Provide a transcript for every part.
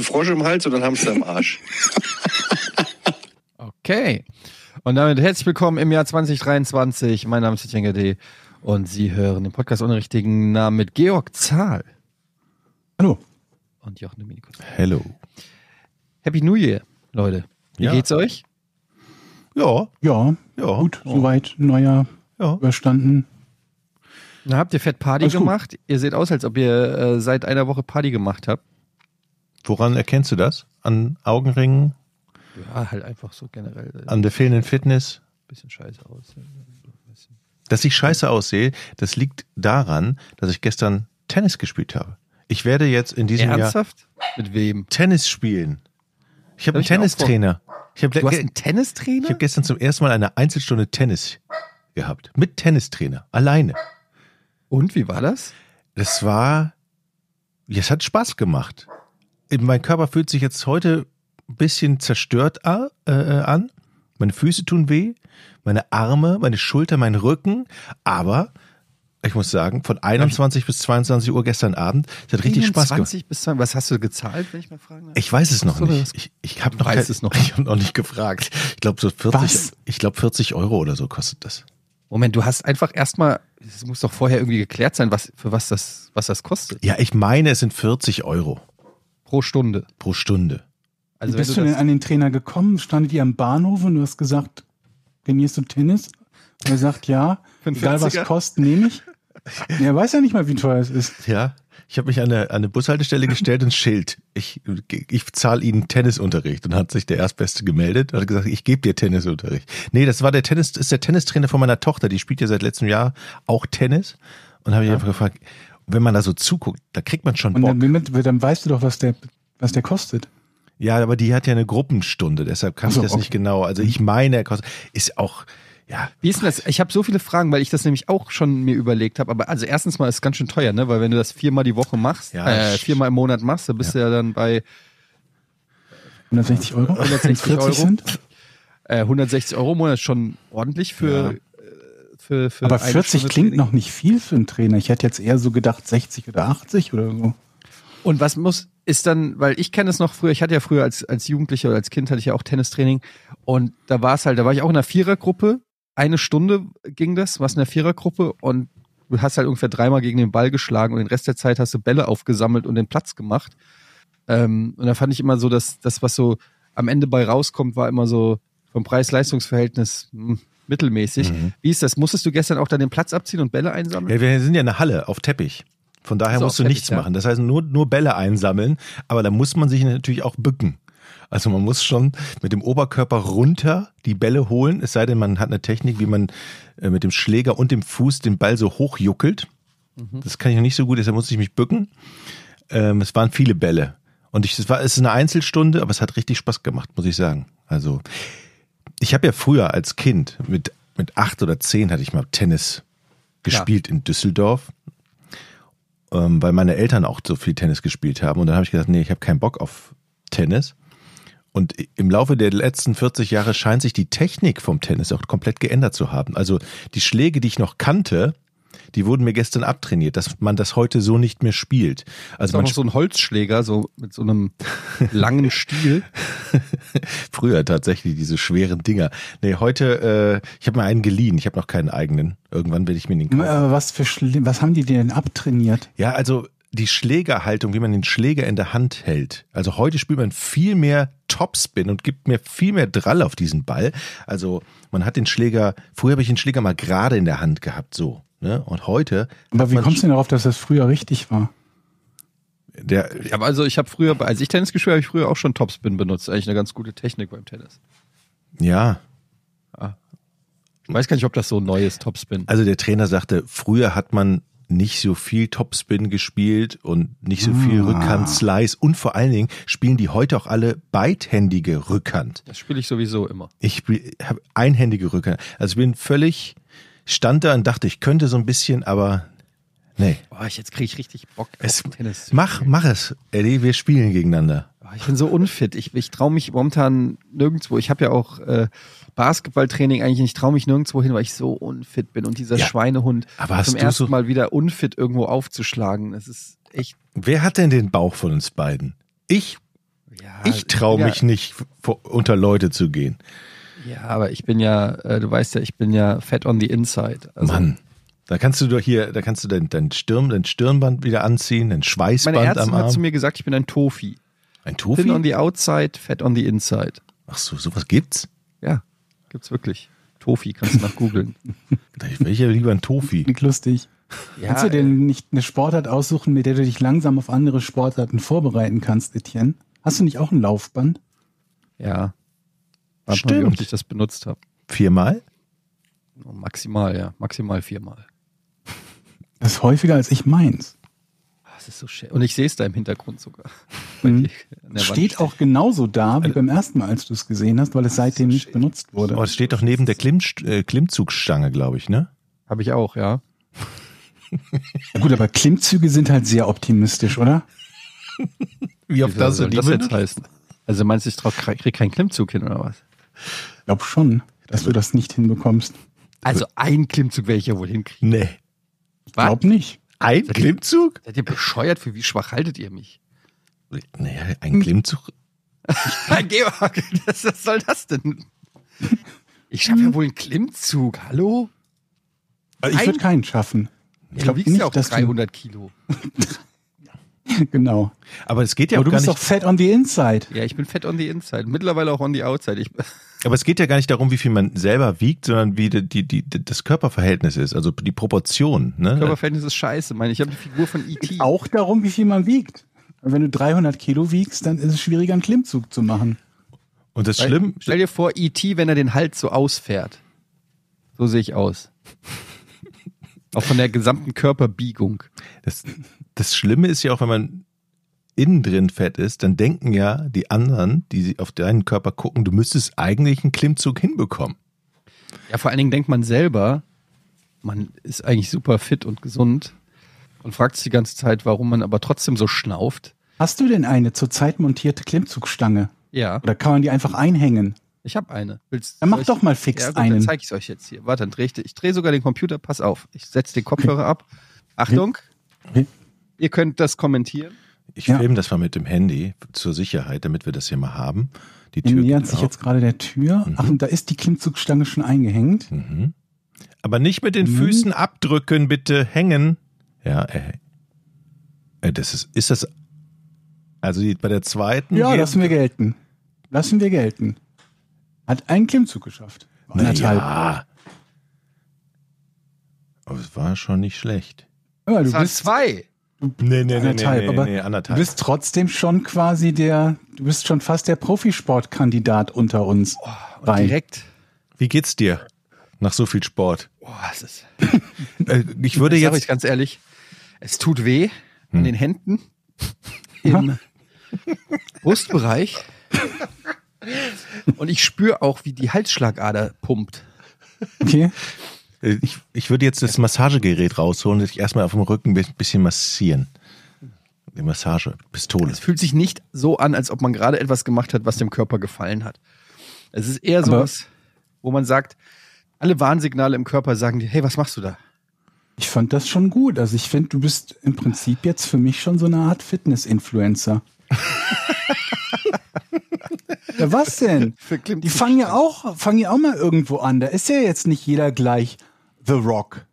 wärst du lieber? Ein Frosch im Hals oder ein Hamster im Arsch? Okay. Und damit herzlich willkommen im Jahr 2023. Mein Name ist Etienne D. Und Sie hören den Podcast ohne richtigen Namen mit Georg Zahl. Hallo. Und Jochen Dominikus. Hello. Happy New Year, Leute. Wie Ja. geht's euch? Ja, Ja, ja. gut, soweit, neuer Ja. überstanden. Na, habt ihr fett Party Alles gut. gemacht? Ihr seht aus, als ob ihr äh, seit einer Woche Party gemacht habt. Woran erkennst du das? An Augenringen, Ja, halt einfach so generell. Ein an der fehlenden Fitness? bisschen scheiße aus. Dass ich scheiße aussehe, das liegt daran, dass ich gestern Tennis gespielt habe. Ich werde jetzt in diesem Jahr Ernsthaft? Mit wem? Tennis spielen. Ich habe Hab einen Tennistrainer. Ich habe Du hast einen Tennistrainer? ich hab gestern zum ersten Mal eine Einzelstunde Tennis gehabt. Mit Tennistrainer. Alleine. Und wie war das? Das war, ja, es hat Spaß gemacht. Mein Körper fühlt sich jetzt heute ein bisschen zerstört a- äh, äh, an. Meine Füße tun weh, meine Arme, meine Schulter, mein Rücken. Aber ich muss sagen, von 21 bis 22 Uhr gestern Abend, es hat richtig Spaß gemacht. 20 bis 20. Was hast du gezahlt, wenn ich mal fragen darf? Ich weiß es noch nicht. das- Ich, ich habe noch, weiß kein- es noch Ich habe noch nicht gefragt. Ich glaube so 40. Was? Ich glaube 40 Euro oder so kostet das. Moment, du hast einfach erstmal, es muss doch vorher irgendwie geklärt sein, was, für was das, was das kostet. Ja, ich meine, es sind 40 Euro Pro Stunde. pro Stunde. Also Wie bist du wenn denn an den Trainer gekommen? Standet ihr am Bahnhof und du hast gesagt, trainierst du Tennis? Und er sagt, ja, egal was 40er? kostet, nehme ich. Er weiß ja nicht mal, wie teuer es ist. Ja, ich habe mich an eine, an eine Bushaltestelle gestellt und Schild. Ich, ich zahle Ihnen Tennisunterricht. Und dann hat sich der Erstbeste gemeldet und hat gesagt, ich gebe dir Tennisunterricht. Nee, das war der Tennis, ist der Tennistrainer von meiner Tochter. Die spielt ja seit letztem Jahr auch Tennis. Und habe ich einfach gefragt, wenn man da so zuguckt, da kriegt man schon Und Bock. dann, dann weißt du doch, was der, was der kostet. Ja, aber die hat ja eine Gruppenstunde, deshalb kann Ach so, ich das nicht okay. genau. Also ich meine, er kostet, ist auch, ja, wie ist denn das? Ich habe so viele Fragen, weil ich das nämlich auch schon mir überlegt habe. Aber also erstens mal ist es ganz schön teuer, ne? Weil wenn du das viermal die Woche machst, Ja, äh, viermal im Monat machst, dann bist du ja dann bei 160 Euro? 160 Wenn es 40 Euro. sind? äh, 160 Euro im Monat schon ordentlich für, Ja. Für, für Aber eine 40 Stunde klingt Training. noch nicht viel für einen Trainer. Ich hätte jetzt eher so gedacht 60 oder 80 oder so. Und was muss, ist dann, weil ich kenne es noch früher, ich hatte ja früher als, als Jugendlicher oder als Kind hatte ich ja auch Tennistraining und da war es halt, da war ich auch in einer Vierergruppe, eine Stunde ging das, warst in der Vierergruppe und du hast halt ungefähr dreimal gegen den Ball geschlagen und den Rest der Zeit hast du Bälle aufgesammelt und den Platz gemacht. Ähm, und da fand ich immer so, dass das, was so am Ende bei rauskommt, war immer so vom Preis-Leistungs-Verhältnis hm, mittelmäßig. Mhm. Wie ist das? Musstest du gestern auch dann den Platz abziehen und Bälle einsammeln? ja, wir sind ja eine Halle auf Teppich. Von daher Also musst du Teppich, nichts ja. machen. Das heißt nur, nur Bälle einsammeln, aber da muss man sich natürlich auch bücken. Also man muss schon mit dem Oberkörper runter die Bälle holen, es sei denn, man hat eine Technik, wie man äh, mit dem Schläger und dem Fuß den Ball so hochjuckelt. Mhm. Das kann ich noch nicht so gut, deshalb musste ich mich bücken. Ähm, es waren viele Bälle. Und ich, es war, es ist eine Einzelstunde, aber es hat richtig Spaß gemacht, muss ich sagen. Also, ich habe ja früher als Kind mit, mit acht oder zehn hatte ich mal Tennis gespielt in Düsseldorf, ähm, weil meine Eltern auch so viel Tennis gespielt haben. Und dann habe ich gesagt, nee, ich habe keinen Bock auf Tennis. Und im Laufe der letzten 40 Jahre scheint sich die Technik vom Tennis auch komplett geändert zu haben. Also die Schläge, die ich noch kannte, die wurden mir gestern abtrainiert, dass man das heute so nicht mehr spielt. Also man noch so ein Holzschläger, so mit so einem langen Stiel. früher tatsächlich diese schweren Dinger. Nee, heute, äh, ich habe mir einen geliehen, ich habe noch keinen eigenen. Irgendwann werde ich mir den kaufen. Aber was für Schle was haben die denn abtrainiert? Ja, also die Schlägerhaltung, wie man den Schläger in der Hand hält. Also heute spielt man viel mehr Topspin und gibt mir viel mehr Drall auf diesen Ball. Also man hat den Schläger, früher habe ich den Schläger mal gerade in der Hand gehabt, so. Ne? Und heute. Aber wie man kommst du denn darauf, dass das früher richtig war? Der, Aber also ich habe früher, als ich Tennis gespielt habe, habe ich früher auch schon Topspin benutzt. Eigentlich eine ganz gute Technik beim Tennis. ja, Ich weiß gar nicht, ob das so neu ist, Topspin. also der Trainer sagte, früher hat man nicht so viel Topspin gespielt und nicht so viel Ah. Rückhand-Slice und vor allen Dingen spielen die heute auch alle beidhändige Rückhand. Das spiele ich sowieso immer. Ich habe einhändige Rückhand. Also ich bin völlig, stand da und dachte, ich könnte so ein bisschen, aber nee. Boah, ich, jetzt kriege ich richtig Bock Es, auf Tennis. mach, mach es, Eddie, wir spielen gegeneinander. Ich bin so unfit. Ich, ich traue mich momentan nirgendwo. Ich habe ja auch äh, Basketballtraining eigentlich nicht. Ich traue mich nirgendwo hin, weil ich so unfit bin. Und dieser Ja. Schweinehund Aber zum ersten so- Mal wieder unfit irgendwo aufzuschlagen. Das ist echt. Wer hat denn den Bauch von uns beiden? Ich, Ja, ich traue mich nicht, vor, unter Leute zu gehen. Ja, aber ich bin ja, äh, du weißt ja, ich bin ja fat on the inside. Also Mann. Da kannst du doch hier, da kannst du dein, dein, Stirn, dein Stirnband wieder anziehen, dein Meine Schweißband Ärztin am hat zu Arm. mir gesagt, ich bin ein Tofi. Ein Thin on Tofi? the outside, fat on the inside. Ach so, sowas gibt's? Ja, gibt's wirklich. Tofi, kannst du nach googeln. Ich will ja lieber ein Tofi. Klingt lustig. ja, Kannst du denn nicht eine Sportart aussuchen, mit der du dich langsam auf andere Sportarten vorbereiten kannst, Etienne? Hast du nicht auch ein Laufband? Ja. Warte mal, wie Stimmt. oft ich das benutzt habe. Viermal? Maximal, ja. Maximal viermal. Das ist häufiger als ich meins. Ah, Das ist so schön. Und ich sehe es da im Hintergrund sogar. Mhm. Steht Wand auch genauso da wie beim ersten Mal, als du es gesehen hast, weil es seitdem so nicht benutzt wurde. Oh, das steht doch neben der Klimm, äh, Klimmzugstange, glaube ich, ne? Habe ich auch, ja. Ja, gut, aber Klimmzüge sind halt sehr optimistisch, oder? Wie Wie soll das jetzt heißen? Also meinst du, ich drauf krieg krieg keinen Klimmzug hin oder was? Ich glaube schon, dass du das nicht hinbekommst. Also ein Klimmzug werde ich ja wohl hinkriegen. Nee. Ich glaube nicht. Ein Klimmzug? Seid ihr bescheuert? Für wie schwach haltet ihr mich? Naja, ein Klimmzug. Georg, was, was soll das denn? Ich schaffe ja wohl einen Klimmzug. Hallo? Ich Ein- würde keinen schaffen. Ich du glaube wiegst nicht, ja auch dass 300 Kilo. Genau. Aber es geht ja Aber auch du gar bist nicht. doch fat on the inside. Ja, ich bin fett on the inside. Mittlerweile auch on the outside. Ich, Aber es geht ja gar nicht darum, wie viel man selber wiegt, sondern wie die, die, die, das Körperverhältnis ist, also die Proportion. Ne? Körperverhältnis ist scheiße. Meine, ich habe die Figur von E E.T. Auch darum, wie viel man wiegt. Und wenn du 300 Kilo wiegst, dann ist es schwieriger, einen Klimmzug zu machen. Und das Weil- Schlimm, Stell dir vor, E.T., wenn er den Hals so ausfährt. So sehe ich aus. Auch von der gesamten Körperbiegung. das, das Schlimme ist ja auch, wenn man innen drin fett ist, dann denken ja die anderen, die sie auf deinen Körper gucken, du müsstest eigentlich einen Klimmzug hinbekommen. Ja, vor allen Dingen denkt man selber, man ist eigentlich super fit und gesund und fragt sich die ganze Zeit, warum man aber trotzdem so schnauft. Hast du denn eine zurzeit montierte Klimmzugstange? Ja, Oder kann man die einfach einhängen? ich habe eine. Willst, Dann mach ich- doch mal fix ja, gut, Dann einen. zeige ich es euch jetzt hier. Warte, dann drehe ich, ich drehe sogar den Computer. Pass auf. Ich setze den Kopfhörer ab. Achtung. Okay. Ihr könnt das kommentieren. Ich Ja. filme das mal mit dem Handy zur Sicherheit, damit wir das hier mal haben. Die Tür nähert sich auf. jetzt gerade der Tür. Ach, und da ist die Klimmzugstange schon eingehängt. Mhm. Aber nicht mit den Mhm. Füßen abdrücken, bitte hängen. Ja, äh, äh, das ist, ist das, also die, bei der zweiten. Ja, lassen wir gelten. Lassen wir gelten. Hat einen Klimmzug geschafft. Anderthalb. ja. Aber es war schon nicht schlecht. Ja, du Das bist, zwei. Nee, nee, nee, Anderthalb, nee, aber nee, du anderthalb. bist trotzdem schon quasi der, du bist schon fast der Profisportkandidat unter uns. Und Rein. direkt. Wie geht's dir nach so viel Sport? Boah, es ist. Äh, ich würde Das sag jetzt, ich ganz ehrlich, es tut weh Hm. an den Händen, im Brustbereich. Und ich spüre auch, wie die Halsschlagader pumpt. Okay. Ich, ich würde jetzt das Massagegerät rausholen und dich erstmal auf dem Rücken ein bisschen massieren. Die Massagepistole. Es fühlt sich nicht so an, als ob man gerade etwas gemacht hat, was dem Körper gefallen hat. Es ist eher sowas, wo man sagt, alle Warnsignale im Körper sagen dir, hey, was machst du da? Ich fand das schon gut. Also ich finde, du bist im Prinzip jetzt für mich schon so eine Art Fitness-Influencer. ja, was denn? Die fangen ja auch, fangen ja auch mal irgendwo an. Da ist ja jetzt nicht jeder gleich The Rock.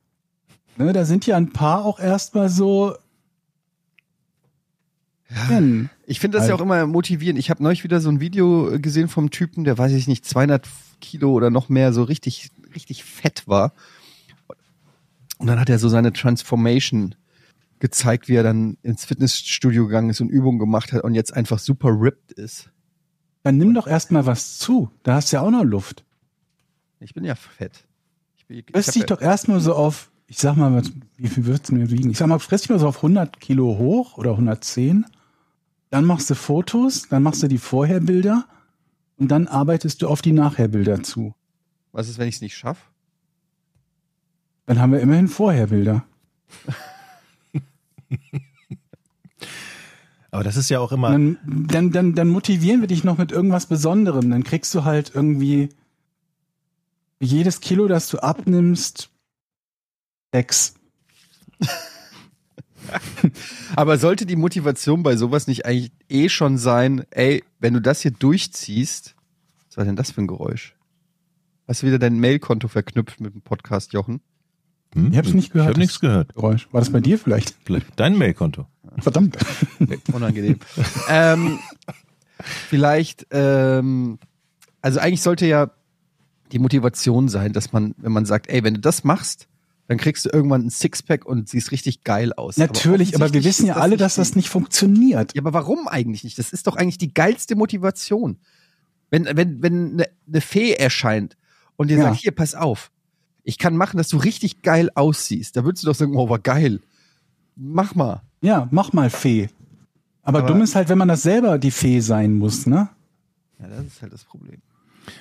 Ne, da sind ja ein paar auch erstmal so. Ja. Ich finde das ja Halt. auch immer motivierend. Ich habe neulich wieder so ein Video äh, gesehen vom Typen, der weiß ich nicht, 200 Kilo oder noch mehr, so richtig, richtig fett war. Und dann hat er so seine Transformation gezeigt, wie er dann ins Fitnessstudio gegangen ist und Übungen gemacht hat und jetzt einfach super ripped ist. Dann nimm doch erstmal was zu. Da hast du ja auch noch Luft. Ich bin ja fett. Ich, Fress dich doch erstmal so auf, ich sag mal, was- wie viel wird's mir wiegen? Ich sag mal, fress dich mal so auf 100 Kilo hoch oder 110. Dann machst du Fotos, dann machst du die Vorherbilder und dann arbeitest du auf die Nachherbilder zu. Was ist, wenn ich es nicht schaffe? Dann haben wir immerhin Vorherbilder. Aber das ist ja auch immer, Dann, dann, dann, dann motivieren wir dich noch mit irgendwas Besonderem. Dann kriegst du halt irgendwie jedes Kilo, das du abnimmst, sechs. Aber sollte die Motivation bei sowas nicht eigentlich eh schon sein, ey, wenn du das hier durchziehst, was war denn das für ein Geräusch? Hast du wieder dein Mailkonto verknüpft mit dem Podcast, Jochen? Hm? Ich hab's nicht gehört. Ich habe nichts gehört. Geräusch. War das bei dir vielleicht? Vielleicht dein Mailkonto. Verdammt. Unangenehm. ähm, vielleicht, ähm, also eigentlich sollte ja die Motivation sein, dass man, wenn man sagt, ey, wenn du das machst, dann kriegst du irgendwann ein Sixpack und siehst richtig geil aus. Natürlich, aber, wir offensichtlich wissen ja alle, dass das nicht funktioniert. Ja, aber warum eigentlich nicht? Das ist doch eigentlich die geilste Motivation. Wenn, wenn, wenn eine, eine Fee erscheint und dir Ja. sagt, hier, pass auf, ich kann machen, dass du richtig geil aussiehst, da würdest du doch sagen, oh, war geil. Mach mal. Ja, mach mal Fee. Aber, Aber- dumm ist halt, wenn man das selber die Fee sein muss, ne? Ja, das ist halt das Problem.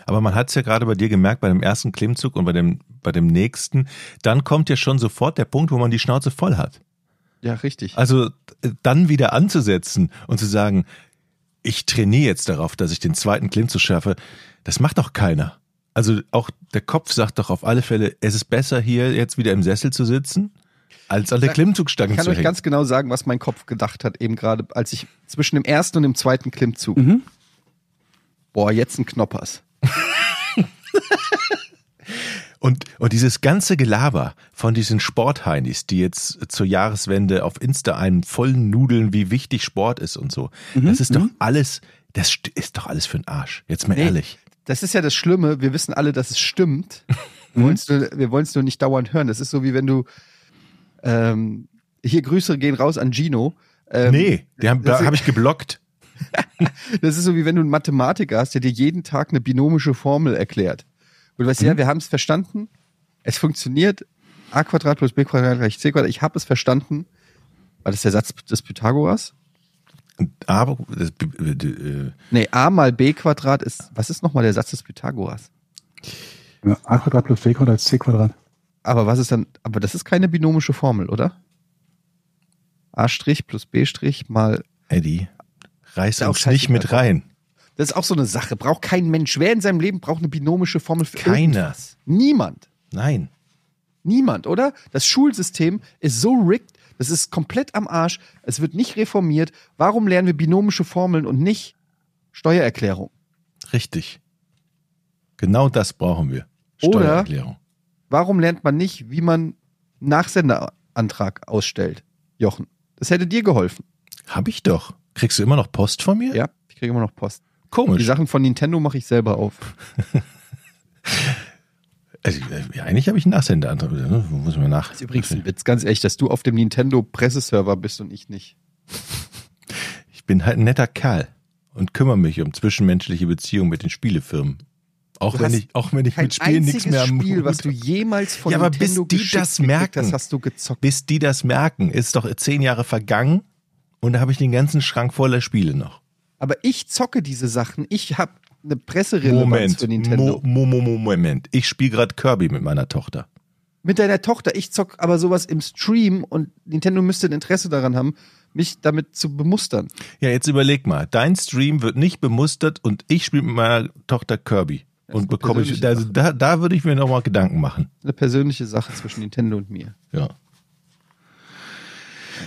Aber man hat es ja gerade bei dir gemerkt, bei dem ersten Klimmzug und bei dem, bei dem nächsten, dann kommt ja schon sofort der Punkt, wo man die Schnauze voll hat. Ja, richtig. Also äh, dann wieder anzusetzen und zu sagen, ich trainiere jetzt darauf, dass ich den zweiten Klimmzug schaffe, das macht doch keiner. Also auch der Kopf sagt doch auf alle Fälle, es ist besser hier jetzt wieder im Sessel zu sitzen, als an der Klimmzugstange Ich kann zu euch hängen. ganz genau sagen, was mein Kopf gedacht hat, eben gerade, als ich zwischen dem ersten und dem zweiten Klimmzug. Mhm. Boah, jetzt ein Knoppers. Und, und dieses ganze Gelaber von diesen Sportheinis, die jetzt zur Jahreswende auf Insta einen vollen Nudeln, wie wichtig Sport ist und so, Mhm, das ist doch alles, das st- ist doch alles für den Arsch. Jetzt mal Nee. ehrlich. Das ist ja das Schlimme. Wir wissen alle, dass es stimmt. Wir wollen es nur, nicht dauernd hören. Das ist so wie wenn du ähm, hier Grüße gehen raus an Gino. Ähm, nee, die haben, das- da habe ich geblockt. Das ist so wie wenn du einen Mathematiker hast, der dir jeden Tag eine binomische Formel erklärt. Und du weißt, ja, wir haben es verstanden. Es funktioniert. a Quadrat plus b Quadrat gleich c Quadrat. Ich habe es verstanden. War das der Satz des Pythagoras? Aber das, äh, Nee, a mal b Quadrat ist, was ist nochmal der Satz des Pythagoras? Ja, A Quadrat plus B Quadrat ist C Quadrat. Aber was ist dann, aber das ist keine binomische Formel, oder? a' plus b' mal, Eddie, reiß uns nicht mit rein. das ist auch so eine Sache. Braucht kein Mensch. Wer in seinem Leben braucht eine binomische Formel für Keiner. irgendwas? Niemand. Nein. Niemand, oder? Das Schulsystem ist so rigged, das ist komplett am Arsch. Es wird nicht reformiert. Warum lernen wir binomische Formeln und nicht Steuererklärung? Richtig. Genau das brauchen wir. Oder- Steuererklärung. Warum lernt man nicht, wie man Nachsenderantrag ausstellt? Jochen, das hätte dir geholfen. Hab ich doch. Kriegst du immer noch Post von mir? Ja, ich kriege immer noch Post. Die Komisch. Sachen von Nintendo mache ich selber auf. Also, äh, eigentlich habe ich einen Nachsenderantrag. Ne? Muss man nach. Das ist übrigens ein Witz, ganz ehrlich, dass du auf dem Nintendo Presseserver bist und ich nicht. Ich bin halt ein netter Kerl und kümmere mich um zwischenmenschliche Beziehungen mit den Spielefirmen. Auch Du wenn ich, auch wenn ich mit Spielen nichts mehr am Spiel, was du jemals von Ja, aber bis Nintendo die geschickt das merken. hast, hast du gezockt. bis die das merken, ist doch zehn Jahre vergangen und da habe ich den ganzen Schrank voller Spiele noch. Aber ich zocke diese Sachen. Ich habe eine Presserelevanz Moment, für Nintendo. Mo, Mo, Mo, Moment. Ich spiele gerade Kirby mit meiner Tochter. Mit deiner Tochter. Ich zock aber sowas im Stream und Nintendo müsste ein Interesse daran haben, mich damit zu bemustern. Ja, jetzt überleg mal. Dein Stream wird nicht bemustert und ich spiele mit meiner Tochter Kirby. Und bekomme ich, also da, da würde ich mir nochmal Gedanken machen. Eine persönliche Sache zwischen Nintendo und mir. Ja.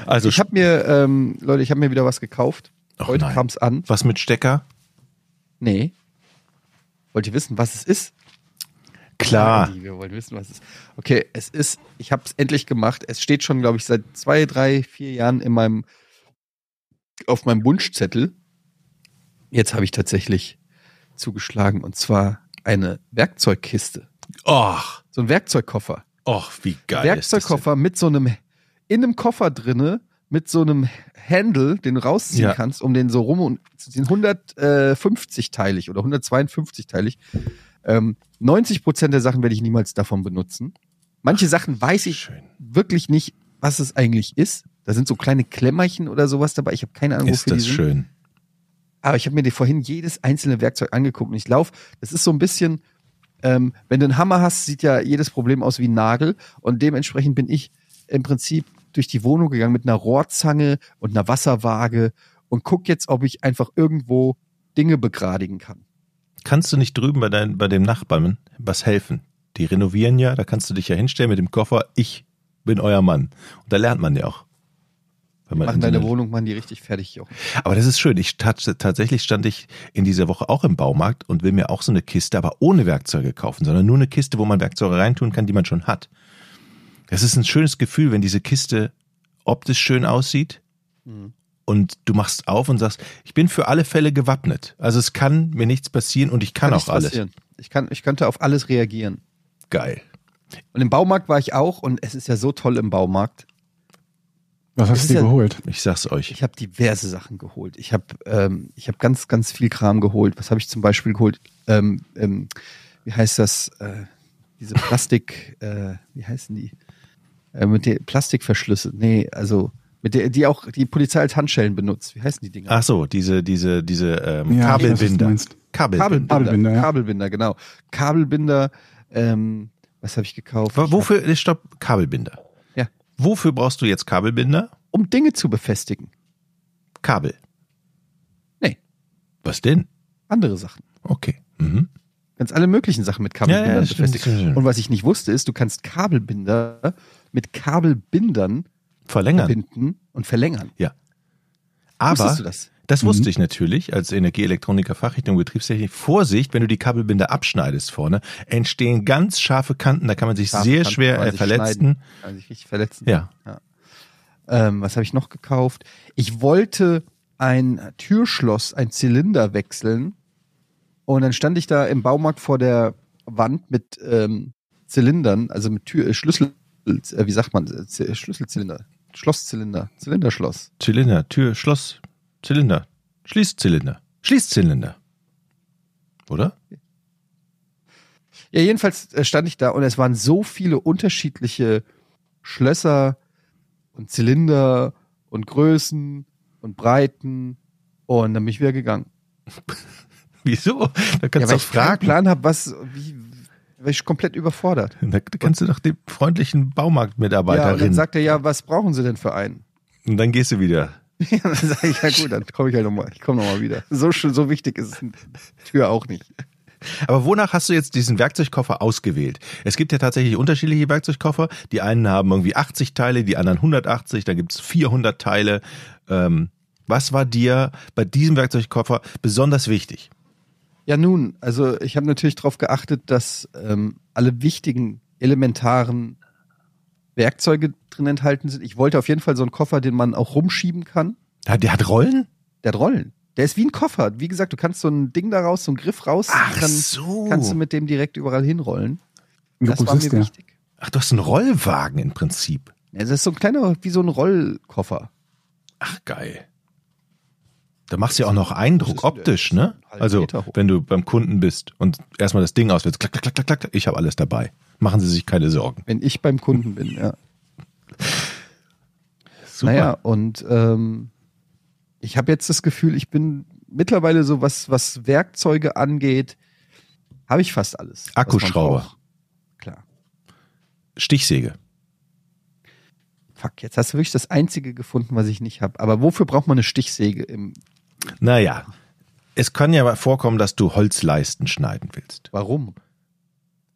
Also, Ich habe mir, ähm, Leute, ich habe mir wieder was gekauft. Ach Heute nein. kam's an. was mit Stecker? Nee. Wollt ihr wissen, was es ist? Klar. Andi, Wir wollen wissen, was es ist. Okay, es ist, ich habe es endlich gemacht. Es steht schon, glaube ich, seit zwei, drei, vier Jahren in meinem, auf meinem Wunschzettel. Jetzt habe ich tatsächlich zugeschlagen und zwar eine Werkzeugkiste. Och, So ein Werkzeugkoffer. och, wie geil. Werkzeugkoffer mit so einem, in einem Koffer drinne, mit so einem Handle, den du rausziehen Ja. kannst, um den so rum und ziehen. 150-teilig oder 152-teilig. Ähm, 90 Prozent der Sachen werde ich niemals davon benutzen. Manche Sachen weiß ist das ich schön. wirklich nicht, was es eigentlich ist. Da sind so kleine Klemmerchen oder sowas dabei. Ich habe keine Ahnung, Ist wofür das die sind. schön. Aber ich habe mir vorhin jedes einzelne Werkzeug angeguckt und ich laufe, das ist so ein bisschen, ähm, wenn du einen Hammer hast, sieht ja jedes Problem aus wie ein Nagel und dementsprechend bin ich im Prinzip durch die Wohnung gegangen mit einer Rohrzange und einer Wasserwaage und guck jetzt, ob ich einfach irgendwo Dinge begradigen kann. Kannst du nicht drüben bei, dein, bei dem Nachbarn was helfen? Die renovieren ja, da kannst du dich ja hinstellen mit dem Koffer. Ich bin euer Mann. Und da lernt man ja auch. Wenn Machen deine eine- Wohnung, machen die richtig fertig, Jochen. Aber das ist schön. Ich tat, tatsächlich stand ich in dieser Woche auch im Baumarkt und will mir auch so eine Kiste, aber ohne Werkzeuge kaufen, sondern nur eine Kiste, wo man Werkzeuge reintun kann, die man schon hat. Das ist ein schönes Gefühl, wenn diese Kiste optisch schön aussieht Mhm. und du machst auf und sagst, ich bin für alle Fälle gewappnet. Also es kann mir nichts passieren und ich kann, nichts auch alles. passieren. Ich, kann, ich könnte auf alles reagieren. Geil. Und im Baumarkt war ich auch und es ist ja so toll im Baumarkt. Was hast du dir ja- geholt? Ich sag's euch. Ich habe diverse Sachen geholt. Ich habe ähm, ich habe ganz ganz viel Kram geholt. Was habe ich zum Beispiel geholt? Ähm, ähm, wie heißt das? Äh, diese Plastik, äh, wie heißen die? Äh, mit den Plastikverschlüsse. Nee, also mit der, die auch die Polizei als Handschellen benutzt. Wie heißen die Dinger? Ach so, diese, diese, diese ähm, Ja, ich weiß, Kabelbinder. Kabelbinder. Kabelbinder, Kabelbinder, ja. Kabelbinder, genau. Kabelbinder. Ähm, was habe ich gekauft? Ich Wofür, nee, stopp, Kabelbinder. Ja, Wofür brauchst du jetzt Kabelbinder? um Dinge zu befestigen. Kabel. Nee. Was denn? Andere Sachen. Okay. Mhm. Ganz alle möglichen Sachen mit Kabelbindern Ja, ja, befestigen. stimmt. Und was ich nicht wusste, ist, du kannst Kabelbinder mit Kabelbindern Verlängern. verbinden und verlängern. Aber Wusstest du das? das wusste Mhm. ich natürlich als Energieelektroniker Fachrichtung Betriebstechnik. Vorsicht, wenn du die Kabelbinder abschneidest vorne, entstehen ganz scharfe Kanten, da kann man sich Scharfe sehr Kanten schwer äh, verletzen. Kann sich richtig verletzen. Ja. Ähm, was habe ich noch gekauft? Ich wollte ein Türschloss, ein Zylinder wechseln. Und dann stand ich da im Baumarkt vor der Wand mit ähm, Zylindern, also mit Tür, äh, Schlüssel, äh, wie sagt man, äh, Z- Schlüsselzylinder, Schlosszylinder, Zylinderschloss. Zylinder, Tür, Schloss, Zylinder, Schließzylinder, Schließzylinder. Oder? Ja, jedenfalls äh, stand ich da und es waren so viele unterschiedliche Schlösser und Zylinder und Größen und Breiten und dann bin ich wieder gegangen. Wieso? Da kannst ja, du weil auch ich keinen fragen. Plan habe, was, wie, war ich komplett überfordert. Da kannst du doch dem freundlichen Ja, und dann sagt er, ja, was brauchen Sie denn für einen? und dann gehst du wieder. Ja, dann sage ich, ja gut, dann komme ich halt nochmal, ich komme nochmal wieder. So, schön- so wichtig ist die Tür auch nicht. Aber wonach hast du jetzt diesen Werkzeugkoffer ausgewählt? Es gibt ja tatsächlich unterschiedliche Werkzeugkoffer. Die einen haben irgendwie 80 Teile, die anderen 180, da gibt's 400 Teile. Ähm, was war dir bei diesem Werkzeugkoffer besonders wichtig? Ja, nun, also ich habe natürlich darauf geachtet, dass ähm, alle wichtigen, elementaren Werkzeuge drin enthalten sind. Ich wollte auf jeden Fall so einen Koffer, den man auch rumschieben kann. Ja, Der hat Rollen? Der hat Rollen. Der ist wie ein Koffer. Wie gesagt, du kannst so ein Ding daraus, so einen Griff raus, dann so. kannst du mit dem direkt überall hinrollen. Wie Das war ist mir der? wichtig. Ach, du hast einen Rollwagen im Prinzip. Ja, das ist so ein kleiner, wie so ein Rollkoffer. Ach, geil. Da machst du ja auch noch Eindruck, der? optisch, ne? Also, wenn du beim Kunden bist und erstmal das Ding auswählst, klack, klack, klack, klack, ich habe alles dabei. Machen Sie sich keine Sorgen. Wenn ich beim Kunden bin, ja. Super. Naja, und ähm, ich habe jetzt das Gefühl, ich bin mittlerweile so, was, was Werkzeuge angeht, habe ich fast alles. Akkuschrauber. Klar. Stichsäge. Fuck, jetzt hast du wirklich das Einzige gefunden, was ich nicht habe. Aber wofür braucht man eine Stichsäge? Im, Naja, es kann ja mal vorkommen, dass du Holzleisten schneiden willst. warum?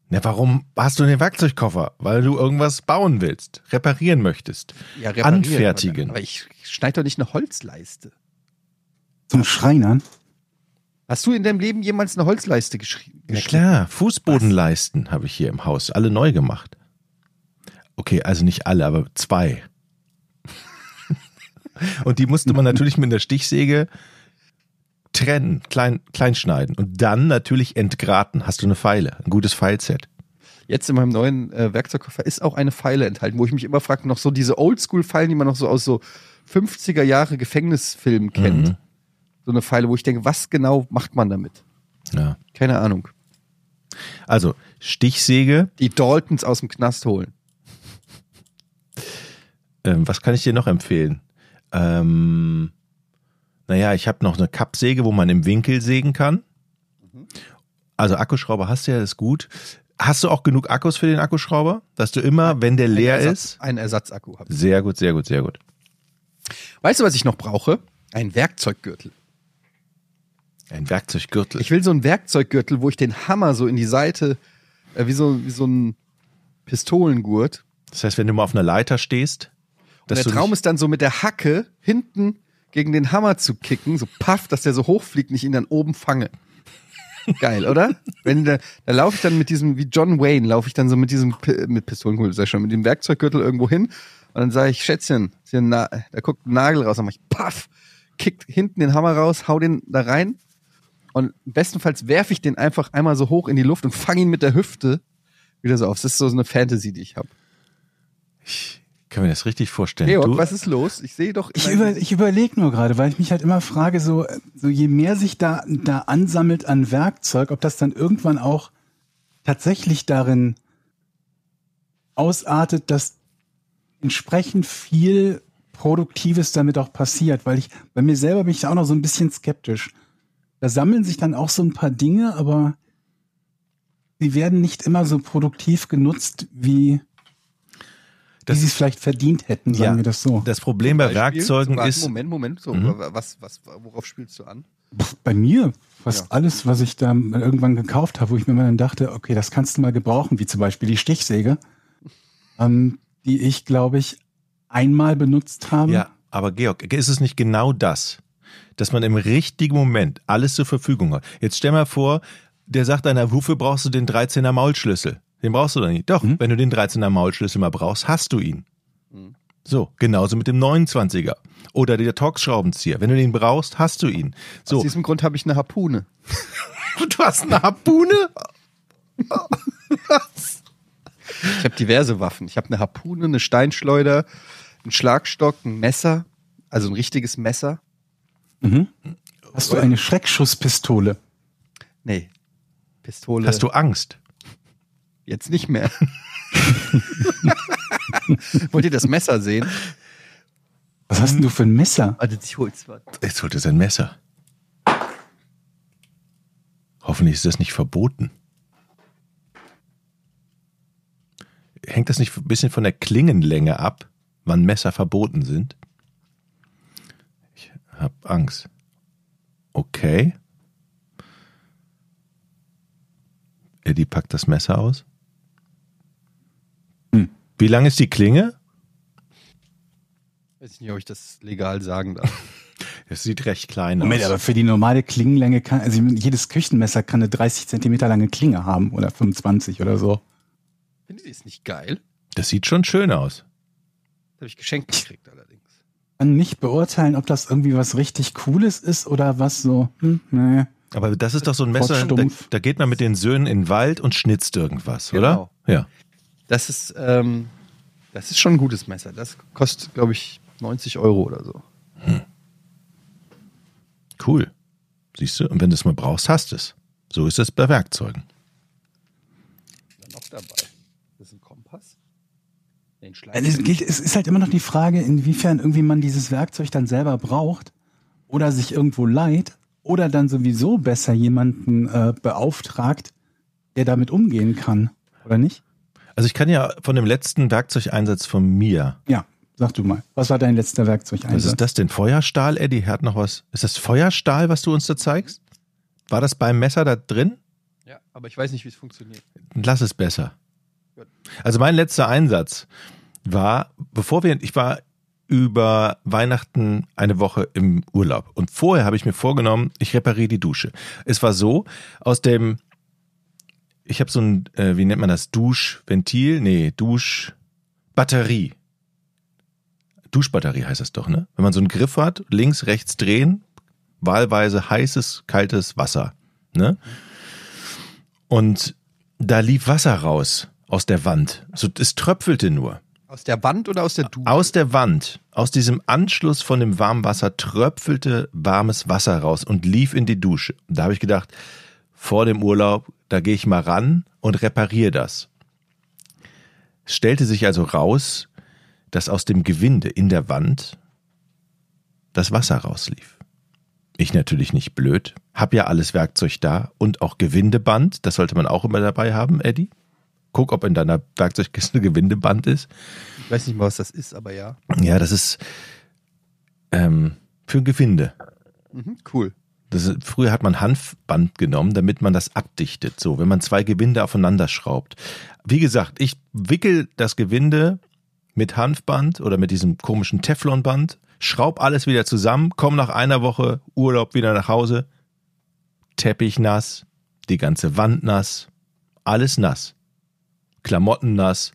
Na, warum hast du den Werkzeugkoffer? Weil du irgendwas bauen willst, reparieren möchtest. Ja, reparieren. Anfertigen. Aber ich schneide doch nicht eine Holzleiste. Zum Schreinern? Hast du in deinem Leben jemals eine Holzleiste geschrieben? Na klar, Fußbodenleisten habe ich hier im Haus, alle neu gemacht. Okay, also nicht alle, aber zwei. Und die musste man natürlich mit einer Stichsäge trennen, klein, klein schneiden und dann natürlich entgraten. Hast du eine Feile, ein gutes Pfeilset. Jetzt in meinem neuen äh, Werkzeugkoffer ist auch eine Pfeile enthalten, wo ich mich immer frage, noch so diese Oldschool-Pfeilen, die man noch so aus so 50er Jahre Gefängnisfilmen kennt. Mhm. So eine Pfeile, wo ich denke, was genau macht man damit? Ja. Keine Ahnung. Also Stichsäge, Die Daltons aus dem Knast holen. ähm, was kann ich dir noch empfehlen? Ähm, naja, ich habe noch eine Kappsäge, wo man im Winkel sägen kann. Also Akkuschrauber hast du ja, das ist gut. Hast du auch genug Akkus für den Akkuschrauber, dass du immer, wenn der leer Ein ist, Ersatz, Ein Ersatzakku habe. sehr gut, sehr gut, sehr gut. Weißt du, was ich noch brauche? Ein Werkzeuggürtel. Ein Werkzeuggürtel. Ich will so einen Werkzeuggürtel, wo ich den Hammer so in die Seite, äh, wie, so, wie so ein Pistolengurt. Das heißt, wenn du mal auf einer Leiter stehst, Und der Traum ist dann so mit der Hacke hinten gegen den Hammer zu kicken, so paff, dass der so hochfliegt und ich ihn dann oben fange. Geil, oder? Wenn da, da laufe ich dann mit diesem, wie John Wayne, laufe ich dann so mit diesem, mit Pistolenkugel, sag ich schon, mit dem Werkzeuggürtel irgendwo hin und dann sage ich, Schätzchen, da guckt ein Nagel raus, dann mach ich paff, kickt hinten den Hammer raus, hau den da rein und bestenfalls werfe ich den einfach einmal so hoch in die Luft und fange ihn mit der Hüfte wieder so auf. Das ist so eine Fantasy, die ich habe. Ich kann mir das richtig vorstellen. Georg, du, was ist los? Ich sehe doch. Ich, über, ich überlege nur gerade, weil ich mich halt immer frage, so, so je mehr sich da, da ansammelt an Werkzeug, ob das dann irgendwann auch tatsächlich darin ausartet, dass entsprechend viel Produktives damit auch passiert, weil ich, bei mir selber bin ich da auch noch so ein bisschen skeptisch. Da sammeln sich dann auch so ein paar Dinge, aber sie werden nicht immer so produktiv genutzt, wie, Das- sie es vielleicht verdient hätten, sagen Ja. wir das so. das Problem bei? Werkzeugen Warte, ist, Moment, Moment. So, Mhm. was, was, worauf spielst du an? Bei mir fast Ja. alles, was ich da mal irgendwann gekauft habe, wo ich mir mal dann dachte, okay, das kannst du mal gebrauchen, wie zum Beispiel die Stichsäge, ähm, die ich, glaube ich, einmal benutzt habe. ja, aber Georg, ist es nicht genau das, dass man im richtigen Moment alles zur Verfügung hat? Jetzt stell mal vor, der sagt einer, wofür brauchst du den 13er Maulschlüssel? Den brauchst du doch nicht. Doch, Mhm. wenn du den 13er Maulschlüssel mal brauchst, hast du ihn. Mhm. So, genauso mit dem 29er. Oder der Torx-Schraubenzieher. Wenn du den brauchst, hast du ihn. Aus So, diesem Grund habe ich eine Harpune. du hast eine Harpune? Ich habe diverse Waffen. Ich habe eine Harpune, eine Steinschleuder, einen Schlagstock, ein Messer, also ein richtiges Messer. Mhm. Hast du eine Schreckschusspistole? Nee, Pistole. Hast du Angst? Jetzt nicht mehr? Wollt ihr das Messer sehen? Was hast denn du für ein Messer? Warte, ich hol's mal. Jetzt holt er sein Messer. Hoffentlich ist das nicht verboten. Hängt das nicht ein bisschen von der Klingenlänge ab, wann Messer verboten sind? Ich hab Angst. Okay. Eddie packt das Messer aus. Wie lang ist die Klinge? Weiß ich nicht, ob ich das legal sagen darf. Es sieht recht klein Moment, aus. aber für die normale Klingenlänge kann, also jedes Küchenmesser kann eine 30 Zentimeter lange Klinge haben oder 25 oder so. Findet ihr es nicht geil? Das sieht schon schön aus. Das habe ich geschenkt gekriegt allerdings. Kann nicht beurteilen, ob das irgendwie was richtig Cooles ist oder was so, hm, nee. Aber das ist doch so ein Messer, da, da geht man mit den Söhnen in den Wald und schnitzt irgendwas, Genau. oder? Ja. Das ist, ähm, das ist schon ein gutes Messer. Das kostet, glaube ich, 90 Euro oder so. Cool. Siehst du? Und wenn du es mal brauchst, hast du es. So ist es bei Werkzeugen. Dann noch dabei. Das ist ein Kompass. Den. Also es, geht, es ist halt immer noch die Frage, inwiefern irgendwie man dieses Werkzeug dann selber braucht oder sich irgendwo leiht oder dann sowieso besser jemanden äh, beauftragt, der damit umgehen kann, oder nicht? Also ich kann ja von dem letzten Werkzeugeinsatz von mir. Ja, sag du mal. Was war dein letzter Was Werkzeugeinsatz? ist das denn? Feuerstahl, Eddie? Hat noch was? Ist das Feuerstahl, was du uns da zeigst? War das beim Messer da drin? Ja, aber ich weiß nicht, wie es funktioniert. Lass es besser. Gut. Also mein letzter Einsatz war, bevor wir, ich war über Weihnachten eine Woche im Urlaub und vorher habe ich mir vorgenommen, ich repariere die Dusche. Es war so, aus dem, ich habe so ein, äh, wie nennt man das, Duschventil? Nee, Duschbatterie. Duschbatterie heißt das doch, ne? Wenn man so einen Griff hat, links, rechts drehen, wahlweise heißes, kaltes Wasser, ne? Und da lief Wasser raus aus der Wand. So, es tröpfelte nur. Aus der Wand oder aus der Dusche? Aus der Wand, aus diesem Anschluss von dem warmen Wasser tröpfelte warmes Wasser raus und lief in die Dusche. Und da habe ich gedacht, vor dem Urlaub, da gehe ich mal ran und repariere das. Es stellte sich also raus, dass aus dem Gewinde in der Wand das Wasser rauslief. Ich natürlich nicht blöd, hab ja alles Werkzeug da und auch Gewindeband, das sollte man auch immer dabei haben, Eddie. Guck, ob in deiner Werkzeugkiste Gewindeband ist. Ich weiß nicht mal, was das ist, aber ja. Ja, das ist ähm, für Gewinde. Mhm, cool. Das früher hat man Hanfband genommen, damit man das abdichtet. So, wenn man zwei Gewinde aufeinander schraubt. Wie gesagt, ich wickel das Gewinde mit Hanfband oder mit diesem komischen Teflonband, schraub alles wieder zusammen, komm nach einer Woche Urlaub wieder nach Hause, Teppich nass, die ganze Wand nass, alles nass, Klamotten nass.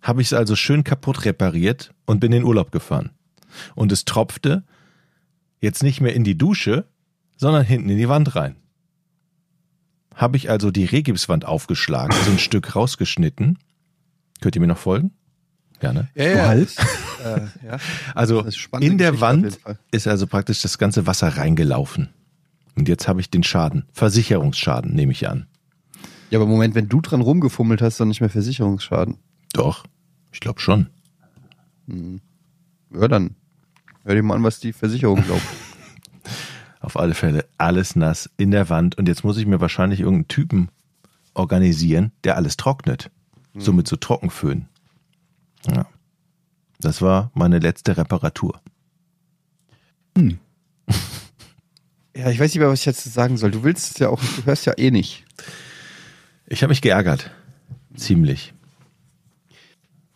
Habe ich es also schön kaputt repariert und bin in Urlaub gefahren. Und es tropfte jetzt nicht mehr in die Dusche, sondern hinten in die Wand rein. Habe ich also die Regipswand aufgeschlagen, so ein Stück rausgeschnitten. Könnt ihr mir noch folgen? Gerne. Ja, ja. Halt. Äh, ja. Also in der Geschichte Wand ist also praktisch das ganze Wasser reingelaufen. Und jetzt habe ich den Schaden. Versicherungsschaden, nehme ich an. Ja, aber Moment, wenn du dran rumgefummelt hast, dann nicht mehr Versicherungsschaden. Doch, ich glaube schon. Ja, dann hör dir mal an, was die Versicherung glaubt. Auf alle Fälle alles nass in der Wand. Und jetzt muss ich mir wahrscheinlich irgendeinen Typen organisieren, der alles trocknet. So mit so Trockenföhn. Ja. Das war meine letzte Reparatur. ja, ich weiß nicht mehr, was ich jetzt sagen soll. Du willst es ja auch, du hörst ja eh nicht. Ich habe mich geärgert. Ziemlich.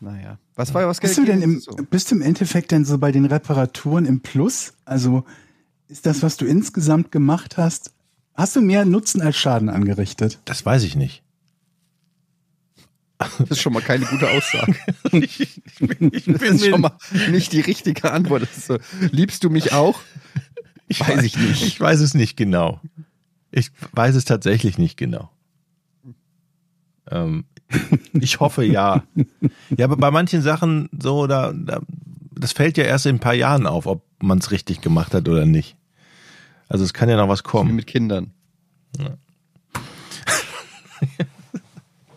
Naja. Was war was Bist du denn im, so? bist du im Endeffekt denn so bei den Reparaturen im Plus? Also ist das, was du insgesamt gemacht hast, hast du mehr Nutzen als Schaden angerichtet? Das weiß ich nicht. Das ist schon mal keine gute Aussage. ich, ich bin, ich Das ist schon mal nicht die richtige Antwort. So, liebst du mich auch? Ich Weiß ich nicht. Ich weiß es nicht genau. Ich weiß es tatsächlich nicht genau. Ähm, ich hoffe ja. Ja, aber bei manchen Sachen so, da, da, das fällt ja erst in ein paar Jahren auf, ob man es richtig gemacht hat oder nicht. Also es kann ja noch was Wie kommen. mit Kindern.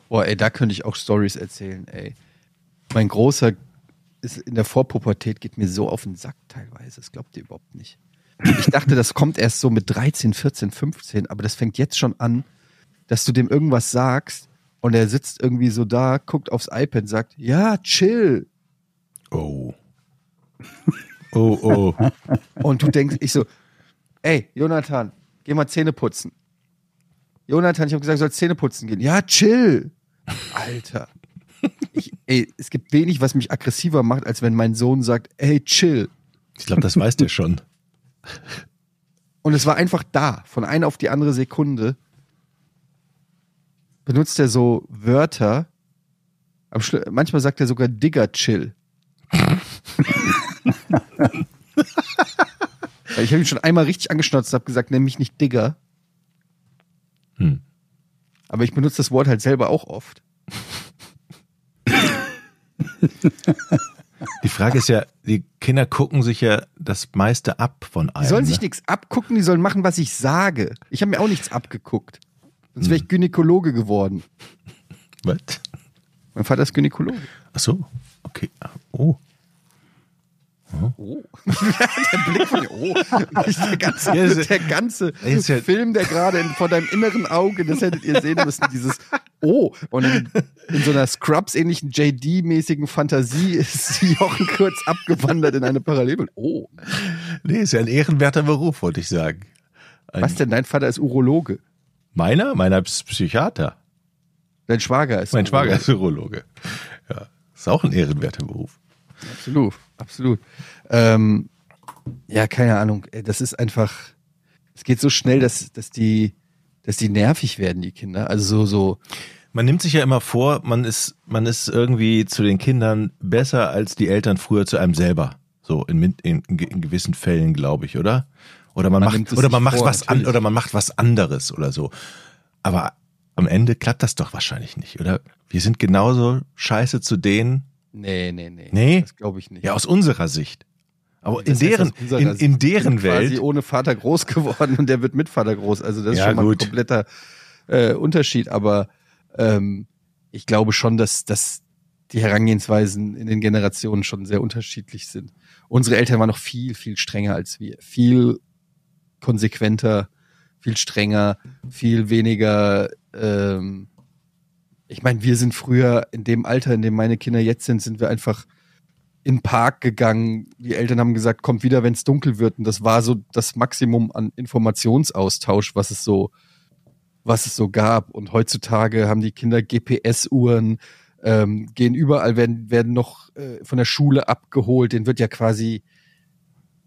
Boah, ey, da könnte ich auch Stories erzählen, ey. Mein Großer ist in der Vorpubertät, geht mir so auf den Sack teilweise. Das glaubt ihr überhaupt nicht. Ich dachte, das kommt erst so mit 13, 14, 15, aber das fängt jetzt schon an, dass du dem irgendwas sagst und er sitzt irgendwie so da, guckt aufs iPad, sagt, ja, chill. Oh. Oh, oh. Und du denkst, ich so, ey, Jonathan, geh mal Zähne putzen. Jonathan, ich habe gesagt, du sollst Zähne putzen gehen. Ja, chill. Alter. Ich, ey, es gibt wenig, was mich aggressiver macht, als wenn mein Sohn sagt, ey, chill. Ich glaube, das weiß der schon. Und es war einfach da, von einer auf die andere Sekunde. Benutzt er so Wörter. Manchmal sagt er sogar Digger chill. Ich habe ihn schon einmal richtig angeschnotzt und habe gesagt, nenn mich nicht Digger. Hm. Aber ich benutze das Wort halt selber auch oft. Die Frage ist ja, die Kinder gucken sich ja das meiste ab von einem. Die sollen sich ne? nichts abgucken, die sollen machen, was ich sage. Ich habe mir auch nichts abgeguckt. Sonst wäre ich Gynäkologe geworden. Was? Mein Vater ist Gynäkologe. Ach so, okay. Oh. Oh. der Blick von oh. Der ganze, Ja, das- der ganze ist ja- Film, der gerade in- vor deinem inneren Auge, das hättet ihr sehen müssen, dieses Oh. Und in, in so einer Scrubs-ähnlichen JD-mäßigen Fantasie ist Jochen kurz abgewandert in eine Parallelwelt. Oh. Nee, ist ja ein ehrenwerter Beruf, wollte ich sagen. Ein, Was denn? Dein Vater ist Urologe. Meiner? Meiner ist Psychiater. Dein Schwager ist Mein Schwager Urologe. ist Urologe. Ja, ist auch ein ehrenwerter Beruf. Absolut, absolut. Ähm, ja, keine Ahnung. Das ist einfach, es geht so schnell, dass, dass die, dass die nervig werden, die Kinder. Also so, so, Man nimmt sich ja immer vor, man ist, man ist irgendwie zu den Kindern besser als die Eltern früher zu einem selber. So in, in, in gewissen Fällen, glaube ich, oder? Oder man, Man macht, oder man macht vor, was an, natürlich. oder man macht was anderes oder so. Aber am Ende klappt das doch wahrscheinlich nicht, oder? Wir sind genauso scheiße zu denen, nee, nee, nee. Nee? Das glaube ich nicht. ja, aus unserer Sicht. Aber in deren, in, in deren quasi Welt. ohne Vater groß geworden und der wird mit Vater groß. Also das ist Ja, schon mal gut. ein kompletter äh, Unterschied. Aber ähm, ich glaube schon, dass, dass die Herangehensweisen in den Generationen schon sehr unterschiedlich sind. Unsere Eltern waren noch viel, viel strenger als wir. Viel konsequenter, viel strenger, viel weniger. Ähm, ich meine, wir sind früher in dem Alter, in dem meine Kinder jetzt sind, sind wir einfach in den Park gegangen. Die Eltern haben gesagt, kommt wieder, wenn es dunkel wird. Und das war so das Maximum an Informationsaustausch, was es so, was es so gab. Und heutzutage haben die Kinder GPS-Uhren, ähm, gehen überall, werden, werden noch äh, von der Schule abgeholt. Den wird ja quasi,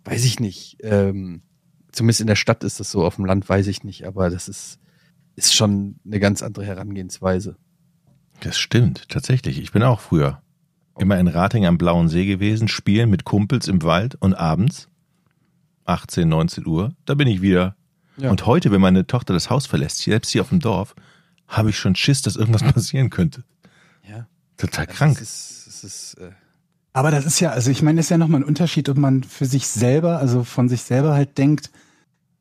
weiß ich nicht, ähm, zumindest in der Stadt ist das so, auf dem Land weiß ich nicht, aber das ist, ist schon eine ganz andere Herangehensweise. Das stimmt, tatsächlich. Ich bin auch früher immer in Rating am Blauen See gewesen, spielen mit Kumpels im Wald und abends 18, 19 Uhr, da bin ich wieder. Ja. Und heute, wenn meine Tochter das Haus verlässt, selbst hier auf dem Dorf, habe ich schon Schiss, dass irgendwas passieren könnte. Ja. Total krank. Das ist, das ist, äh, Aber das ist ja, also ich meine, das ist ja nochmal ein Unterschied, ob man für sich selber, also von sich selber halt denkt,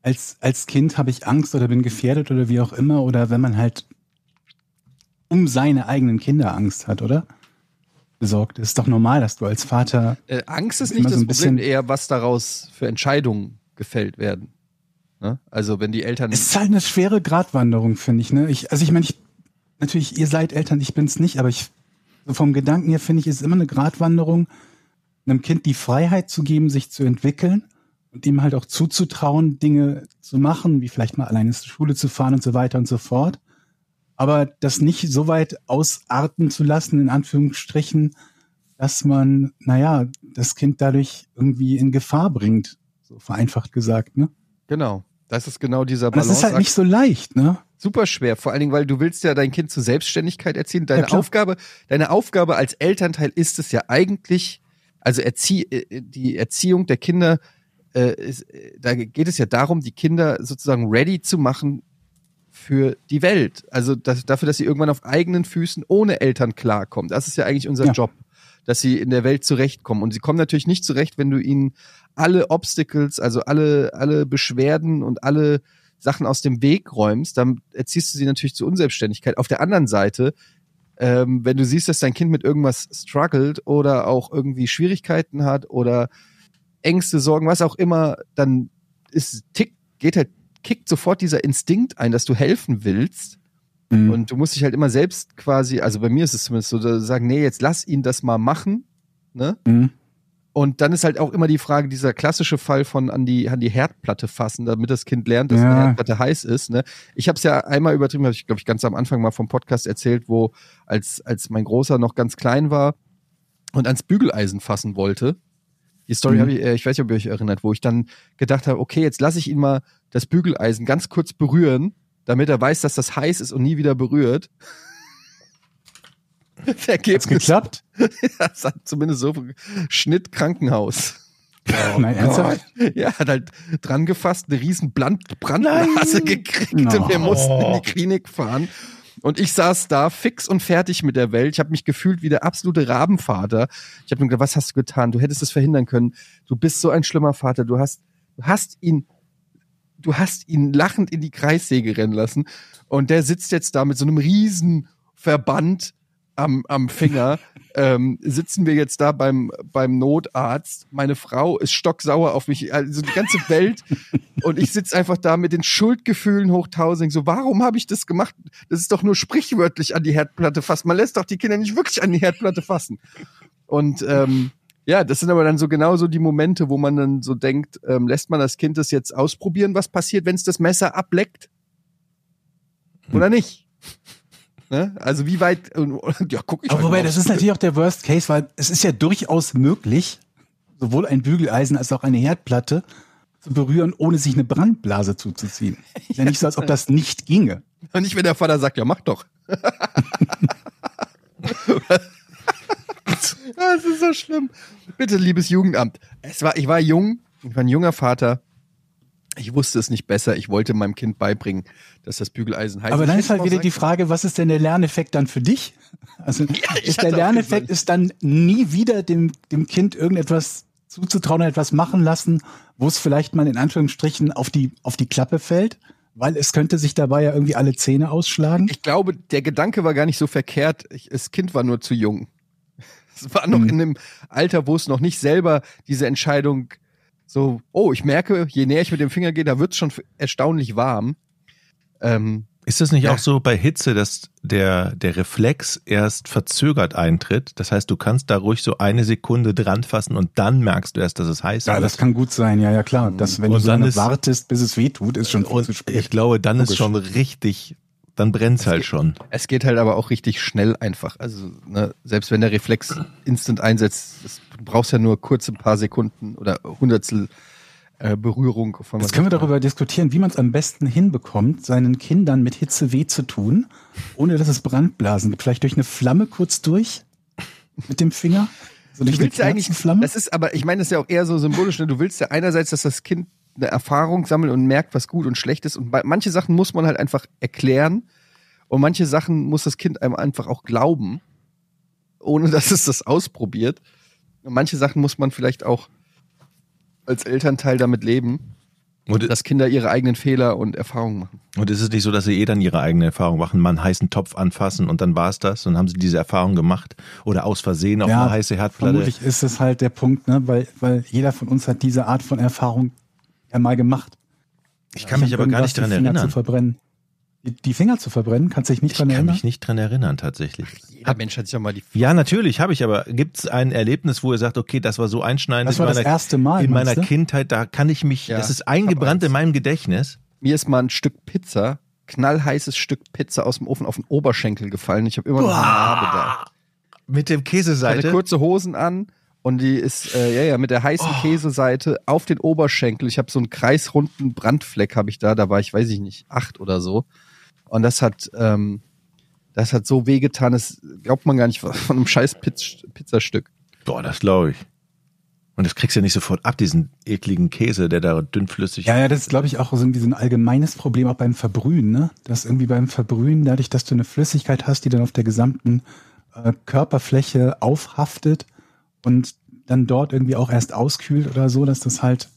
als, als Kind habe ich Angst oder bin gefährdet oder wie auch immer, oder wenn man halt um seine eigenen Kinder Angst hat, oder? Besorgt. ist doch normal, dass du als Vater. Äh, Angst ist nicht so das ein Problem, bisschen- eher was daraus für Entscheidungen gefällt werden. Ne? Also wenn die Eltern. Es ist halt eine schwere Gratwanderung, finde ich, ne? Ich, also ich meine, ich, natürlich, ihr seid Eltern, ich bin's nicht, aber ich, so vom Gedanken her finde ich, ist es immer eine Gratwanderung, einem Kind die Freiheit zu geben, sich zu entwickeln und ihm halt auch zuzutrauen, Dinge zu machen, wie vielleicht mal alleine zur Schule zu fahren und so weiter und so fort. Aber das nicht so weit ausarten zu lassen, in Anführungsstrichen, dass man, naja, das Kind dadurch irgendwie in Gefahr bringt. So vereinfacht gesagt, ne? genau. Das ist genau dieser Und das ist halt nicht so leicht, ne? Super schwer, vor allen Dingen, weil du willst ja dein Kind zur Selbstständigkeit erziehen. Deine Ja. Aufgabe, deine Aufgabe als Elternteil ist es ja eigentlich, also Erzie äh, die Erziehung der Kinder, äh, ist, äh, da geht es ja darum, die Kinder sozusagen ready zu machen für die Welt. Also das, dafür, dass sie irgendwann auf eigenen Füßen ohne Eltern klarkommen. Das ist ja eigentlich unser Ja. Job, dass sie in der Welt zurechtkommen. Und sie kommen natürlich nicht zurecht, wenn du ihnen alle Obstacles, also alle, alle Beschwerden und alle Sachen aus dem Weg räumst, dann erziehst du sie natürlich zur Unselbstständigkeit. Auf der anderen Seite, ähm, wenn du siehst, dass dein Kind mit irgendwas struggelt oder auch irgendwie Schwierigkeiten hat oder Ängste, Sorgen, was auch immer, dann ist tick, geht halt, kickt sofort dieser Instinkt ein, dass du helfen willst. Mhm. Und du musst dich halt immer selbst quasi, also bei mir ist es zumindest so, sagen, nee, jetzt lass ihn das mal machen. Ne? Mhm. Und dann ist halt auch immer die Frage, dieser klassische Fall von an die, an die Herdplatte fassen, damit das Kind lernt, dass Ja. eine Herdplatte heiß ist. Ne? Ich habe es ja einmal übertrieben, habe ich, glaube ich, ganz am Anfang mal vom Podcast erzählt, wo als, als mein Großer noch ganz klein war und ans Bügeleisen fassen wollte. Die Story Mhm. habe ich, äh, ich weiß nicht, ob ihr euch erinnert, wo ich dann gedacht habe, okay, jetzt lasse ich ihn mal das Bügeleisen ganz kurz berühren, damit er weiß, dass das heiß ist und nie wieder berührt. Das Hat's Ergebnis, geklappt? das hat zumindest so Schnitt Krankenhaus. Nein, ernsthaft? Ja, hat halt dran gefasst, eine riesen Brand Brandblase gekriegt No. und wir mussten in die Klinik fahren. Und ich saß da fix und fertig mit der Welt. Ich habe mich gefühlt wie der absolute Rabenvater. Ich habe mir gedacht, was hast du getan? Du hättest es verhindern können. Du bist so ein schlimmer Vater. Du hast, du hast ihn, du hast ihn lachend in die Kreissäge rennen lassen. Und der sitzt jetzt da mit so einem riesen Verband am, am Finger. ähm, sitzen wir jetzt da beim, beim Notarzt. Meine Frau ist stocksauer auf mich, also die ganze Welt. und ich sitze einfach da mit den Schuldgefühlen hoch tausend. So, warum habe ich das gemacht? Das ist doch nur sprichwörtlich an die Herdplatte fassen. Man lässt doch die Kinder nicht wirklich an die Herdplatte fassen. Und ähm, ja, das sind aber dann so genauso die Momente, wo man dann so denkt, ähm, lässt man das Kind das jetzt ausprobieren, was passiert, wenn es das Messer ableckt? Oder nicht? Ne? Also wie weit, ja, guck ich Aber mal wobei, das ist natürlich auch der Worst Case, weil es ist ja durchaus möglich, sowohl ein Bügeleisen als auch eine Herdplatte zu berühren, ohne sich eine Brandblase zuzuziehen. Ist ja nicht so, als ob das nicht ginge. Und nicht, wenn der Vater sagt, ja, mach doch. das ist so schlimm. Bitte, liebes Jugendamt. Es war, ich war jung, ich war ein junger Vater. Ich wusste es nicht besser. Ich wollte meinem Kind beibringen, dass das Bügeleisen heißt. Aber Ich dann ist halt wieder die Frage, was ist denn der Lerneffekt dann für dich? Also ich ist der Lerneffekt ist dann nie wieder dem, dem Kind irgendetwas zuzutrauen, etwas machen lassen, wo es vielleicht mal in Anführungsstrichen auf die, auf die Klappe fällt, weil es könnte sich dabei ja irgendwie alle Zähne ausschlagen. Ich glaube, der Gedanke war gar nicht so verkehrt. Ich, das Kind war nur zu jung. Es war noch Mhm. in einem Alter, wo es noch nicht selber diese Entscheidung so, oh, ich merke, je näher ich mit dem Finger gehe, da wird es schon erstaunlich warm. Ähm, Ist das nicht Ja. auch so bei Hitze, dass der, der Reflex erst verzögert eintritt? Das heißt, du kannst da ruhig so eine Sekunde dran fassen und dann merkst du erst, dass es heiß Ja, wird. das kann gut sein, ja, ja, klar. Das, wenn Und du so dann lange ist- wartest, bis es weh tut, ist schon zu spät. ich glaube, dann ist Logisch. schon richtig dann brennt's halt geht- schon. Es geht halt aber auch richtig schnell einfach. Also, ne, selbst wenn der Reflex instant einsetzt, das, du brauchst ja nur kurz ein paar Sekunden oder Hundertstel äh, Berührung von Jetzt können wir darüber diskutieren, wie man es am besten hinbekommt, seinen Kindern mit Hitze weh zu tun, ohne dass es Brandblasen gibt. Vielleicht durch eine Flamme kurz durch mit dem Finger. So durch Du willst ja eigentlich, das ist aber, ich meine, das ist ja auch eher so symbolisch, ne? du willst ja einerseits, dass das Kind eine Erfahrung sammelt und merkt, was gut und schlecht ist und manche Sachen muss man halt einfach erklären und manche Sachen muss das Kind einem einfach auch glauben, ohne dass es das ausprobiert. Und manche Sachen muss man vielleicht auch als Elternteil damit leben, Und, dass Kinder ihre eigenen Fehler und Erfahrungen machen. und ist es nicht so, dass sie eh dann ihre eigene Erfahrung machen, mal einen heißen Topf anfassen und dann war's das und haben sie diese Erfahrung gemacht oder aus Versehen auf Ja, eine heiße Herdplatte. Vermutlich ist es halt der Punkt, ne? weil, weil jeder von uns hat diese Art von Erfahrung ja mal gemacht. Ich kann mich aber gar nicht Finger erinnern. Zu verbrennen. Die, die Finger zu verbrennen, kannst du dich nicht Ich dran kann erinnern? mich nicht dran erinnern, tatsächlich. Jeder Mensch hat sich ja mal die Ja, natürlich habe ich, aber gibt es ein Erlebnis, wo ihr sagt, okay, das war so einschneidend Das war in das meiner, erste Mal, in meiner? Kindheit, da kann ich mich, Ja, das ist ich hab eingebrannt in meinem Gedächtnis. mir ist mal ein Stück Pizza, knallheißes Stück Pizza aus dem Ofen auf den Oberschenkel gefallen. Ich habe immer noch eine Narbe da. Mit dem Ich hatte Käseseite. kurze Hosen an und die ist äh, ja ja mit der heißen Käseseite auf den Oberschenkel. Ich habe so einen kreisrunden Brandfleck habe ich da. Da war ich weiß ich nicht acht oder so. Und das hat ähm, das hat so wehgetan, das glaubt man gar nicht von einem scheiß Piz Pizzastück. Boah, das glaube ich. Und das kriegst du ja nicht sofort ab, diesen ekligen Käse, der da dünnflüssig Ja, ja, das ist, glaube ich, auch so ein, ein allgemeines Problem auch beim Verbrühen, ne? Dass irgendwie beim Verbrühen, dadurch, dass du eine Flüssigkeit hast, die dann auf der gesamten äh, Körperfläche aufhaftet und dann dort irgendwie auch erst auskühlt oder so, dass das halt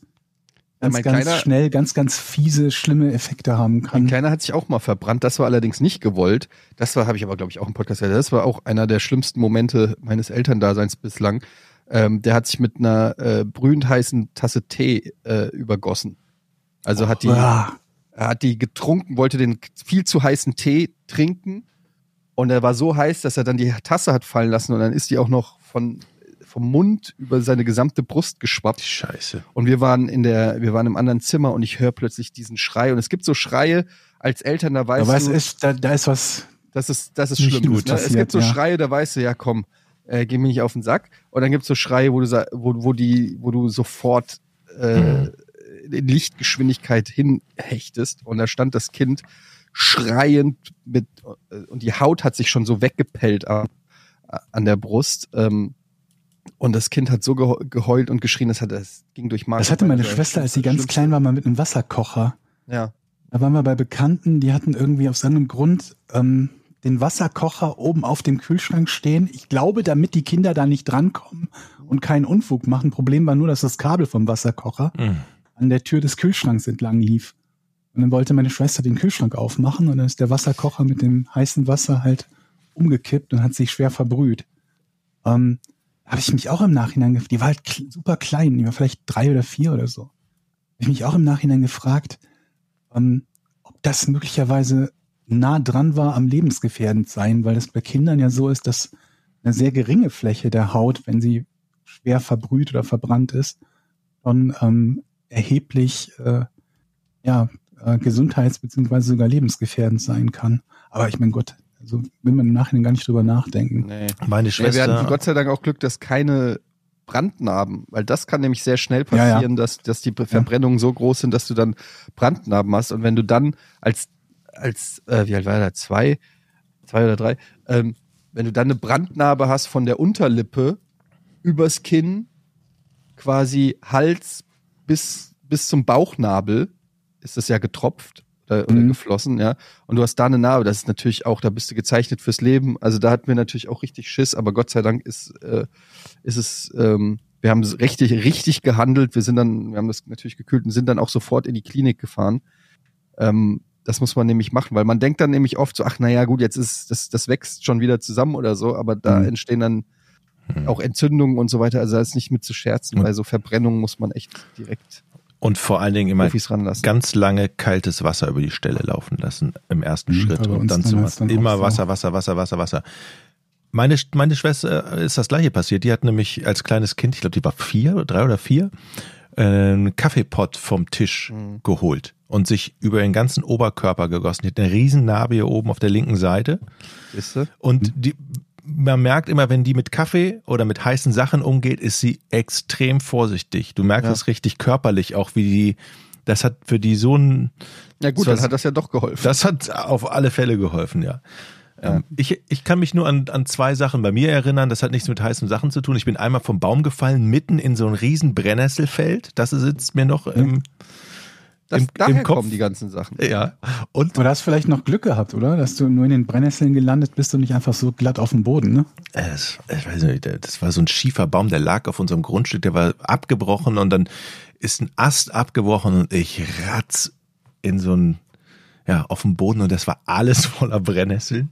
Ja, ganz, mein ganz Kleiner- schnell ganz, ganz fiese, schlimme Effekte haben Mein kann. Kleiner hat sich auch mal verbrannt. Das war allerdings nicht gewollt. Das war, habe ich aber, glaube ich, auch im Podcast gesagt. Das war auch einer der schlimmsten Momente meines Elterndaseins bislang. Ähm, der hat sich mit einer äh, brühend heißen Tasse Tee äh, übergossen. Also hat die, Ah, er hat die getrunken, wollte den viel zu heißen Tee trinken und er war so heiß, dass er dann die Tasse hat fallen lassen und dann ist die auch noch von vom Mund über seine gesamte Brust geschwappt. Scheiße. Und wir waren in der, wir waren im anderen Zimmer und ich höre plötzlich diesen Schrei. Und es gibt so Schreie als Eltern, da weißt weiß du, ich, da, da ist was, das ist, das ist nicht schlimm. gut ne? Es passiert, gibt so ja. Schreie, da weißt du, ja komm, äh, geh mir nicht auf den Sack. Und dann gibt's so Schreie, wo du, wo, wo die, wo du sofort äh, in Lichtgeschwindigkeit hinhechtest. Und da stand das Kind schreiend mit, äh, und die Haut hat sich schon so weggepellt an, an der Brust. Ähm, und das Kind hat so gehe- geheult und geschrien, das, hat, das ging durch Mark. das hatte meine Schwester, als sie ganz klein war, mal mit einem Wasserkocher. Ja. Da waren wir bei Bekannten, die hatten irgendwie aus irgendeinem Grund ähm, den Wasserkocher oben auf dem Kühlschrank stehen. Ich glaube, damit die Kinder da nicht drankommen und keinen Unfug machen. Problem war nur, dass das Kabel vom Wasserkocher Mhm. an der Tür des Kühlschranks entlang lief. Und dann wollte meine Schwester den Kühlschrank aufmachen und dann ist der Wasserkocher mit dem heißen Wasser halt umgekippt und hat sich schwer verbrüht. Ähm, habe ich mich auch im Nachhinein gefragt, die war halt super klein, die war vielleicht drei oder vier oder so. Habe ich mich auch im Nachhinein gefragt, ähm, ob das möglicherweise nah dran war am lebensgefährdend sein, weil das bei Kindern ja so ist, dass eine sehr geringe Fläche der Haut, wenn sie schwer verbrüht oder verbrannt ist, schon ähm, erheblich äh, ja, äh, gesundheits- bzw. sogar lebensgefährdend sein kann. Aber ich mein Gott, also will man im Nachhinein gar nicht drüber nachdenken. Nee. Meine Ja, wir Schwester. hatten Gott sei Dank auch Glück, dass keine Brandnarben, weil das kann nämlich sehr schnell Ja, ja. passieren, Dass, dass die Verbrennungen so groß sind, dass du dann Brandnarben hast. Und wenn du dann als, als äh, wie alt war er, zwei, zwei oder drei, ähm, wenn du dann eine Brandnarbe hast von der Unterlippe übers Kinn, quasi Hals bis, bis zum Bauchnabel, ist das ja getropft oder, oder Mhm. geflossen, ja. Und du hast da eine Narbe, das ist natürlich auch, da bist du gezeichnet fürs Leben. Also da hatten wir natürlich auch richtig Schiss, aber Gott sei Dank ist, äh, ist es, ähm, wir haben es richtig, richtig gehandelt. Wir sind dann, wir haben das natürlich gekühlt und sind dann auch sofort in die Klinik gefahren. Ähm, das muss man nämlich machen, weil man denkt dann nämlich oft so, ach naja, gut, jetzt ist das, das wächst schon wieder zusammen oder so, aber da Mhm. entstehen dann auch Entzündungen und so weiter. Also da ist nicht mit zu scherzen. Bei so Verbrennungen muss man echt direkt Und vor allen Dingen immer ganz lange kaltes Wasser über die Stelle laufen lassen im ersten Mhm, Schritt und dann dann auch immer. Wasser, Wasser, Wasser, Wasser, Wasser. Meine, meine Schwester ist das gleiche passiert. Die hat nämlich als kleines Kind, ich glaube, die war vier, drei oder vier, äh, einen Kaffeepott vom Tisch Mhm. geholt und sich über den ganzen Oberkörper gegossen. Die hat eine riesen Narbe hier oben auf der linken Seite. Siehst du? Und die, man merkt immer, wenn die mit Kaffee oder mit heißen Sachen umgeht, ist sie extrem vorsichtig. Du merkst Ja. es richtig körperlich, auch wie die, das hat für die so ein, Ja gut, Das dann hat das ja doch geholfen. das hat auf alle Fälle geholfen, ja. Ähm, ich, ich kann mich nur an, an zwei Sachen bei mir erinnern. Das hat nichts mit heißen Sachen zu tun. Ich bin einmal vom Baum gefallen, mitten in so ein riesen Brennnesselfeld. Das sitzt mir noch im, das, im- daher im Kopf. kommen die ganzen Sachen. ja. Und Aber da hast du vielleicht noch Glück gehabt, oder? Dass du nur in den Brennnesseln gelandet bist und nicht einfach so glatt auf dem Boden, ne? Äh, Es, ich weiß nicht, das war so ein schiefer Baum, der lag auf unserem Grundstück, der war abgebrochen und dann ist ein Ast abgebrochen und ich ratz in so ein, ja, auf dem Boden und das war alles voller Brennnesseln.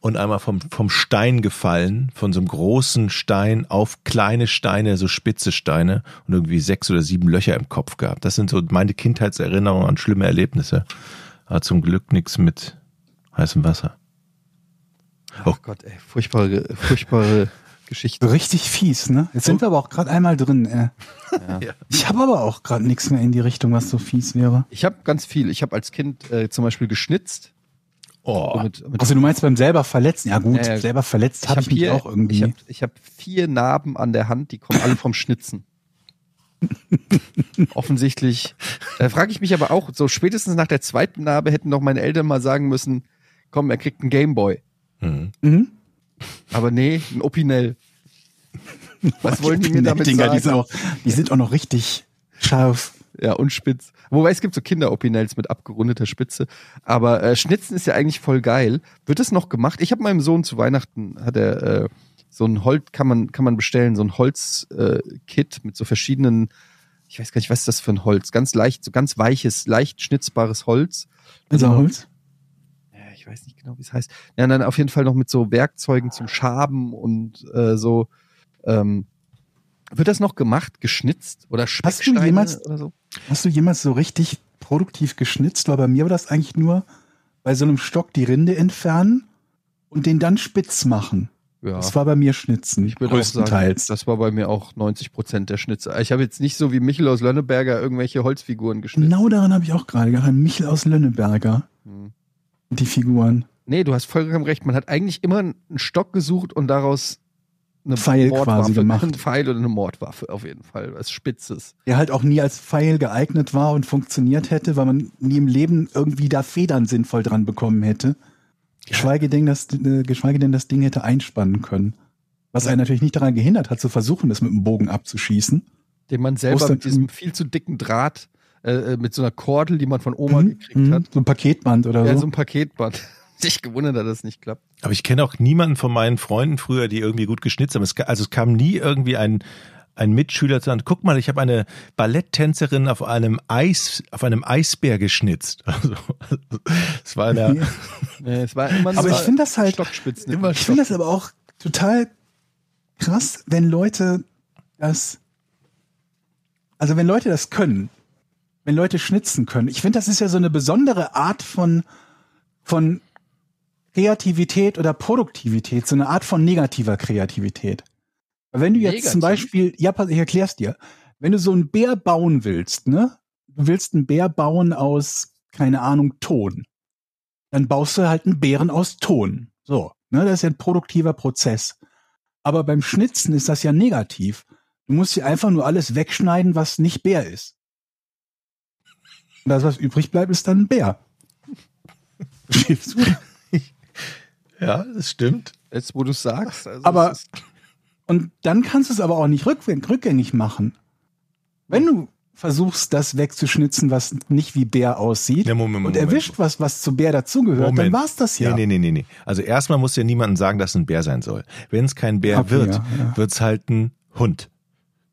Und einmal vom, vom Stein gefallen, von so einem großen Stein auf kleine Steine, so spitze Steine und irgendwie sechs oder sieben Löcher im Kopf gehabt. Das sind so meine Kindheitserinnerungen an schlimme Erlebnisse. Aber zum Glück nichts mit heißem Wasser. Oh Gott, ey, furchtbare, furchtbare Geschichte. So richtig fies, ne? Jetzt sind wir aber auch gerade einmal drin. Äh. Ja. Ich habe aber auch gerade nichts mehr in die Richtung, was so fies wäre. Ich habe ganz viel. Ich habe als Kind äh, zum Beispiel geschnitzt. Oh, Mit, mit Also du meinst beim selber verletzen? Ja gut, ja. selber verletzt habe ich mich hier- auch irgendwie. Ich habe ich hab vier Narben an der Hand, die kommen alle vom Schnitzen. Offensichtlich. Da frage ich mich aber auch, so spätestens nach der zweiten Narbe hätten doch meine Eltern mal sagen müssen, komm, er kriegt einen Gameboy. hm. mhm. Aber nee, ein Opinel. Was wollen die mir damit Dinger, sagen? Die sind, auch, die sind auch noch richtig scharf. Ja, und spitz. Wobei es gibt so Kinder-Opinels mit abgerundeter Spitze. Aber äh, Schnitzen ist ja eigentlich voll geil. Wird das noch gemacht? Ich habe meinem Sohn zu Weihnachten, hat er äh, so ein Holz, kann man, kann man bestellen, so ein Holz-Kit äh, Kit mit so verschiedenen, ich weiß gar nicht, was ist das für ein Holz? Ganz leicht, so ganz weiches, leicht schnitzbares Holz. Also Genau. Holz. Ja, ich weiß nicht genau, wie es heißt. Ja, dann auf jeden Fall noch mit so Werkzeugen zum Schaben und äh, so. Ähm, wird das noch gemacht, geschnitzt oder Hast du Specksteine jemals- oder so? Hast du jemals so richtig produktiv geschnitzt? Weil bei mir war das eigentlich nur bei so einem Stock die Rinde entfernen und den dann spitz machen. Ja. Das war bei mir Schnitzen. Ich würde auch sagen, das war bei mir auch 90 Prozent der Schnitze. Ich habe jetzt nicht so wie Michel aus Lönneberger irgendwelche Holzfiguren geschnitzt. genau daran habe ich auch gerade gedacht. Michel aus Lönneberger. Hm. Die Figuren. Nee, du hast vollkommen recht. Man hat eigentlich immer einen Stock gesucht und daraus eine Pfeil Mordwaffe, quasi gemacht. Ein Pfeil oder eine Mordwaffe auf jeden Fall, was Spitzes. Der halt auch nie als Pfeil geeignet war und funktioniert hätte, weil man nie im Leben irgendwie da Federn sinnvoll dran bekommen hätte. Geschweige denn, das, äh, geschweige denn das Ding hätte einspannen können. Was einen natürlich nicht daran gehindert hat, zu versuchen, das mit dem Bogen abzuschießen. Den man selber mit diesem viel zu dicken Draht, äh, mit so einer Kordel, die man von Oma Mhm, gekriegt mhm. hat. So ein Paketband oder Ja, so. so ein Paketband. Sich gewundert, dass das nicht klappt. Aber ich kenne auch niemanden von meinen Freunden früher, die irgendwie gut geschnitzt haben. Es, also es kam nie irgendwie ein, ein Mitschüler zu sagen, guck mal, ich habe eine Balletttänzerin auf einem Eis, auf einem Eisbär geschnitzt. Also, es war eine, Ja. Nee, es war immer Aber ich finde das halt, Stockspitzen. immer ich finde das aber auch total krass, wenn Leute das, also wenn Leute das können, wenn Leute schnitzen können. Ich finde, das ist ja so eine besondere Art von, von Kreativität oder Produktivität, so eine Art von negativer Kreativität. Wenn du jetzt Negativ? zum Beispiel, ja, ich erklär's dir. Wenn du so einen Bär bauen willst, ne? Du willst einen Bär bauen aus, keine Ahnung, Ton. Dann baust du halt einen Bären aus Ton. So, ne? Das ist ja ein produktiver Prozess. Aber beim Schnitzen ist das ja negativ. Du musst dir einfach nur alles wegschneiden, was nicht Bär ist. Und das, was übrig bleibt, ist dann ein Bär. Verstehst du? Ja, das stimmt. Jetzt, wo du sagst. Also Aber- es Und dann kannst du es aber auch nicht rückgängig, rückgängig machen. Wenn du versuchst, das wegzuschnitzen, was nicht wie Bär aussieht, Ja, Moment, und Moment. erwischt was, was zu Bär dazugehört, dann Moment. war's das ja. Nee, nee, nee, nee. Also erstmal muss ja niemandem sagen, dass es ein Bär sein soll. Wenn es kein Bär Okay, wird, ja, ja. wird's halt ein Hund.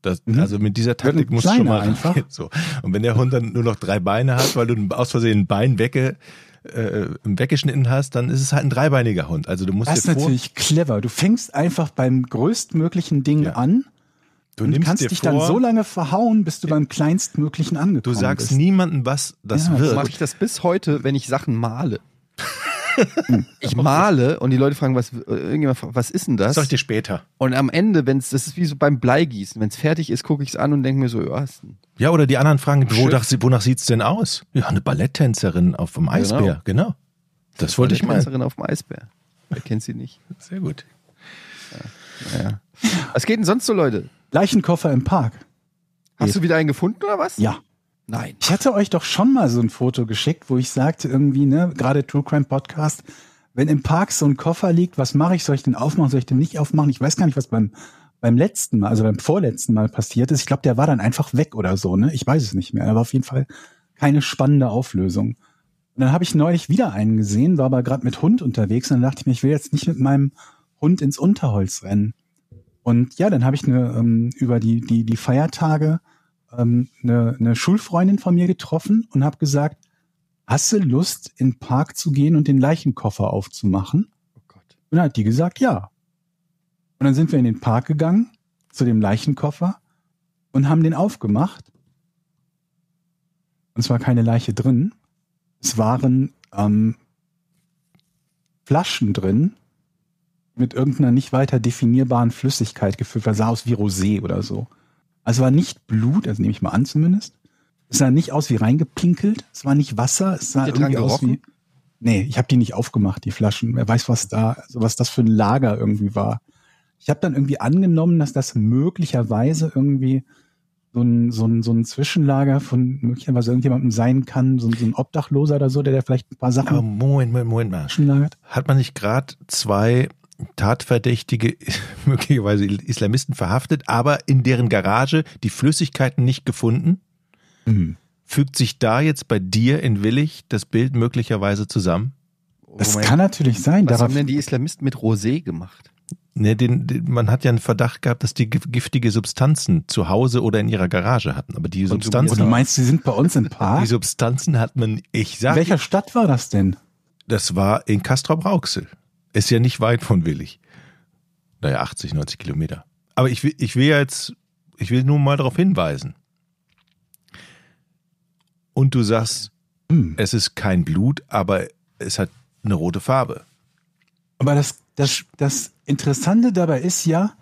Das, Mhm. Also mit dieser Wird Taktik ein musst du schon mal einfach. so. Und wenn der Hund dann nur noch drei Beine hat, weil du aus Versehen ein Bein wegge, äh, weggeschnitten hast, dann ist es halt ein dreibeiniger Hund. Also du musst Das ist natürlich clever. Du fängst einfach beim größtmöglichen Ding Ja. an du und kannst dich vor, dann so lange verhauen, bis du beim kleinstmöglichen du angekommen sagst bist. niemandem, was das Ja, so wird. mache ich das bis heute, wenn ich Sachen male. ich male und die Leute fragen, was, irgendjemand fragt, was ist denn das? Das sag ich dir später. Und am Ende, wenn es, das ist wie so beim Bleigießen, wenn es fertig ist, gucke ich es an und denke mir so, ja, ist ein Ja, oder die anderen fragen, wonach, wonach sieht's denn aus? Ja, eine Balletttänzerin auf dem Eisbär, genau. Das wollte ich meinen. Tänzerin auf dem Eisbär. Wer kennt sie nicht? Sehr gut. Naja. Was geht denn sonst so, Leute? Leichenkoffer im Park. Hast du wieder einen gefunden oder was? Ja. Nein. Ich hatte euch doch schon mal so ein Foto geschickt, wo ich sagte irgendwie, ne, gerade True Crime Podcast, wenn im Park so ein Koffer liegt, was mache ich? Soll ich den aufmachen? Soll ich den nicht aufmachen? Ich weiß gar nicht, was beim beim letzten Mal, also beim vorletzten Mal passiert ist. Ich glaube, der war dann einfach weg oder so, ne? Ich weiß es nicht mehr. Er war auf jeden Fall keine spannende Auflösung. Und dann habe ich neulich wieder einen gesehen, war aber gerade mit Hund unterwegs und dann dachte ich mir, ich will jetzt nicht mit meinem Hund ins Unterholz rennen. Und ja, dann habe ich eine, ähm, über die, die, die Feiertage ähm, eine, eine Schulfreundin von mir getroffen und habe gesagt, hast du Lust, in den Park zu gehen und den Leichenkoffer aufzumachen? Oh Gott. Und dann hat die gesagt, ja. Und dann sind wir in den Park gegangen, zu dem Leichenkoffer und haben den aufgemacht. Und es war keine Leiche drin. Es waren ähm, Flaschen drin mit irgendeiner nicht weiter definierbaren Flüssigkeit gefüllt. Das sah aus wie Rosé oder so. Also war nicht Blut, also nehme ich mal an zumindest. Es sah nicht aus wie reingepinkelt. Es war nicht Wasser. Es sah irgendwie aus wie. Nee, ich habe die nicht aufgemacht, die Flaschen. Wer weiß, was da, also was das für ein Lager irgendwie war. Ich habe dann irgendwie angenommen, dass das möglicherweise irgendwie so ein, so ein, so ein Zwischenlager von möglicherweise irgendjemandem sein kann, so, ein- so ein Obdachloser oder so, der da vielleicht ein paar Sachen Aber Moment, Moment, Moment mal. zwischenlagert. Hat man nicht gerade zwei Tatverdächtige, möglicherweise Islamisten verhaftet, aber in deren Garage die Flüssigkeiten nicht gefunden? Mhm. Fügt sich da jetzt bei dir in Willig das Bild möglicherweise zusammen? Das Moment. kann natürlich sein. Was haben denn die Islamisten mit Rosé gemacht? Ne, den, den, man hat ja einen Verdacht gehabt, dass die gif- giftige Substanzen zu Hause oder in ihrer Garage hatten. Aber die Konsumiert und Substanzen, du meinst, sie sind bei uns im die Park? Substanzen hat man, ich In sag, welcher Stadt war das denn? das war in Castrop-Rauxel. Ist ja nicht weit von Willig. Naja, 80, 90 Kilometer. Aber ich will, ich will jetzt, ich will nur mal darauf hinweisen. Und du sagst, Hm. es ist kein Blut, aber es hat eine rote Farbe. Aber das, das, das Interessante dabei ist ja,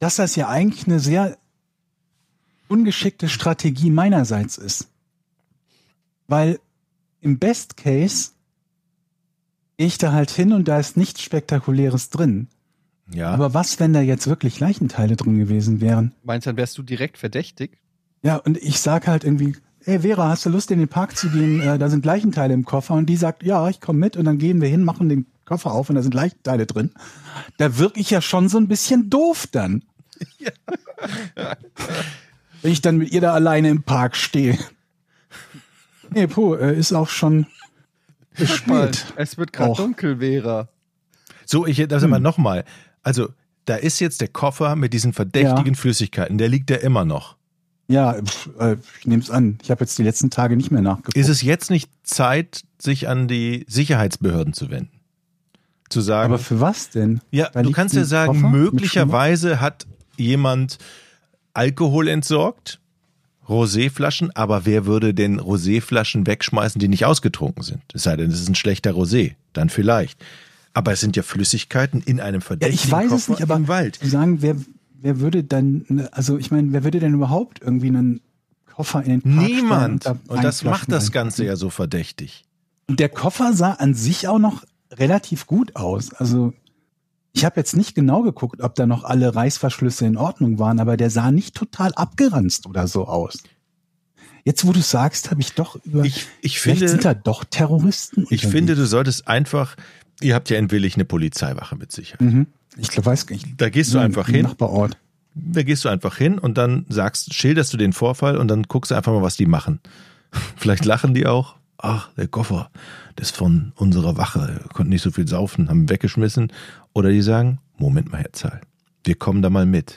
dass das ja eigentlich eine sehr ungeschickte Strategie meinerseits ist. Weil im Best Case gehe ich da halt hin und da ist nichts Spektakuläres drin. Ja. Aber was, wenn da jetzt wirklich Leichenteile drin gewesen wären? Meinst du, dann wärst du direkt verdächtig? Ja, und ich sag halt irgendwie, ey Vera, hast du Lust in den Park zu gehen? Äh, da sind Leichenteile im Koffer. Und die sagt, ja, ich komme mit. Und dann gehen wir hin, machen den Koffer auf und da sind Leichenteile drin. Da wirke ich ja schon so ein bisschen doof dann. Wenn ich dann mit ihr da alleine im Park stehe. Nee, puh, äh, ist auch schon spät. es wird gerade dunkel, Vera. So, ich das aber nochmal. Also, da ist jetzt der Koffer mit diesen verdächtigen Flüssigkeiten, der liegt ja immer noch. Ja, äh, ich nehme es an. Ich habe jetzt die letzten Tage nicht mehr nachgeguckt. Ist es jetzt nicht Zeit, sich an die Sicherheitsbehörden zu wenden? Zu sagen, Aber für was denn? ja, Da du kannst ja sagen, möglicherweise hat jemand Alkohol entsorgt, Roséflaschen, aber wer würde denn Roséflaschen wegschmeißen, die nicht ausgetrunken sind? Es sei denn, es ist ein schlechter Rosé, dann vielleicht. Aber es sind ja Flüssigkeiten in einem Ja, verdächtigen ich weiß Koffer es nicht, aber im Wald. sagen, wer, wer würde dann, also ich meine, wer würde denn überhaupt irgendwie einen Koffer in den Park Niemand. da Und das macht das Ganze ja so verdächtig. Und der Koffer sah an sich auch noch relativ gut aus. Also ich habe jetzt nicht genau geguckt, ob da noch alle Reißverschlüsse in Ordnung waren, aber der sah nicht total abgeranzt oder so aus. Jetzt, wo du sagst, habe ich doch über. Ich, ich finde, sind da doch Terroristen. Ich unterwegs. finde, du solltest einfach, ihr habt ja in Willig eine Polizeiwache mit Sicherheit. Mhm. Ich glaub, weiß gar nicht. Da gehst du einfach hin, Nachbarort. da gehst du einfach hin und dann sagst, schilderst du den Vorfall und dann guckst du einfach mal, was die machen. Vielleicht lachen die auch. Ach, der Koffer, das ist von unserer Wache, konnten nicht so viel saufen, haben weggeschmissen. Oder die sagen, Moment mal, Herr Zahl, wir kommen da mal mit.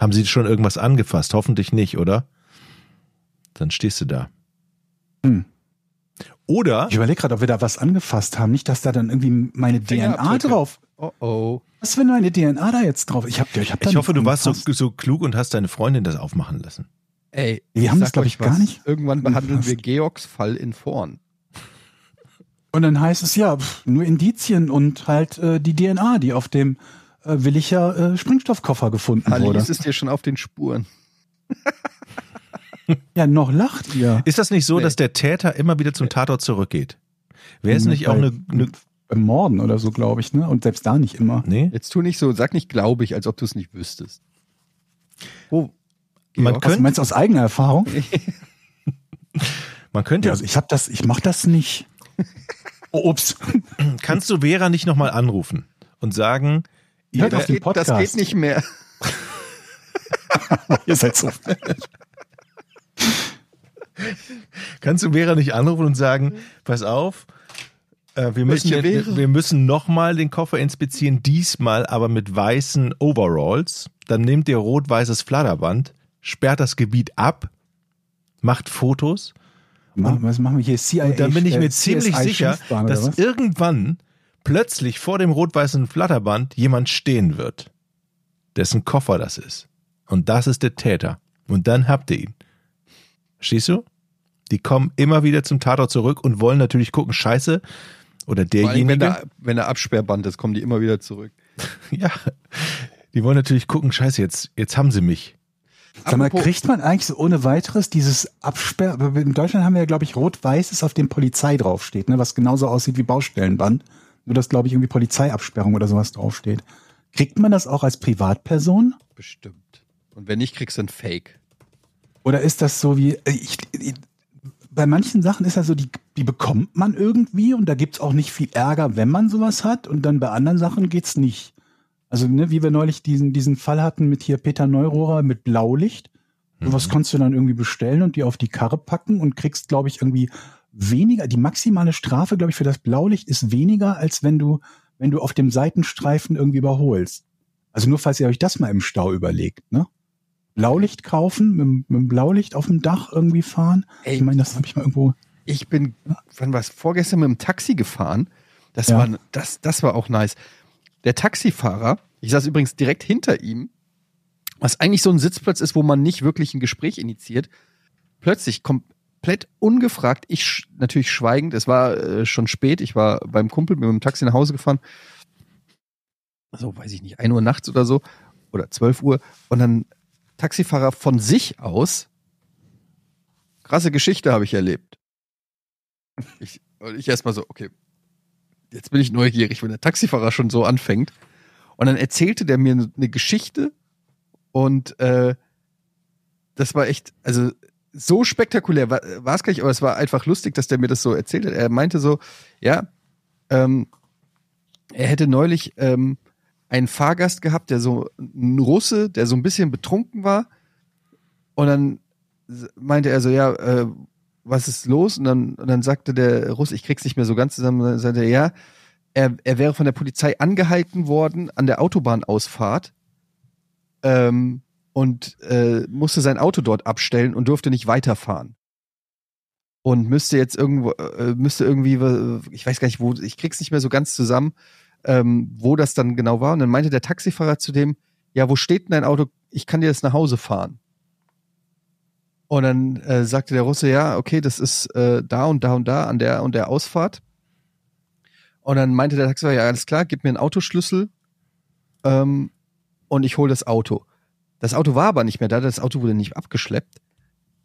Haben Sie schon irgendwas angefasst? Hoffentlich nicht, oder? Dann stehst du da. Hm. Oder Ich überlege gerade, ob wir da was angefasst haben. Nicht, dass da dann irgendwie meine DNA drauf. Oh oh. Was, wenn meine DNA da jetzt drauf? Ich, hab, ich, hab da Ich hoffe, du warst so, so klug und hast deine Freundin das aufmachen lassen. Ey, Wir haben das, glaub euch ich, gar was. nicht Irgendwann behandeln wir Georgs Fall in Vorn. Und dann heißt es ja, pff, nur Indizien und halt äh, die DNA, die auf dem äh, Willicher äh, Sprengstoffkoffer gefunden wurde. Alice ist dir schon auf den Spuren. Ja, noch lacht ihr. Ist das nicht so, Nee. dass der Täter immer wieder zum Tatort zurückgeht? Wäre es nicht auch eine, eine Beim Morden oder so, glaube ich, ne? Und selbst da nicht immer. nee? Jetzt tu nicht so, sag nicht glaube ich, als ob du es nicht wüsstest. Wo? Man könnte, meinst du aus eigener Erfahrung? man könnte, Ja, also ich habe das, ich mach das nicht. Oh, ups. kannst du Vera nicht nochmal anrufen und sagen, Hört das, auf den geht, das geht nicht mehr. Ihr seid so. kannst du Vera nicht anrufen und sagen, pass auf, äh, wir müssen, wir müssen nochmal den Koffer inspizieren, diesmal aber mit weißen Overalls. Dann nehmt ihr rot-weißes Flatterband, sperrt das Gebiet ab, macht Fotos Machen, was machen wir hier? CIA, Und dann bin ich äh, mir ziemlich CSI sicher, dass irgendwann plötzlich vor dem rot-weißen Flatterband jemand stehen wird, dessen Koffer das ist. Und das ist der Täter. Und dann habt ihr ihn. Verstehst du? Die kommen immer wieder zum Tatort zurück und wollen natürlich gucken, scheiße, oder allem, wenn derjenige, der, wenn der Absperrband ist, kommen die immer wieder zurück. ja, die wollen natürlich gucken, scheiße, jetzt, jetzt haben sie mich. Sag mal, kriegt man eigentlich so ohne weiteres dieses Absperr... In Deutschland haben wir ja, glaube ich, rot-weißes, auf dem Polizei draufsteht, ne? was genauso aussieht wie Baustellenband. Nur, dass, glaube ich, irgendwie Polizeiabsperrung oder sowas draufsteht. Kriegt man das auch als Privatperson? Bestimmt. Und wenn nicht, kriegst du ein Fake. Oder ist das so wie... äh, Ich, ich, bei manchen Sachen ist das so, die, die bekommt man irgendwie und da gibt's auch nicht viel Ärger, wenn man sowas hat. Und dann bei anderen Sachen geht's nicht. Also, ne, wie wir neulich diesen, diesen Fall hatten mit hier Peter Neurohrer mit Blaulicht. Sowas kannst du dann irgendwie bestellen und dir auf die Karre packen und kriegst, glaube ich, irgendwie weniger. Die maximale Strafe, glaube ich, für das Blaulicht ist weniger, als wenn du, wenn du auf dem Seitenstreifen irgendwie überholst. Also nur falls ihr euch das mal im Stau überlegt, ne? Blaulicht kaufen, mit, dem- mit Blaulicht auf dem Dach irgendwie fahren. Ey. ich meine, das habe ich mal irgendwo. Ich bin, wann war es, vorgestern mit dem Taxi gefahren. Das, Ja. war, das, das war auch nice. Der Taxifahrer, ich saß übrigens direkt hinter ihm, was eigentlich so ein Sitzplatz ist, wo man nicht wirklich ein Gespräch initiiert. Plötzlich komplett ungefragt, ich sch- natürlich schweigend, es war äh, schon spät, ich war beim Kumpel mit dem Taxi nach Hause gefahren. So, weiß ich nicht, 1 Uhr nachts oder so, oder 12 Uhr. Und dann Taxifahrer von sich aus, krasse Geschichte habe ich erlebt. Ich, und ich erstmal so, okay, jetzt bin ich neugierig, wenn der Taxifahrer schon so anfängt. Und dann erzählte der mir eine Geschichte und äh, das war echt, also so spektakulär war es gar nicht, aber es war einfach lustig, dass der mir das so erzählt hat. Er meinte so, ja, ähm, er hätte neulich ähm, einen Fahrgast gehabt, der so ein Russe, der so ein bisschen betrunken war. Und dann meinte er so, ja, äh, was ist los? Und dann, und dann sagte der Russe, ich krieg's nicht mehr so ganz zusammen, dann sagte er, ja, er, er wäre von der Polizei angehalten worden an der Autobahnausfahrt ähm, und äh, musste sein Auto dort abstellen und durfte nicht weiterfahren. Und müsste jetzt irgendwo, äh, müsste irgendwie, äh, ich weiß gar nicht, wo, ich krieg's nicht mehr so ganz zusammen, ähm, wo das dann genau war. Und dann meinte der Taxifahrer zu dem, ja, wo steht denn dein Auto? Ich kann dir das nach Hause fahren. Und dann äh, sagte der Russe, ja, okay, das ist äh, da und da und da an der und der Ausfahrt. Und dann meinte der Taxifahrer, ja, alles klar, gib mir einen Autoschlüssel ähm, und ich hole das Auto. Das Auto war aber nicht mehr da, das Auto wurde nicht abgeschleppt.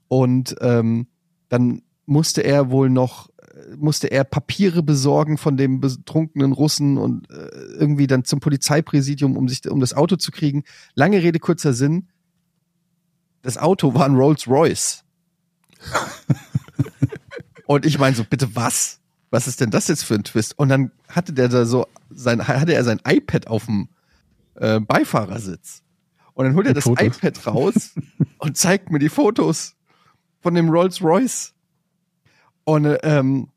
Und ähm, dann musste er wohl noch, äh, musste er Papiere besorgen von dem betrunkenen Russen und äh, irgendwie dann zum Polizeipräsidium, um sich, um das Auto zu kriegen. Lange Rede, kurzer Sinn. Das Auto war ein Rolls Royce. und ich meine so, bitte was? Was ist denn das jetzt für ein Twist? Und dann hatte der da so sein, hatte er sein iPad auf dem äh, Beifahrersitz. Und dann holt er das Fotos. iPad raus und zeigt mir die Fotos von dem Rolls Royce. Und, äh, ähm,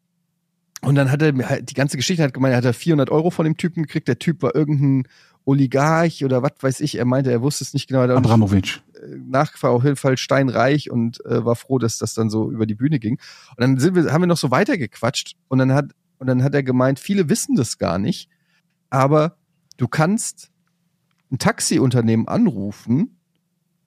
und dann hat er mir halt die ganze Geschichte hat gemeint, er hat er 400 Euro von dem Typen gekriegt. Der Typ war irgendein Oligarch oder was weiß ich. Er meinte, er wusste es nicht genau. Abramowitsch. nachgefragt, auf jeden Fall steinreich und äh, war froh, dass das dann so über die Bühne ging. Und dann sind wir, haben wir noch so weitergequatscht und dann hat, und dann hat er gemeint, viele wissen das gar nicht, aber du kannst ein Taxiunternehmen anrufen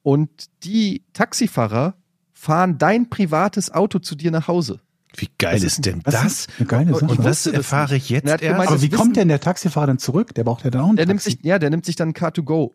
und die Taxifahrer fahren dein privates Auto zu dir nach Hause. Wie geil ist, denn Das das? ist eine geile Und- Sache. Und das erfahre ich jetzt Er erst. gemeint, Aber wie wissen- kommt denn der Taxifahrer dann zurück? Der braucht ja dann auch ein Der nimmt Taxi. sich, ja, der nimmt sich dann Car2Go.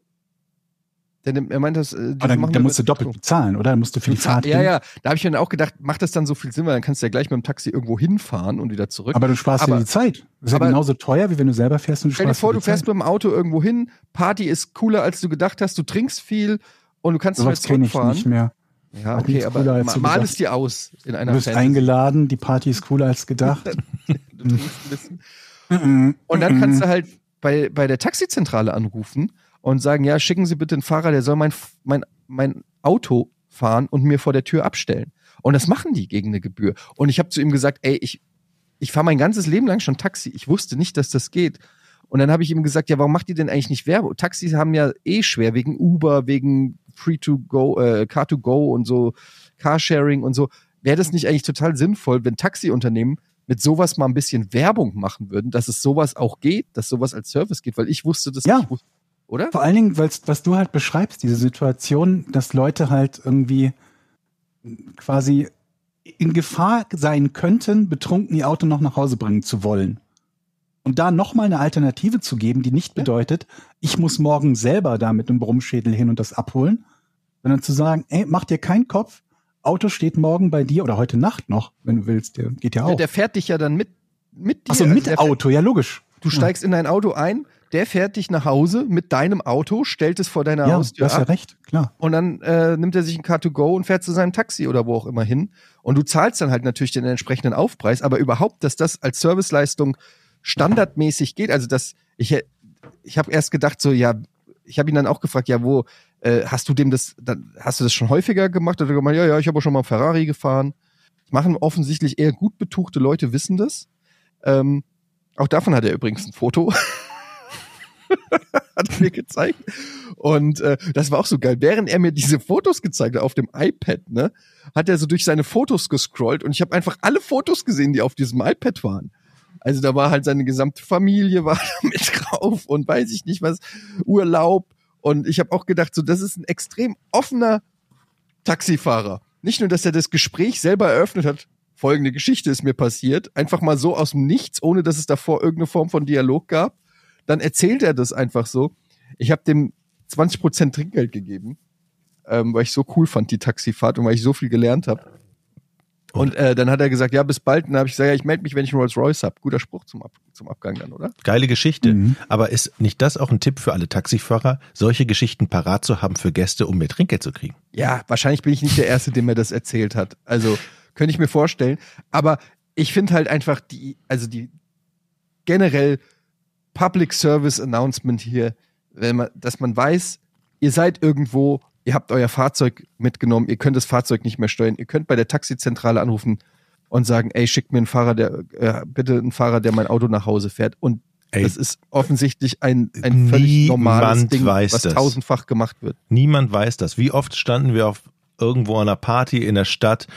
Der nimmt, er meint das, äh, Aber dann, dann musst du doppelt bezahlen, oder? Dann musst du für die Fahrt Ja, hin. ja. Da habe ich mir dann auch gedacht, macht das dann so viel Sinn, weil dann kannst du ja gleich mit dem Taxi irgendwo hinfahren und wieder zurück. Aber du sparst Aber- dir die Zeit. Das ist ja aber- genauso teuer, wie wenn du selber fährst und du Stell dir sparst vor, du fährst Zeit. mit dem Auto irgendwo hin, Party ist cooler, als du gedacht hast, du trinkst viel und du kannst nicht mehr kenne ich zurückfahren. nicht mehr. Ja, Party okay, ist aber als mal gedacht. es dir aus in einer Du bist Fantasy. eingeladen, die Party ist cooler als gedacht. Du trinkst ein bisschen. Und dann kannst du halt bei, bei der Taxizentrale anrufen und sagen, ja, schicken Sie bitte einen Fahrer, der soll mein, mein, mein Auto fahren und mir vor der Tür abstellen. Und das machen die gegen eine Gebühr. Und ich habe zu ihm gesagt, ey, ich, ich fahre mein ganzes Leben lang schon Taxi. Ich wusste nicht, dass das geht. Und dann habe ich ihm gesagt, ja, warum macht ihr denn eigentlich nicht Werbung? Taxis haben ja eh schwer wegen Uber, wegen Free to Go, äh, Car to Go und so, Carsharing und so. Wäre das nicht eigentlich total sinnvoll, wenn Taxiunternehmen mit sowas mal ein bisschen Werbung machen würden, dass es sowas auch geht, dass sowas als Service geht, weil ich wusste das Ja. nicht, wus- oder? Vor allen Dingen, was du halt beschreibst, diese Situation, dass Leute halt irgendwie quasi in Gefahr sein könnten, betrunken ihr Auto noch nach Hause bringen zu wollen. Und da nochmal eine Alternative zu geben, die nicht Ja. bedeutet, ich muss morgen selber da mit einem Brummschädel hin und das abholen, sondern zu sagen, ey, mach dir keinen Kopf, Auto steht morgen bei dir oder heute Nacht noch, wenn du willst, der geht ja Ja, auch. der fährt dich ja dann mit, mit dir. Achso, Also mit fährt- Auto, ja logisch. Du steigst in dein Auto ein, der fährt dich nach Hause mit deinem Auto, stellt es vor deiner Ja, du Haustür hast ja recht, klar. und dann äh, nimmt er sich ein Car2Go und fährt zu seinem Taxi oder wo auch immer hin. Und du zahlst dann halt natürlich den entsprechenden Aufpreis, aber überhaupt, dass das als Serviceleistung standardmäßig geht, also dass ich ich habe erst gedacht so, ja, ich habe ihn dann auch gefragt, ja, wo äh, hast du dem das, dann, hast du das schon häufiger gemacht? Oder gemeint, ja, ja, ich habe auch schon mal Ferrari gefahren. Das machen offensichtlich eher gut betuchte Leute, wissen das. Ähm, auch davon hat er übrigens ein Foto. hat er mir gezeigt. Und äh, das war auch so geil. Während er mir diese Fotos gezeigt hat auf dem iPad, ne, hat er so durch seine Fotos gescrollt und ich habe einfach alle Fotos gesehen, die auf diesem iPad waren. Also da war halt seine gesamte Familie war mit drauf und weiß ich nicht was, Urlaub. Und ich habe auch gedacht, so, das ist ein extrem offener Taxifahrer. Nicht nur, dass er das Gespräch selber eröffnet hat, folgende Geschichte ist mir passiert, einfach mal so aus dem Nichts, ohne dass es davor irgendeine Form von Dialog gab. Dann erzählt er das einfach so. Ich habe dem 20% Trinkgeld gegeben, ähm, weil ich so cool fand, die Taxifahrt und weil ich so viel gelernt habe. Und äh, dann hat er gesagt, ja, bis bald. Und dann habe ich gesagt, ja, ich melde mich, wenn ich einen Rolls Royce hab. Guter Spruch zum, Ab zum Abgang dann, oder? Geile Geschichte. Mhm. Aber ist nicht das auch ein Tipp für alle Taxifahrer, solche Geschichten parat zu haben für Gäste, um mehr Trinkgeld zu kriegen? Ja, wahrscheinlich bin ich nicht der Erste, dem mir das erzählt hat. Also könnte ich mir vorstellen. Aber ich finde halt einfach die, also die generell Public Service Announcement hier, wenn man, dass man weiß, ihr seid irgendwo, ihr habt euer Fahrzeug mitgenommen, ihr könnt das Fahrzeug nicht mehr steuern, ihr könnt bei der Taxizentrale anrufen und sagen, ey, schickt mir einen Fahrer, der, äh, bitte einen Fahrer, der mein Auto nach Hause fährt. Und Ey, das ist offensichtlich ein, ein völlig normales Ding, weiß was das. tausendfach gemacht wird. Niemand weiß das. Wie oft standen wir auf irgendwo an einer Party in der Stadt,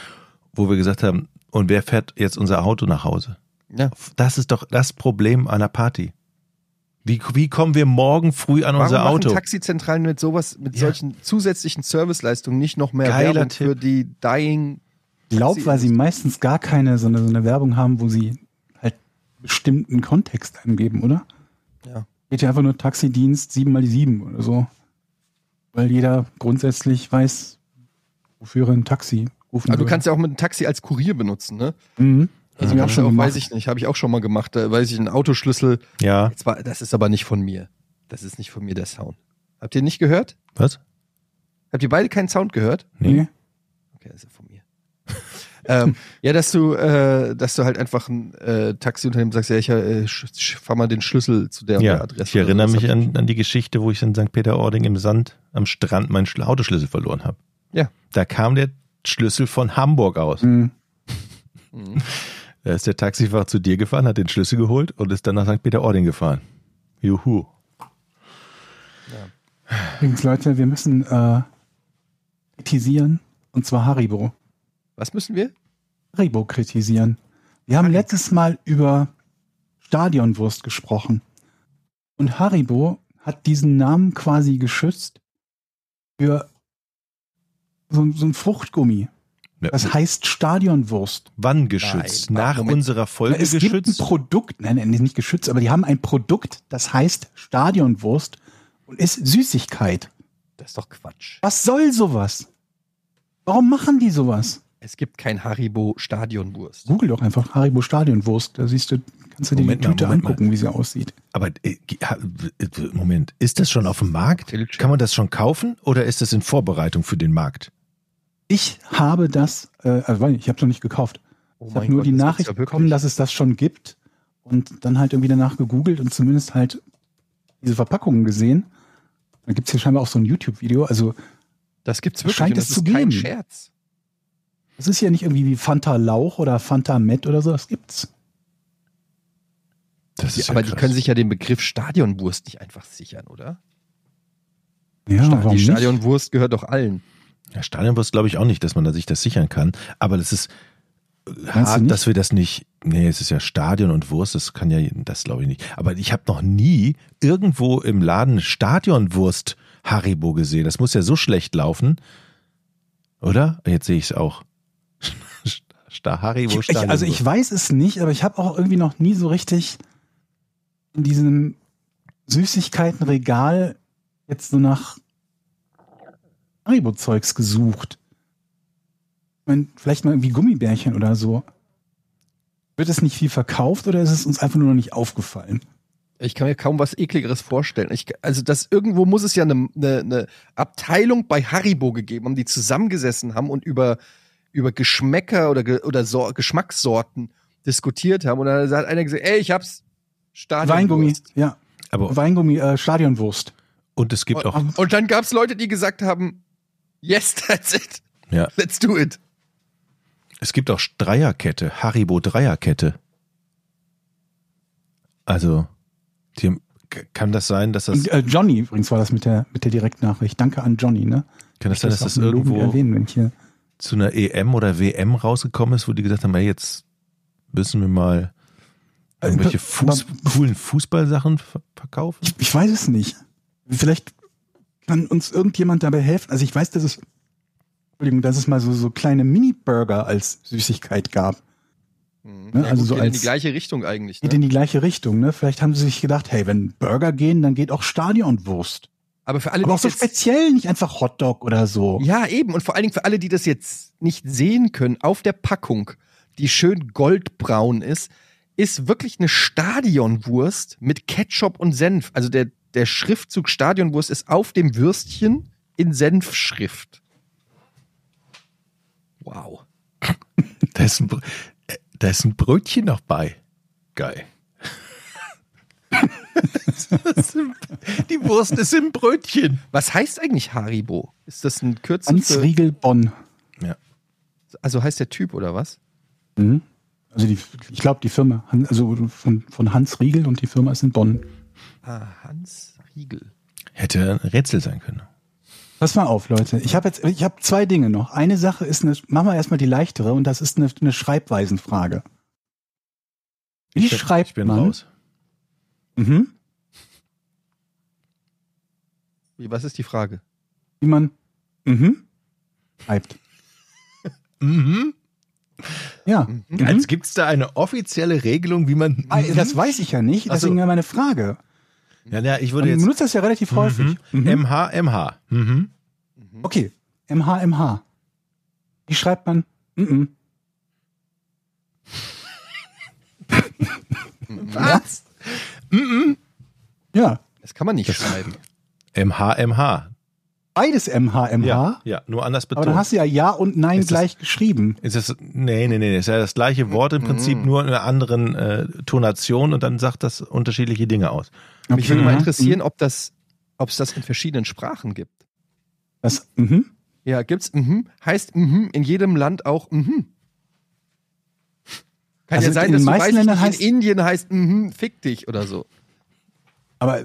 wo wir gesagt haben, und wer fährt jetzt unser Auto nach Hause? Ja. Das ist doch das Problem einer Party. Wie, wie kommen wir morgen früh an Warum unser machen Auto? Taxizentralen mit sowas, mit Ja. solchen zusätzlichen Serviceleistungen nicht noch mehr Geiler Werbung Tipp. für die dying? Ich glaube, weil sie meistens gar keine so eine, so eine Werbung haben, wo sie halt bestimmten Kontext angeben, oder? Ja. Geht ja einfach nur Taxidienst 7 mal die 7 oder so. Weil jeder grundsätzlich weiß, wofür er ein Taxi rufen Aber du würde. kannst ja auch mit einem Taxi als Kurier benutzen, ne? Mhm. Also Hab ich auch weiß ich nicht, habe ich auch schon mal gemacht. Da weiß ich einen Autoschlüssel. Ja, war, das ist aber nicht von mir. Das ist nicht von mir der Sound. Habt ihr nicht gehört? was? Habt ihr beide keinen Sound gehört? Nee. Okay, das ist ja von mir. ähm, ja, dass du, äh, dass du halt einfach ein äh, Taxiunternehmen sagst, ja, ich äh, fahr mal den Schlüssel zu der, und der Ja, Adresse. ich erinnere mich an, an die Geschichte, wo ich in St. Peter-Ording im Sand am Strand meinen Schl- Autoschlüssel verloren habe. Ja. Da kam der Schlüssel von Hamburg aus. Mhm. Da ist der Taxifahrer zu dir gefahren, hat den Schlüssel geholt und ist dann nach St. Peter-Ording gefahren. Juhu. Übrigens, Leute, wir müssen äh, kritisieren. Und zwar Haribo. Was müssen wir? Haribo kritisieren. Wir haben Haribo. letztes Mal über Stadionwurst gesprochen. Und Haribo hat diesen Namen quasi geschützt für so, so ein Fruchtgummi. Das heißt Stadionwurst. Wann geschützt? Nein, Nach Moment. unserer Folge es gibt ein geschützt? Produkt, nein, nein, nicht geschützt, aber die haben ein Produkt, das heißt Stadionwurst und ist Süßigkeit. Das ist doch Quatsch. Was soll sowas? Warum machen die sowas? Es gibt kein Haribo Stadionwurst. Google doch einfach Haribo Stadionwurst. Da siehst du, kannst du dir Moment die mal, Tüte Moment mal. angucken, wie sie aussieht. Aber äh, Moment, ist das schon auf dem Markt? Kann man das schon kaufen oder ist das in Vorbereitung für den Markt? Ich habe das, äh, also ich habe es noch nicht gekauft. Oh ich habe nur die das gibt's Nachricht ja bekommen, dass es das schon gibt und dann halt irgendwie danach gegoogelt und zumindest halt diese Verpackungen gesehen. Da gibt's hier scheinbar auch so ein YouTube-Video. Also Das gibt's wirklich. Scheint es zu ist kein geben. Scherz. das ist ja nicht irgendwie wie Fanta Lauch oder Fanta Met oder so, das gibt's. Das Ja, aber die können sich ja den Begriff Stadionwurst nicht einfach sichern, oder? Ja, Sta- warum die? Stadionwurst gehört doch allen. Ja, Stadionwurst glaube ich auch nicht, dass man da sich das sichern kann. Aber das ist hart, dass wir das nicht. Nee, es ist ja Stadion und Wurst, das kann ja, das glaube ich nicht. Aber ich habe noch nie irgendwo im Laden Stadionwurst Haribo gesehen. Das muss ja so schlecht laufen. Oder? Jetzt sehe ich es auch. Haribo Ich, ich, also ich weiß es nicht, aber ich habe auch irgendwie noch nie so richtig in diesem Süßigkeitenregal jetzt so nach Haribo-Zeugs gesucht. Ich mein, vielleicht mal irgendwie Gummibärchen oder so. Wird es nicht viel verkauft oder ist es uns einfach nur noch nicht aufgefallen? Ich kann mir kaum was ekligeres vorstellen. Ich, also das irgendwo muss es ja eine, eine, eine Abteilung bei Haribo gegeben haben, die zusammengesessen haben und über über Geschmäcker oder ge, oder so, Geschmackssorten diskutiert haben und dann hat einer gesagt, ey, ich hab's Stadionwurst. Weingummi, ja. aber Weingummi, äh, Stadionwurst. und es gibt auch Und, und dann gab's Leute, die gesagt haben, yes, that's it. ja, Let's do it. es gibt auch Dreierkette, Haribo Dreierkette. Also die, kann das sein, dass das äh, Johnny übrigens war das mit der mit der Direktnachricht. Danke an Johnny, ne? kann das sein, dass das Logo irgendwo erwähnen, wenn ich hier zu einer EM oder WM rausgekommen ist, wo die gesagt haben, hey, jetzt müssen wir mal irgendwelche Äh, aber- Fuß, coolen Fußballsachen ver- verkaufen? Ich, ich weiß es nicht. Vielleicht kann uns irgendjemand dabei helfen. Also ich weiß, dass es, Entschuldigung, dass es mal so, so kleine Mini-Burger als Süßigkeit gab. Mhm. Ne, also so geht in als- die gleiche Richtung eigentlich. Geht Ne? in die gleiche Richtung, ne? Vielleicht haben sie sich gedacht, hey, wenn Burger gehen, dann geht auch Stadionwurst. Aber für alle, Aber auch so speziell, nicht einfach Hotdog oder so. Ja, eben. Und vor allen Dingen für alle, die das jetzt nicht sehen können, auf der Packung, die schön goldbraun ist, ist wirklich eine Stadionwurst mit Ketchup und Senf. Also der, der Schriftzug Stadionwurst ist auf dem Würstchen in Senfschrift. Wow. Da ist ein, Br- äh, da ist ein Brötchen noch bei. Geil. Die Wurst ist im Brötchen. Was heißt eigentlich Haribo? Ist das ein Kürzel Hans für, Riegel Bonn. also heißt der Typ oder was? Mhm. Also die, ich glaube, die Firma, also von, von Hans Riegel und die Firma ist in Bonn. Ah, Hans Riegel. Hätte ein Rätsel sein können. Pass mal auf, Leute. Ich habe jetzt, ich habe zwei Dinge noch. Eine Sache ist eine, machen wir erstmal die leichtere und das ist eine, eine Schreibweisenfrage. Wie Ich schreibt ich bin man? raus. Mhm. Wie, was ist die Frage? Wie man mhm, schreibt. Mhm. Ja. Mhm. Als gibt es da eine offizielle Regelung, wie man. Ah, Das weiß ich ja nicht, so. deswegen ja meine Frage. Ja, ja, ich würde Man jetzt. benutzt das ja relativ häufig. Mhm. MH, MH. Mhm. Okay, MHMH. Wie schreibt man? Mhm. Was? Ja, Das kann man nicht schreiben. MH, MH. Beides MHMH. Ja, ja, nur anders Aber betont. dann hast du ja Ja und Nein Ist das- gleich geschrieben. ist das, nee, nee, nee, ist ja das gleiche Wort im Prinzip, nur in einer anderen äh, Tonation und dann sagt das unterschiedliche Dinge aus. Mich würde mal Mhm. interessieren, ob das, ob es das in verschiedenen Sprachen gibt. Das, mhm. Ja, gibt's mhm, heißt mhm in jedem Land auch mhm. Kann Also ja sein, in dass den du meisten weißt, Ländern heißt- in Indien heißt mhm, fick dich oder so. Aber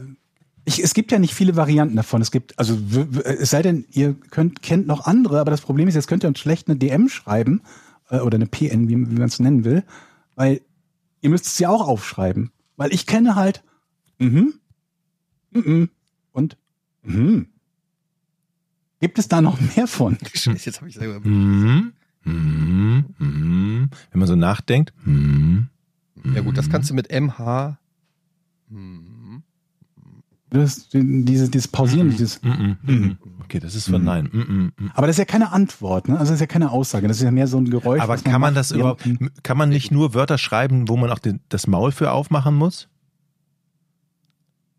ich, es gibt ja nicht viele Varianten davon. Es gibt, also es sei denn, ihr könnt, kennt noch andere, aber das Problem ist, jetzt könnt ihr uns schlecht eine DM schreiben äh, oder eine PN, wie, wie man es nennen will, weil ihr müsst es ja auch aufschreiben. Weil ich kenne halt mhm, mhm und mhm. Gibt es da noch mehr von? Scheiße, jetzt habe ich selber. Mhm. Mhm. wenn man so nachdenkt, hm, Ja gut, das kannst du mit MH. Hm. Das, diese, dieses Pausieren, dieses. mm, mm, mm. okay, das ist von Nein. Mm, mm. Aber das ist ja keine Antwort, ne? Also das ist ja keine Aussage. Das ist ja mehr so ein Geräusch. Aber kann man macht, das überhaupt, kann man nicht nur Wörter schreiben, wo man auch den, das Maul für aufmachen muss?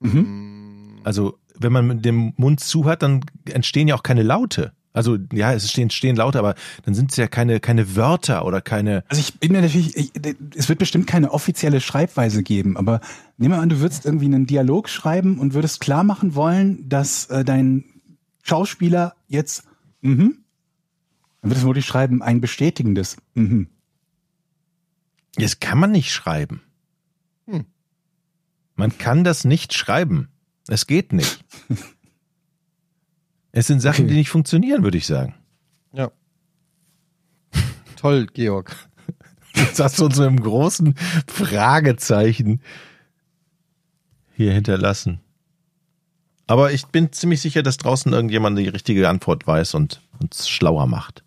Mhm. Also, wenn man mit dem Mund zu hat, dann entstehen ja auch keine Laute. Also, ja, es stehen, stehen Laute, aber dann sind es ja keine, keine Wörter oder keine. Also ich bin mir natürlich, ich, es wird bestimmt keine offizielle Schreibweise geben, aber nehmen wir an, du würdest irgendwie einen Dialog schreiben und würdest klar machen wollen, dass äh, dein Schauspieler jetzt, mhm, dann würdest du wirklich schreiben, ein bestätigendes, mhm. Das kann man nicht schreiben. Hm. Man kann das nicht schreiben. Es geht nicht. Es sind Sachen, Okay. die nicht funktionieren, würde ich sagen. Ja. Toll, Georg. Jetzt hast du uns so einem großen Fragezeichen hier hinterlassen. Aber ich bin ziemlich sicher, dass draußen irgendjemand die richtige Antwort weiß und uns schlauer macht.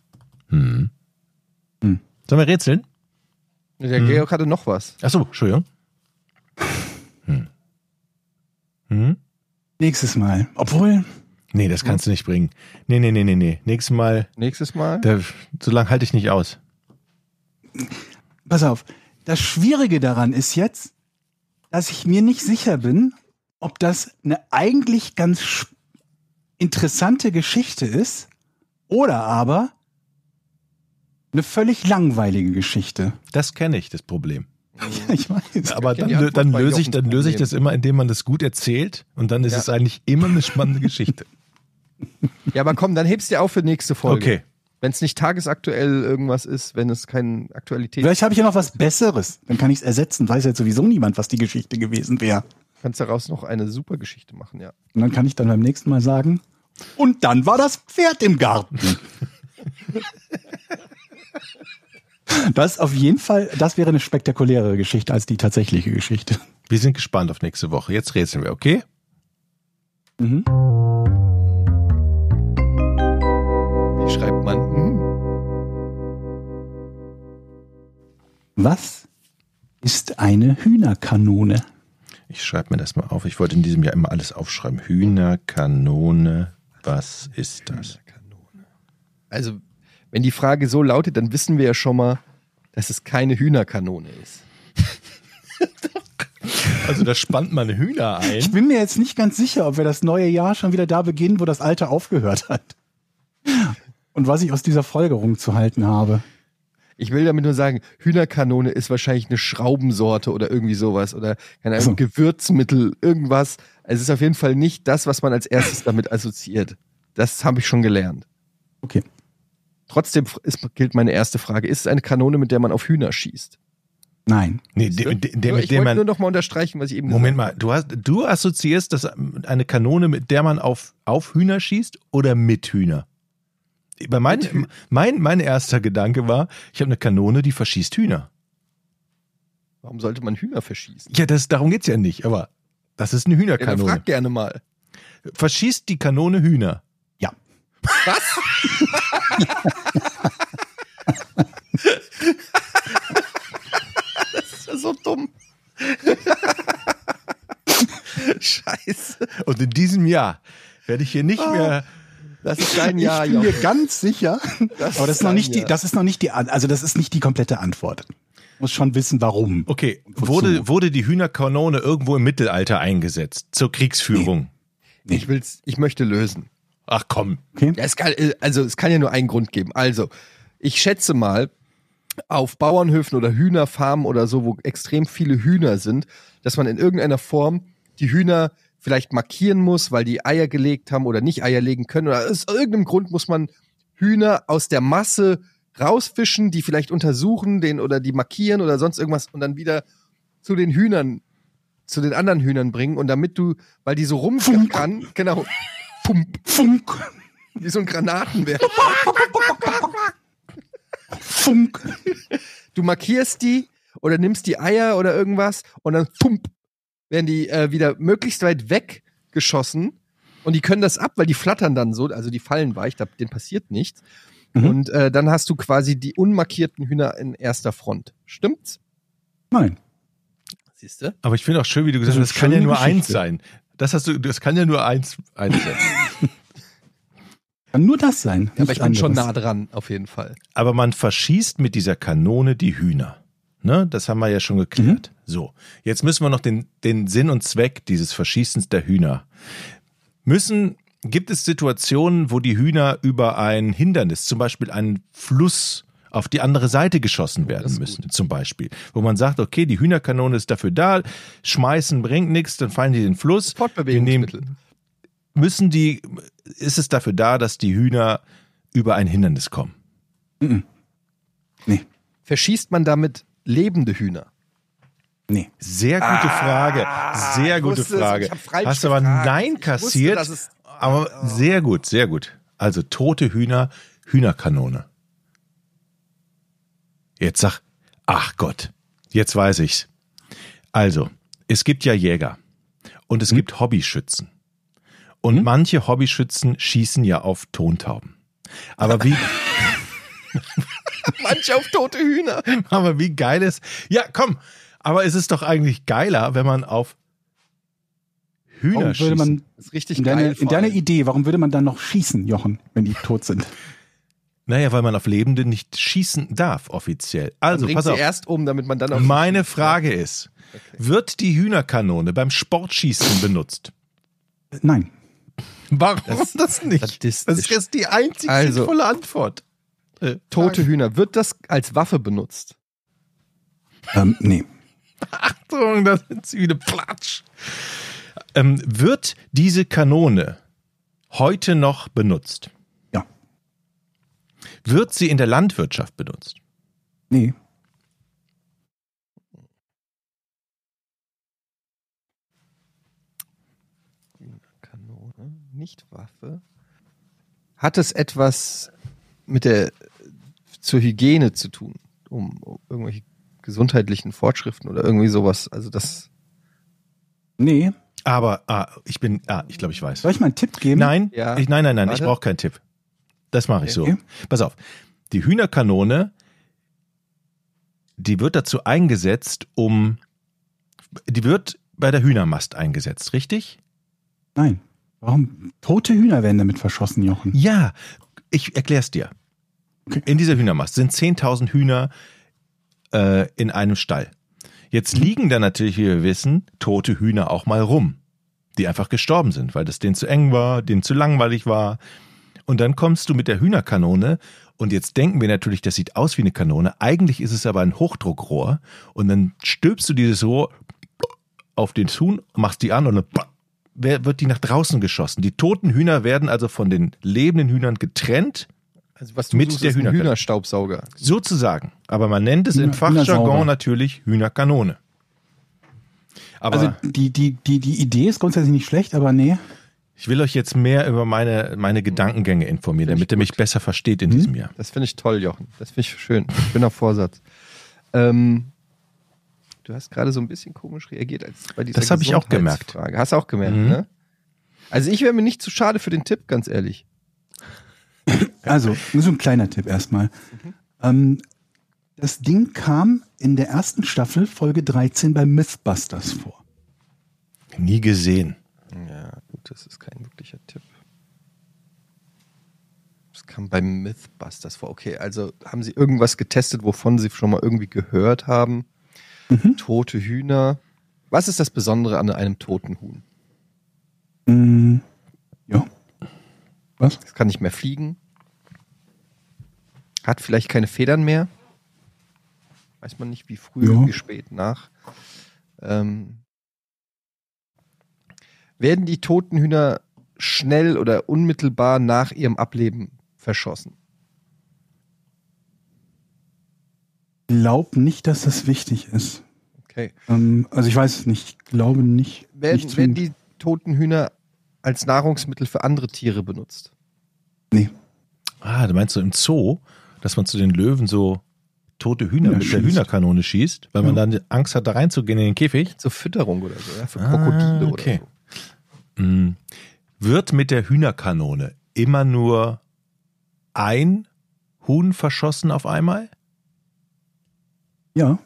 Hm. Hm. Sollen wir rätseln? Der Hm. Georg hatte noch was. Achso, Entschuldigung. Hm. Hm? Nächstes Mal. Obwohl, Nee, das kannst du nicht bringen. Nee, nee, nee, nee, nee. Nächstes Mal, Nächstes Mal. da, so lange halte ich nicht aus. pass auf, das Schwierige daran ist jetzt, dass ich mir nicht sicher bin, ob das eine eigentlich ganz interessante Geschichte ist oder aber eine völlig langweilige Geschichte. Das kenne ich, das Problem. Ja, ich weiß. Aber dann, dann löse ich, dann löse ich das immer, indem man das gut erzählt und dann ist Ja. es eigentlich immer eine spannende Geschichte. Ja, aber komm, dann hebst du dir auf für nächste Folge. Okay. Wenn es nicht tagesaktuell irgendwas ist, wenn es keine Aktualität Vielleicht habe ich ja noch was Besseres. Dann kann ich es ersetzen. Weiß jetzt sowieso niemand, was die Geschichte gewesen wäre. kannst daraus noch eine super Geschichte machen, ja. Und dann kann ich dann beim nächsten Mal sagen, und dann war das Pferd im Garten. Das auf jeden Fall, das wäre eine spektakulärere Geschichte als die tatsächliche Geschichte. Wir sind gespannt auf nächste Woche. Jetzt rätseln wir, okay? Mhm. Was ist eine Hühnerkanone? Ich schreibe mir das mal auf. Ich wollte in diesem Jahr immer alles aufschreiben. Hühnerkanone, was ist das? Also, wenn die Frage so lautet, dann wissen wir ja schon mal, dass es keine Hühnerkanone ist. Also da spannt man Hühner Ich ein. bin mir jetzt nicht ganz sicher, ob wir das neue Jahr schon wieder da beginnen, wo das alte aufgehört hat. Und was ich aus dieser Folgerung zu halten habe. Ich will damit nur sagen, Hühnerkanone ist wahrscheinlich eine Schraubensorte oder irgendwie sowas oder keine Ahnung, So. Gewürzmittel, irgendwas. Es ist auf jeden Fall nicht das, was man als erstes damit assoziiert. Das habe ich schon gelernt. Okay. Trotzdem ist, gilt meine erste Frage. Ist es eine Kanone, mit der man auf Hühner schießt? Nein. Nee, der, der, mit ich wollte nur man. noch mal unterstreichen, was ich eben Moment gesagt mal, du, hast, du assoziierst das eine Kanone, mit der man auf, auf Hühner schießt oder mit Hühner? Bei mein, mein, mein erster Gedanke war, ich habe eine Kanone, die verschießt Hühner. Warum sollte man Hühner verschießen? Ja, das, darum geht's ja nicht, aber das ist eine Ja, Hühnerkanone. frag gerne mal. Verschießt die Kanone Hühner? Ja. Was? das ist ja so dumm. Scheiße. Und in diesem Jahr werde ich hier nicht mehr. Das ist dein Jahr, ich bin mir ganz sicher. Das aber das ist noch nicht die, das ist noch nicht die, also das ist nicht die komplette Antwort. Muss schon wissen, warum. Okay, wozu? wurde, wurde die Hühnerkanone irgendwo im Mittelalter eingesetzt zur Kriegsführung? Ich will's, ich möchte lösen. Ach komm. Okay? Ja, es kann, äh, also es kann ja nur einen Grund geben. Also, ich schätze mal, auf Bauernhöfen oder Hühnerfarmen oder so, wo extrem viele Hühner sind, dass man in irgendeiner Form die Hühner vielleicht markieren muss, weil die Eier gelegt haben oder nicht Eier legen können. Oder aus irgendeinem Grund muss man Hühner aus der Masse rausfischen, die vielleicht untersuchen, den oder die markieren oder sonst irgendwas und dann wieder zu den Hühnern, zu den anderen Hühnern bringen. Und damit du, weil die so rumflackern, genau, pump, Funk, wie so ein Granatenwerfer. Funk. du markierst die oder nimmst die Eier oder irgendwas und dann pump, werden die äh, wieder möglichst weit weggeschossen und die können das ab, weil die flattern dann so, also die fallen weich, da, denen passiert nichts. Mhm. Und äh, dann hast du quasi die unmarkierten Hühner in erster Front. Stimmt's? Nein. Siehst du? Aber ich finde auch schön, wie du gesagt Das hast, ist das kann ja nur eins Geschichte. sein. Das hast du, das kann ja nur eins, eins sein. Kann nur das sein. Ja, aber ich bin schon nah dran, auf jeden Fall. Aber man verschießt mit dieser Kanone die Hühner. Ne? Das haben wir ja schon geklärt. So, jetzt müssen wir noch den, den Sinn und Zweck dieses Verschießens der Hühner. Müssen, gibt es Situationen, wo die Hühner über ein Hindernis, zum Beispiel einen Fluss, auf die andere Seite geschossen werden müssen, zum Beispiel. Wo man sagt, okay, die Hühnerkanone ist dafür da, schmeißen bringt nichts, dann fallen die in den Fluss. Wir nehmen, Fortbewegungsmittel. müssen die, ist es dafür da, dass die Hühner über ein Hindernis kommen? Nee, Verschießt man damit lebende Hühner? Nee. Sehr gute Frage. Sehr Ah, gute wusste Frage. Hast aber gefragt. Nein wusste, kassiert. dass es- aber sehr gut, sehr gut. Also tote Hühner, Hühnerkanone. Jetzt sag, ach Gott, jetzt weiß ich's. Also, es gibt ja Jäger und es gibt Hobbyschützen. Und manche Hobbyschützen schießen ja auf Tontauben. Aber wie, Manche auf tote Hühner. aber wie geil ist, ja komm, aber es ist doch eigentlich geiler, wenn man auf Hühner Warum würde schießt. man Das ist richtig in, geil. deine, in deiner. Idee, warum würde man dann noch schießen, Jochen, wenn die tot sind? Naja, weil man auf Lebende nicht schießen darf, offiziell. Also, pass sie auf. erst um, damit man dann auf Meine Frage ist, wird die Hühnerkanone beim Sportschießen benutzt? Nein. Warum das, nicht? sadistisch. Das ist jetzt die einzige Also- sinnvolle Antwort. Äh, tote Hühner. Wird das als Waffe benutzt? Ähm, nee. Achtung, da sind sie wieder platsch. Ähm, wird diese Kanone heute noch benutzt? Ja. Wird sie in der Landwirtschaft benutzt? Nee. Kanone, nicht Waffe. Hat es etwas mit der zur Hygiene zu tun, um, um irgendwelche gesundheitlichen Fortschriften oder irgendwie sowas? Also das Nee. Aber ah, ich bin, ah, ich glaube, ich weiß. Soll ich mal einen Tipp geben? Nein, Ja. ich, nein, nein, nein, ich brauche keinen Tipp. Das mache ich Okay. so. Pass auf. Die Hühnerkanone, die wird dazu eingesetzt, um, die wird bei der Hühnermast eingesetzt, richtig? Nein. Warum? Tote Hühner werden damit verschossen, Jochen. Ja, ich erklär's dir. Okay. In dieser Hühnermast sind 10.000 Hühner äh, in einem Stall. Jetzt liegen da natürlich, wie wir wissen, tote Hühner auch mal rum, die einfach gestorben sind, weil das denen zu eng war, denen zu langweilig war. Und dann kommst du mit der Hühnerkanone und jetzt denken wir natürlich, das sieht aus wie eine Kanone. Eigentlich ist es aber ein Hochdruckrohr und dann stülpst du dieses Rohr auf den Huhn, machst die an und dann wird die nach draußen geschossen. Die toten Hühner werden also von den lebenden Hühnern getrennt, Also was du Mit suchst, der Hühnerkanone. Hühnerstaubsauger. sozusagen. Aber man nennt es im Hühner- Hühnersauger. Fachjargon natürlich Hühnerkanone. Aber Also die, die, die, die Idee ist grundsätzlich nicht schlecht, aber nee. ich will euch jetzt mehr über meine, meine Gedankengänge informieren, damit ihr mich besser versteht in diesem Jahr. Das finde ich toll, Jochen. Das finde ich schön. Schöner Vorsatz. Ähm, du hast gerade so ein bisschen komisch reagiert als bei dieser Das habe ich auch gemerkt. Hast du auch gemerkt, Mhm. ne? Also ich wäre mir nicht zu schade für den Tipp, ganz ehrlich. Also, nur so ein kleiner Tipp erstmal. Ähm, das Ding kam in der ersten Staffel, Folge 13, bei Mythbusters vor. Nie gesehen. Ja, gut, das ist kein wirklicher Tipp. Das kam bei Mythbusters vor. Okay, also haben Sie irgendwas getestet, wovon Sie schon mal irgendwie gehört haben? Mhm. Tote Hühner. Was ist das Besondere an einem toten Huhn? Mm, ja. Was? Es kann nicht mehr fliegen. Hat vielleicht keine Federn mehr. Weiß man nicht, wie früh, Ja. wie spät nach. Ähm, werden die toten Hühner schnell oder unmittelbar nach ihrem Ableben verschossen? Glaub nicht, dass das wichtig ist. Okay. Ähm, also ich weiß es nicht. Ich glaube nicht. nicht Werden, zwingend. werden die toten Hühner als Nahrungsmittel für andere Tiere benutzt? nee. Ah, du meinst so im Zoo, dass man zu den Löwen so tote Hühner Hühner mit der schießt. Hühnerkanone schießt, weil man Ja. dann Angst hat, da reinzugehen in den Käfig? Zur Fütterung oder so, ja? Für Ah, Krokodile okay. oder so. Mm. Wird mit der Hühnerkanone immer nur ein Huhn verschossen auf einmal? Ja.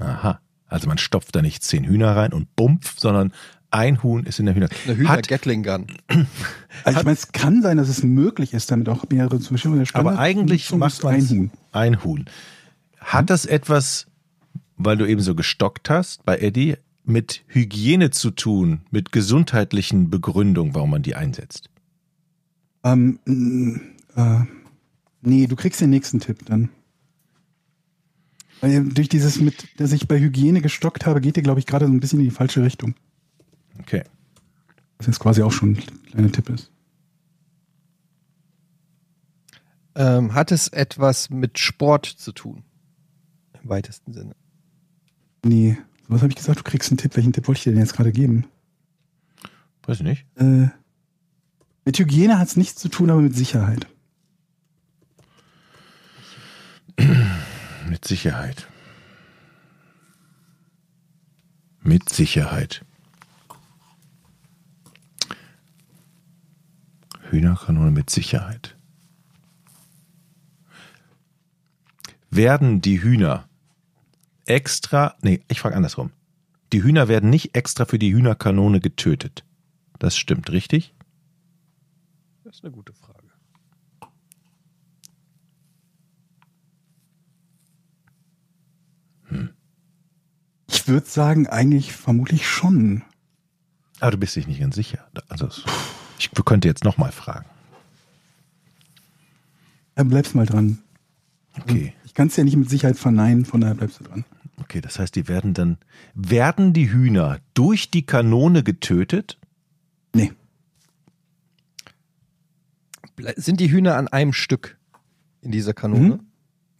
Aha. Also man stopft da nicht zehn Hühner rein und bumpf, sondern ein Huhn ist in der Hühner. Eine Hühner Hat, Gatling Gun. Also ich meine, es kann sein, dass es möglich ist, damit auch mehrere zu bestimmen. Der aber eigentlich macht man ein Huhn. Ein Huhn. Hat das etwas, weil du eben so gestockt hast bei Eddie, mit Hygiene zu tun, mit gesundheitlichen Begründungen, warum man die einsetzt? Ähm, äh, nee, du kriegst den nächsten Tipp dann. Weil durch dieses mit, dass ich bei Hygiene gestockt habe, geht ihr, glaube ich, gerade so ein bisschen in die falsche Richtung. Okay. Was jetzt quasi auch schon ein kleiner Tipp ist. Ähm, hat es etwas mit Sport zu tun? Im weitesten Sinne. Nee, was habe ich gesagt? Du kriegst einen Tipp. Welchen Tipp wollte ich dir denn jetzt gerade geben? Weiß ich nicht. Äh, mit Hygiene hat es nichts zu tun, aber mit Sicherheit. Mit Sicherheit. Mit Sicherheit. Hühnerkanone mit Sicherheit. Werden die Hühner extra, nee, ich frage andersrum. Die Hühner werden nicht extra für die Hühnerkanone getötet. Das stimmt, richtig? Das ist eine gute Frage. Ich würde sagen, eigentlich vermutlich schon. Aber du bist dich nicht ganz sicher. Also, ich könnte jetzt nochmal fragen. Dann bleibst mal dran. Okay. Ich kann es ja nicht mit Sicherheit verneinen, von daher bleibst du dran. Okay, das heißt, die werden dann, werden die Hühner durch die Kanone getötet? Nee. Ble- Sind die Hühner an einem Stück in dieser Kanone? Mhm.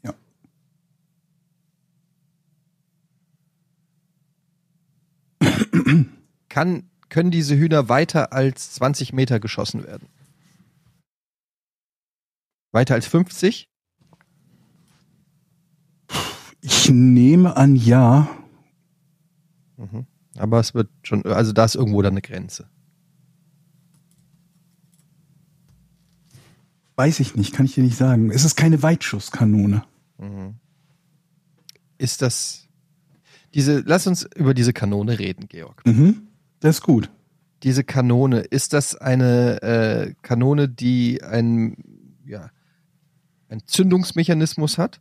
Ja. Kann, können diese Hühner weiter als 20 Meter geschossen werden? Weiter als 50? Ich nehme an, ja. Mhm. Aber es wird schon, also da ist irgendwo dann eine Grenze. Weiß ich nicht, kann ich dir nicht sagen. Es ist keine Weitschusskanone. Mhm. Ist das diese, lass uns über diese Kanone reden, Georg. Mhm. Das ist gut. Diese Kanone, ist das eine äh, Kanone, die ein, ja, ein Zündungsmechanismus hat?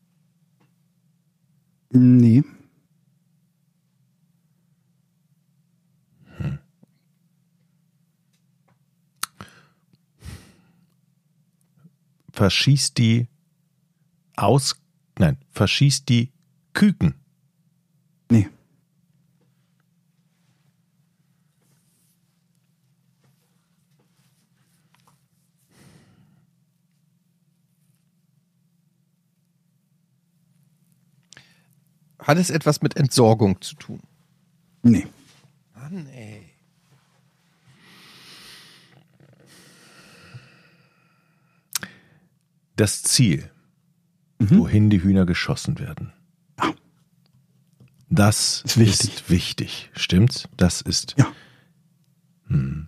Nee. Verschießt die aus, nein, verschießt die Küken? Nee. Hat es etwas mit Entsorgung zu tun? Nee. Mann, ey. Das Ziel, Mhm. wohin die Hühner geschossen werden. Ja. Das Ist wichtig. ist wichtig. Stimmt's? Das ist. Ja. Hm.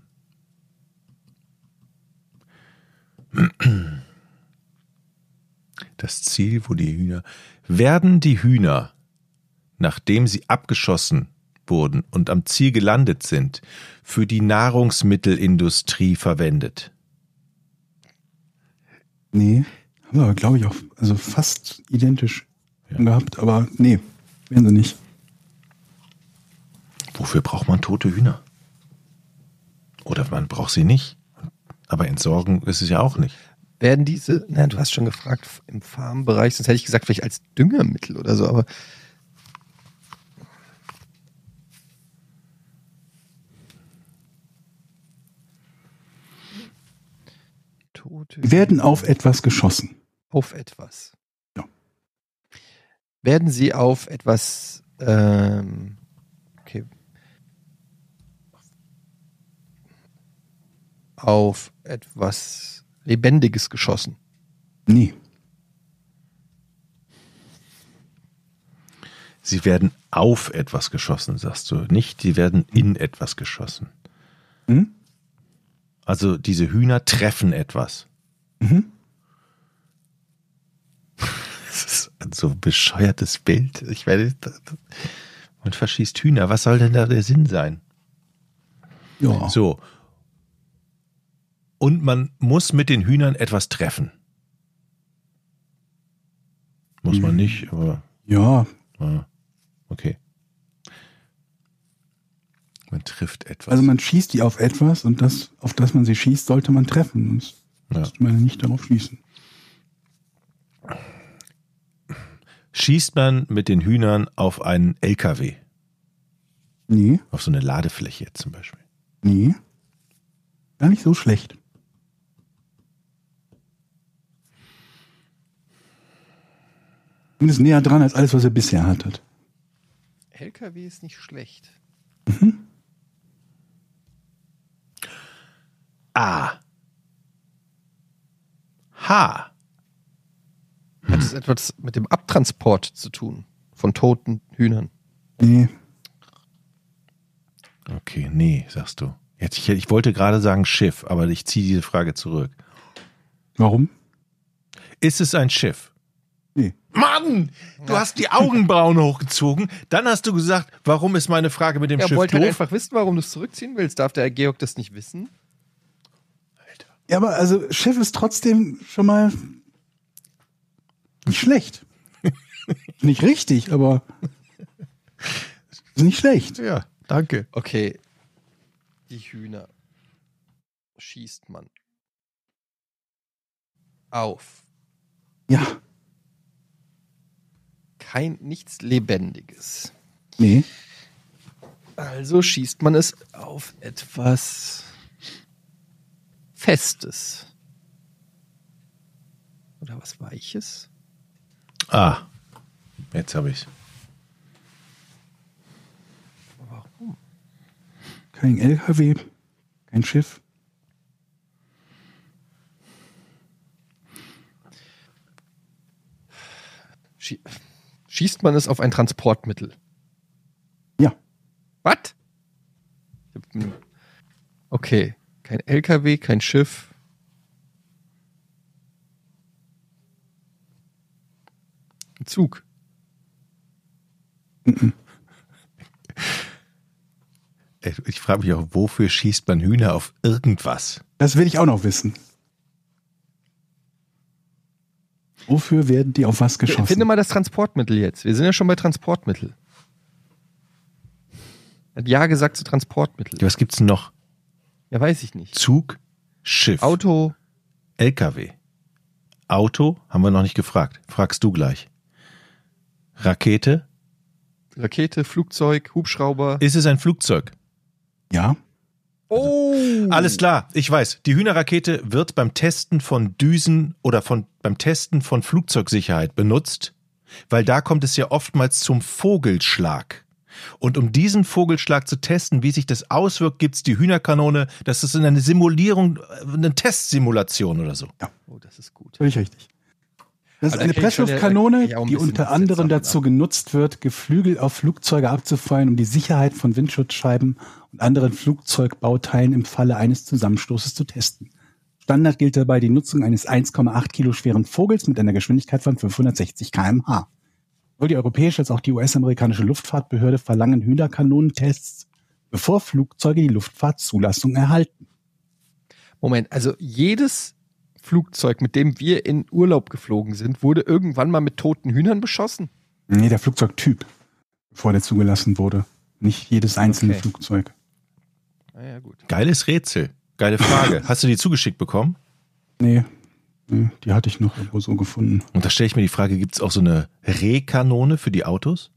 Das Ziel, wo die Hühner. Werden die Hühner, nachdem sie abgeschossen wurden und am Ziel gelandet sind, für die Nahrungsmittelindustrie verwendet? Nee. Haben wir aber, glaube ich, auch also fast identisch Ja. gehabt, aber nee, werden sie nicht. Wofür braucht man tote Hühner? Oder man braucht sie nicht. Aber entsorgen ist es ja auch nicht. Werden diese, na, du hast schon gefragt, im Farmbereich, sonst hätte ich gesagt, vielleicht als Düngermittel oder so, aber. Werden auf etwas geschossen. auf etwas. Ja. Werden sie auf etwas, ähm, okay. Auf etwas Lebendiges geschossen. Nee. Sie werden auf etwas geschossen, sagst du. Nicht, sie werden in etwas geschossen. Hm? Also diese Hühner treffen etwas. Mhm. Das ist ein so bescheuertes Bild. Ich werde, man verschießt Hühner. Was soll denn da der Sinn sein? Ja. So. Und man muss mit den Hühnern etwas treffen. Muss man nicht, aber Ja, ah, okay. Man trifft etwas. also man schießt die auf etwas und das, auf das man sie schießt, sollte man treffen. Sonst Ja. müsste man nicht darauf schießen. Schießt man mit den Hühnern auf einen LKW, Nee, auf so eine Ladefläche jetzt zum Beispiel. nee. Gar nicht so schlecht. Und ist näher dran als alles, was ihr bisher hattet. LKW ist nicht schlecht. A. H. Hat es etwas mit dem Abtransport zu tun von toten Hühnern? Nee, Okay, nee, sagst du. Jetzt, ich, ich wollte gerade sagen Schiff, aber ich ziehe diese Frage zurück. warum? Ist es ein Schiff? Nee. Mann, du hast die Augenbrauen hochgezogen. Dann hast du gesagt, warum ist meine Frage mit dem Er Schiff wollte halt doof? einfach wissen, warum du es zurückziehen willst. Darf der Herr Georg das nicht wissen? Ja, aber also Schiff ist trotzdem schon mal nicht schlecht. nicht richtig, aber nicht schlecht. ja, danke. Okay. Die Hühner schießt man auf. Ja, Kein nichts Lebendiges. nee. Also schießt man es auf etwas Festes. Oder was Weiches? Ah, jetzt habe ich Warum? Kein LKW, kein Schiff. Schie schießt man es auf ein Transportmittel? Ja, Was? Okay, kein LKW, kein Schiff. Ein Zug. Ich frage mich auch, wofür schießt man Hühner auf irgendwas? das will ich auch noch wissen. Wofür werden die auf was geschossen? Finde mal das Transportmittel jetzt. Wir sind ja schon bei Transportmittel. Hat ja gesagt zu Transportmittel. Was gibt's denn noch? Ja, weiß ich nicht. Zug, Schiff, Auto, LKW. Auto haben wir noch nicht gefragt. Fragst du gleich. Rakete? Rakete, Flugzeug, Hubschrauber. Ist es ein Flugzeug? ja, Oh! Alles klar, ich weiß. Die Hühnerrakete wird beim Testen von Düsen oder von, beim Testen von Flugzeugsicherheit benutzt, weil da kommt es ja oftmals zum Vogelschlag. Und um diesen Vogelschlag zu testen, wie sich das auswirkt, gibt's die Hühnerkanone. Das ist eine Simulierung, äh, eine Testsimulation oder so. Oh, das ist gut. völlig richtig. Das ist da eine Pressluftkanone, die unter anderem dazu genutzt wird, Geflügel auf Flugzeuge abzufeuern, um die Sicherheit von Windschutzscheiben und anderen Flugzeugbauteilen im Falle eines Zusammenstoßes zu testen. Standard gilt dabei die Nutzung eines 1,8 Kilo schweren Vogels mit einer Geschwindigkeit von 560 kmh. Sowohl die europäische als auch die US-amerikanische Luftfahrtbehörde verlangen Hühnerkanonentests, bevor Flugzeuge die Luftfahrtzulassung erhalten. Moment, also jedes Flugzeug, mit dem wir in Urlaub geflogen sind, wurde irgendwann mal mit toten Hühnern beschossen. Nee, der Flugzeugtyp, bevor der zugelassen wurde. Nicht jedes einzelne Okay. Flugzeug. Naja, gut. Geiles Rätsel. Geile Frage. Hast du die zugeschickt bekommen? Nee, nee, die hatte ich noch irgendwo so gefunden. Und da stelle ich mir die Frage, gibt's auch so eine Rehkanone für die Autos?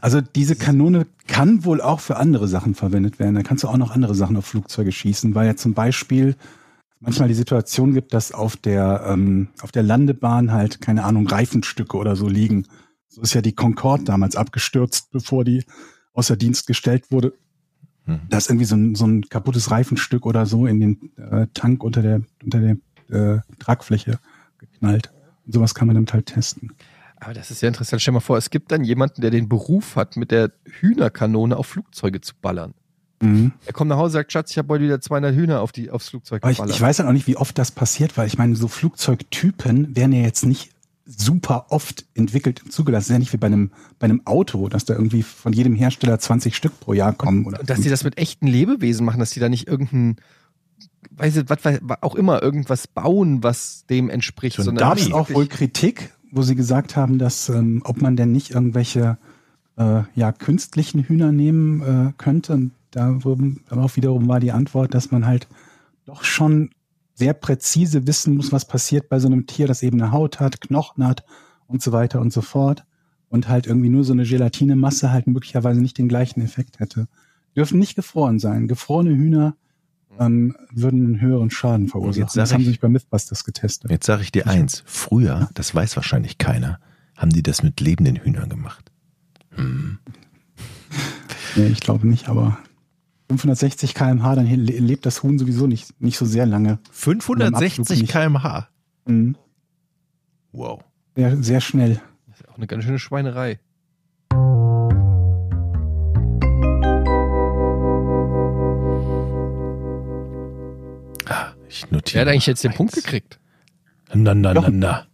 Also diese Kanone kann wohl auch für andere Sachen verwendet werden. Da kannst du auch noch andere Sachen auf Flugzeuge schießen, weil ja zum Beispiel manchmal die Situation gibt, dass auf der, ähm, auf der Landebahn halt, keine Ahnung, Reifenstücke oder so liegen. So ist ja die Concorde damals abgestürzt, bevor die außer Dienst gestellt wurde. Hm. Da ist irgendwie so ein, so ein kaputtes Reifenstück oder so in den äh, Tank unter der, unter der äh, Tragfläche geknallt. Und sowas kann man damit halt testen. Aber das ist ja interessant. Stell dir mal vor, es gibt dann jemanden, der den Beruf hat, mit der Hühnerkanone auf Flugzeuge zu ballern. Mhm. Er kommt nach Hause und sagt, Schatz, ich habe heute wieder 200 Hühner auf die, aufs Flugzeug Aber ich, geballert. ich weiß halt auch nicht, wie oft das passiert, weil ich meine, so Flugzeugtypen werden ja jetzt nicht super oft entwickelt und zugelassen. Das ist ja nicht wie bei einem, bei einem Auto, dass da irgendwie von jedem Hersteller 20 Stück pro Jahr kommen. Oder Und dass die das mit echten Lebewesen machen, dass die da nicht irgendein, weiß ich, was, weiß- auch immer irgendwas bauen, was dem entspricht. So ein sondern gab es auch wohl Kritik, wo sie gesagt haben, dass ähm, ob man denn nicht irgendwelche äh, ja, künstlichen Hühner nehmen äh, könnte. Und da wurden, aber auch wiederum war die Antwort, dass man halt doch schon sehr präzise wissen muss, was passiert bei so einem Tier, das eben eine Haut hat, Knochen hat und so weiter und so fort. Und halt irgendwie nur so eine Gelatinemasse halt möglicherweise nicht den gleichen Effekt hätte. Dürfen nicht gefroren sein. Gefrorene Hühner ähm, würden einen höheren Schaden verursachen. Das haben ich- sie sich bei Mythbusters getestet. Jetzt sage ich dir eins. Früher, das weiß wahrscheinlich keiner, haben die das mit lebenden Hühnern gemacht. Nee, ich glaube nicht, aber 560 kmh, dann le- lebt das Huhn sowieso nicht, nicht so sehr lange. 560 nicht. kmh. Mhm. Wow. Sehr, sehr schnell. Das ist auch eine ganz schöne Schweinerei. Ich notiere. Wer hat eigentlich jetzt den eins. Punkt gekriegt? Na, na, na, na.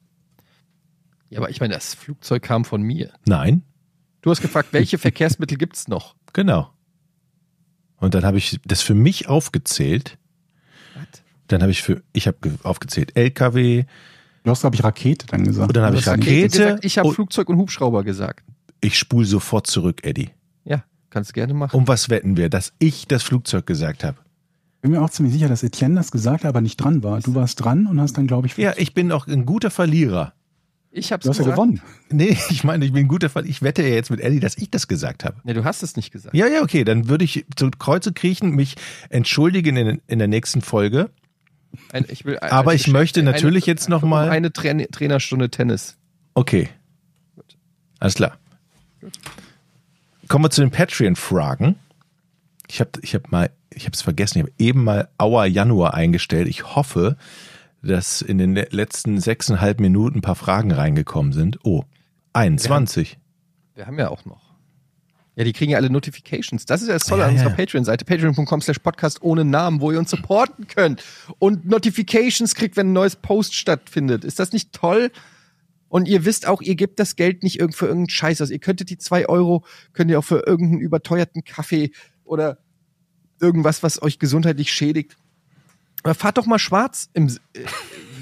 Ja, aber ich meine, das Flugzeug kam von mir. Nein, Du hast gefragt, welche Verkehrsmittel gibt's noch? genau. Und dann habe ich das für mich aufgezählt. Was? Dann habe ich für, ich habe ge- aufgezählt LKW, Du hast, glaube ich, Rakete dann gesagt. Und dann habe ich Rakete. gesagt, ich habe Flugzeug und Hubschrauber gesagt. ich spule sofort zurück, Eddie. Ja, kannst du gerne machen. Um was wetten wir, dass ich das Flugzeug gesagt habe? Bin mir auch ziemlich sicher, dass Etienne das gesagt hat, aber nicht dran war. Du warst dran und hast dann, glaube ich, Ja, ich bin auch ein guter Verlierer. Ich hab's du hast ja gewonnen. Nee, ich meine, ich bin ein guter Verlierer. Ich wette ja jetzt mit Eddie, dass ich das gesagt habe. Nee, du hast es nicht gesagt. Ja, ja, okay, dann würde ich zu Kreuze kriechen, mich entschuldigen in, in der nächsten Folge. Ein, ich will, Aber als ich möchte eine- natürlich jetzt noch mal- Eine Train Trainerstunde Tennis. Okay. Alles klar. Kommen wir zu den Patreon-Fragen. Ich habe ich hab mal, ich habe es vergessen, ich habe eben mal Auer Januar eingestellt. Ich hoffe, dass in den le- letzten sechseinhalb Minuten ein paar Fragen reingekommen sind. Oh, 21. Wir haben ja auch noch. Ja, die kriegen ja alle Notifications. Das ist ja das Tolle Ja, an ja. unserer Patreon-Seite. Patreon.com slash Podcast ohne Namen, wo ihr uns supporten könnt. Und Notifications kriegt, wenn ein neues Post stattfindet. Ist das nicht toll? Und ihr wisst auch, ihr gebt das Geld nicht irgend für irgendeinen Scheiß aus. Ihr könntet die zwei Euro, könnt ihr auch für irgendeinen überteuerten Kaffee oder irgendwas, was euch gesundheitlich schädigt. Aber fahrt doch mal schwarz im, äh,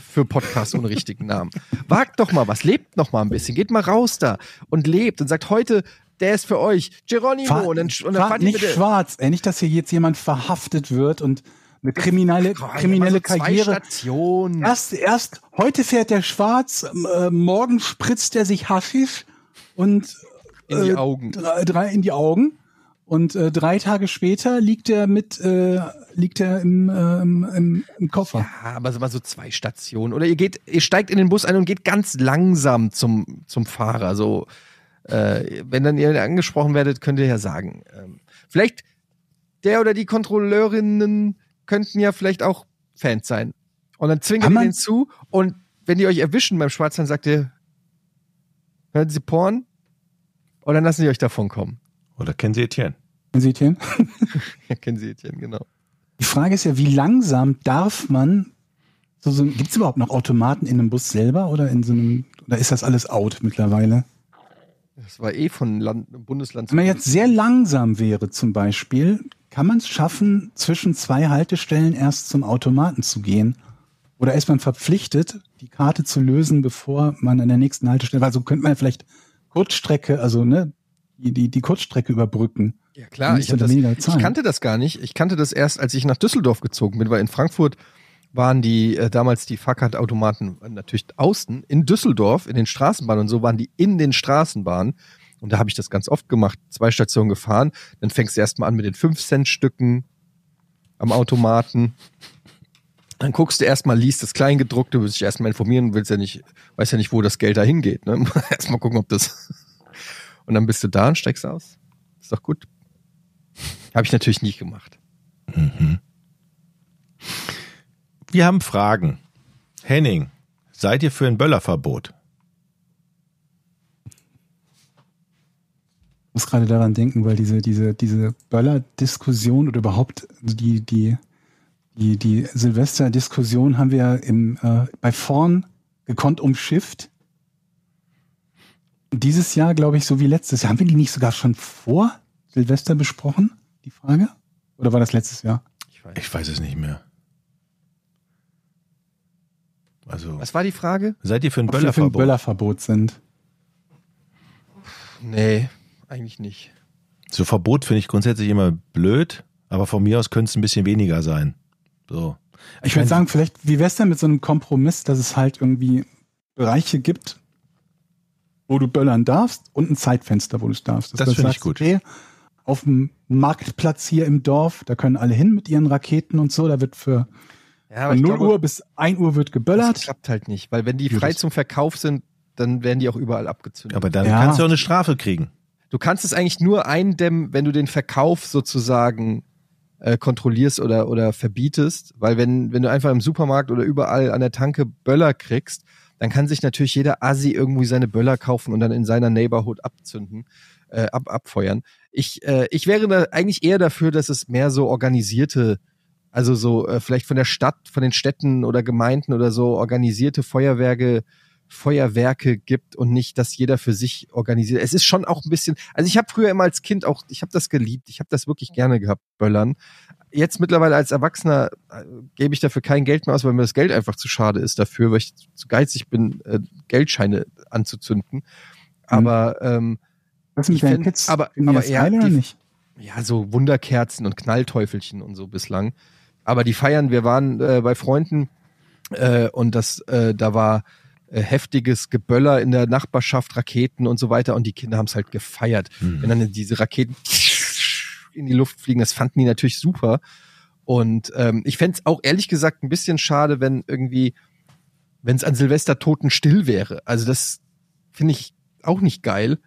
für Podcast ohne richtigen Namen. Wagt doch mal was, lebt noch mal ein bisschen, geht mal raus da und lebt und sagt heute, der ist für euch, Geronimo. Fahr, und dann, und dann fahr fahrt nicht bitte. schwarz, ey, nicht, dass hier jetzt jemand verhaftet wird und eine kriminelle, Ach, kriminelle so Karriere. Stationen. Erst, erst, heute fährt der schwarz, äh, morgen spritzt er sich Haschisch und In die äh, Augen. Drei, drei in die Augen. Und äh, drei Tage später liegt er mit, äh, liegt er im, äh, im, im, Koffer. Ja, aber so mal so zwei Stationen. Oder ihr geht, ihr steigt in den Bus ein und geht ganz langsam zum, zum Fahrer. So, äh, wenn dann ihr angesprochen werdet, könnt ihr ja sagen. Ähm, vielleicht der oder die Kontrolleurinnen könnten ja vielleicht auch Fans sein. Und dann zwingt ihr denen zu und wenn die euch erwischen beim Schwarz, dann sagt ihr, hören Sie Porn? Und dann lassen sie euch davon kommen. Oder kennen Sie Etienne? Seht ihr? Ja, kennen Sie Etienne, genau. Die Frage ist ja, wie langsam darf man so, so gibt es überhaupt noch Automaten in einem Bus selber oder in so einem, oder ist das alles out mittlerweile? Das war eh von Land, Bundesland Wenn man jetzt sehr langsam wäre zum Beispiel, kann man es schaffen, zwischen zwei Haltestellen erst zum Automaten zu gehen? Oder ist man verpflichtet, die Karte zu lösen, bevor man an der nächsten Haltestelle, also könnte man vielleicht Kurzstrecke, also ne, die, die, Kurzstrecke überbrücken. Ja klar, ich, das, ich kannte das gar nicht. Ich kannte das erst, als ich nach Düsseldorf gezogen bin, weil in Frankfurt waren die äh, damals die Fahrkartautomaten natürlich außen. In Düsseldorf, in den Straßenbahnen und so waren die in den Straßenbahnen. Und da habe ich das ganz oft gemacht, zwei Stationen gefahren. Dann fängst du erstmal an mit den 5-Cent-Stücken am Automaten. Dann guckst du erstmal, liest das Kleingedruckte, willst dich erstmal informieren, willst ja nicht, weißt ja nicht, wo das Geld da hingeht. Ne? erstmal gucken, ob das. Und dann bist du da und steigst aus. Ist doch gut. Habe ich natürlich nie gemacht. Wir haben Fragen. Henning, seid ihr für ein Böllerverbot? Ich muss gerade daran denken, weil diese, diese, diese Böller-Diskussion oder überhaupt die, die, die, die Silvester-Diskussion haben wir im, äh, bei vorn gekonnt umschifft, Dieses Jahr, glaube ich, so wie letztes Jahr. Haben wir die nicht sogar schon vor Silvester besprochen? Die Frage? Oder war das letztes Jahr? Ich weiß. Ich weiß es nicht mehr. Also, Was war die Frage? seid ihr für ein Ob wir für ein Böllerverbot? Böllerverbot sind. Nee, eigentlich nicht. So Verbot finde ich grundsätzlich immer blöd, aber von mir aus könnte es ein bisschen weniger sein. So. Ich würde sagen, vielleicht, wie wär's denn mit so einem Kompromiss, dass es halt irgendwie Bereiche gibt, wo du böllern darfst und ein Zeitfenster, wo du es darfst. Das du finde ich gut. Okay, auf dem Marktplatz hier im Dorf, da können alle hin mit ihren Raketen und so, da wird für Ja, von 0 Uhr bis 1 Uhr wird das geböllert. klappt halt nicht, weil wenn die frei das- zum Verkauf sind, dann werden die auch überall abgezündet. Aber dann Ja. kannst du auch eine Strafe kriegen. Du kannst es eigentlich nur eindämmen, wenn du den Verkauf sozusagen äh, kontrollierst oder, oder verbietest, weil wenn, wenn du einfach im Supermarkt oder überall an der Tanke Böller kriegst, dann kann sich natürlich jeder Assi irgendwie seine Böller kaufen und dann in seiner Neighborhood abzünden, äh, ab, abfeuern. Ich, äh, ich wäre da eigentlich eher dafür, dass es mehr so organisierte, also so äh, vielleicht von der Stadt, von den Städten oder Gemeinden oder so organisierte Feuerwerke Feuerwerke gibt und nicht, dass jeder für sich organisiert. Es ist schon auch ein bisschen, also ich habe früher immer als Kind auch, ich habe das geliebt, ich habe das wirklich gerne gehabt, Böllern. Jetzt mittlerweile als Erwachsener äh, gebe ich dafür kein Geld mehr aus, weil mir das Geld einfach zu schade ist dafür, weil ich zu geizig bin, äh, Geldscheine anzuzünden. Aber ähm, Was mit deinen Kids? aber- aber eher geil oder nicht? ja, so Wunderkerzen und Knallteufelchen und so bislang. Aber die feiern, wir waren äh, bei Freunden äh, und das, äh, da war äh, heftiges Geböller in der Nachbarschaft, Raketen und so weiter und die Kinder haben es halt gefeiert. Hm. Wenn dann diese Raketen in die Luft fliegen, das fanden die natürlich super. Und ähm, ich fänd's auch ehrlich gesagt ein bisschen schade, wenn irgendwie, wenn es an Silvester totenstill wäre. Also das finde ich auch nicht geil.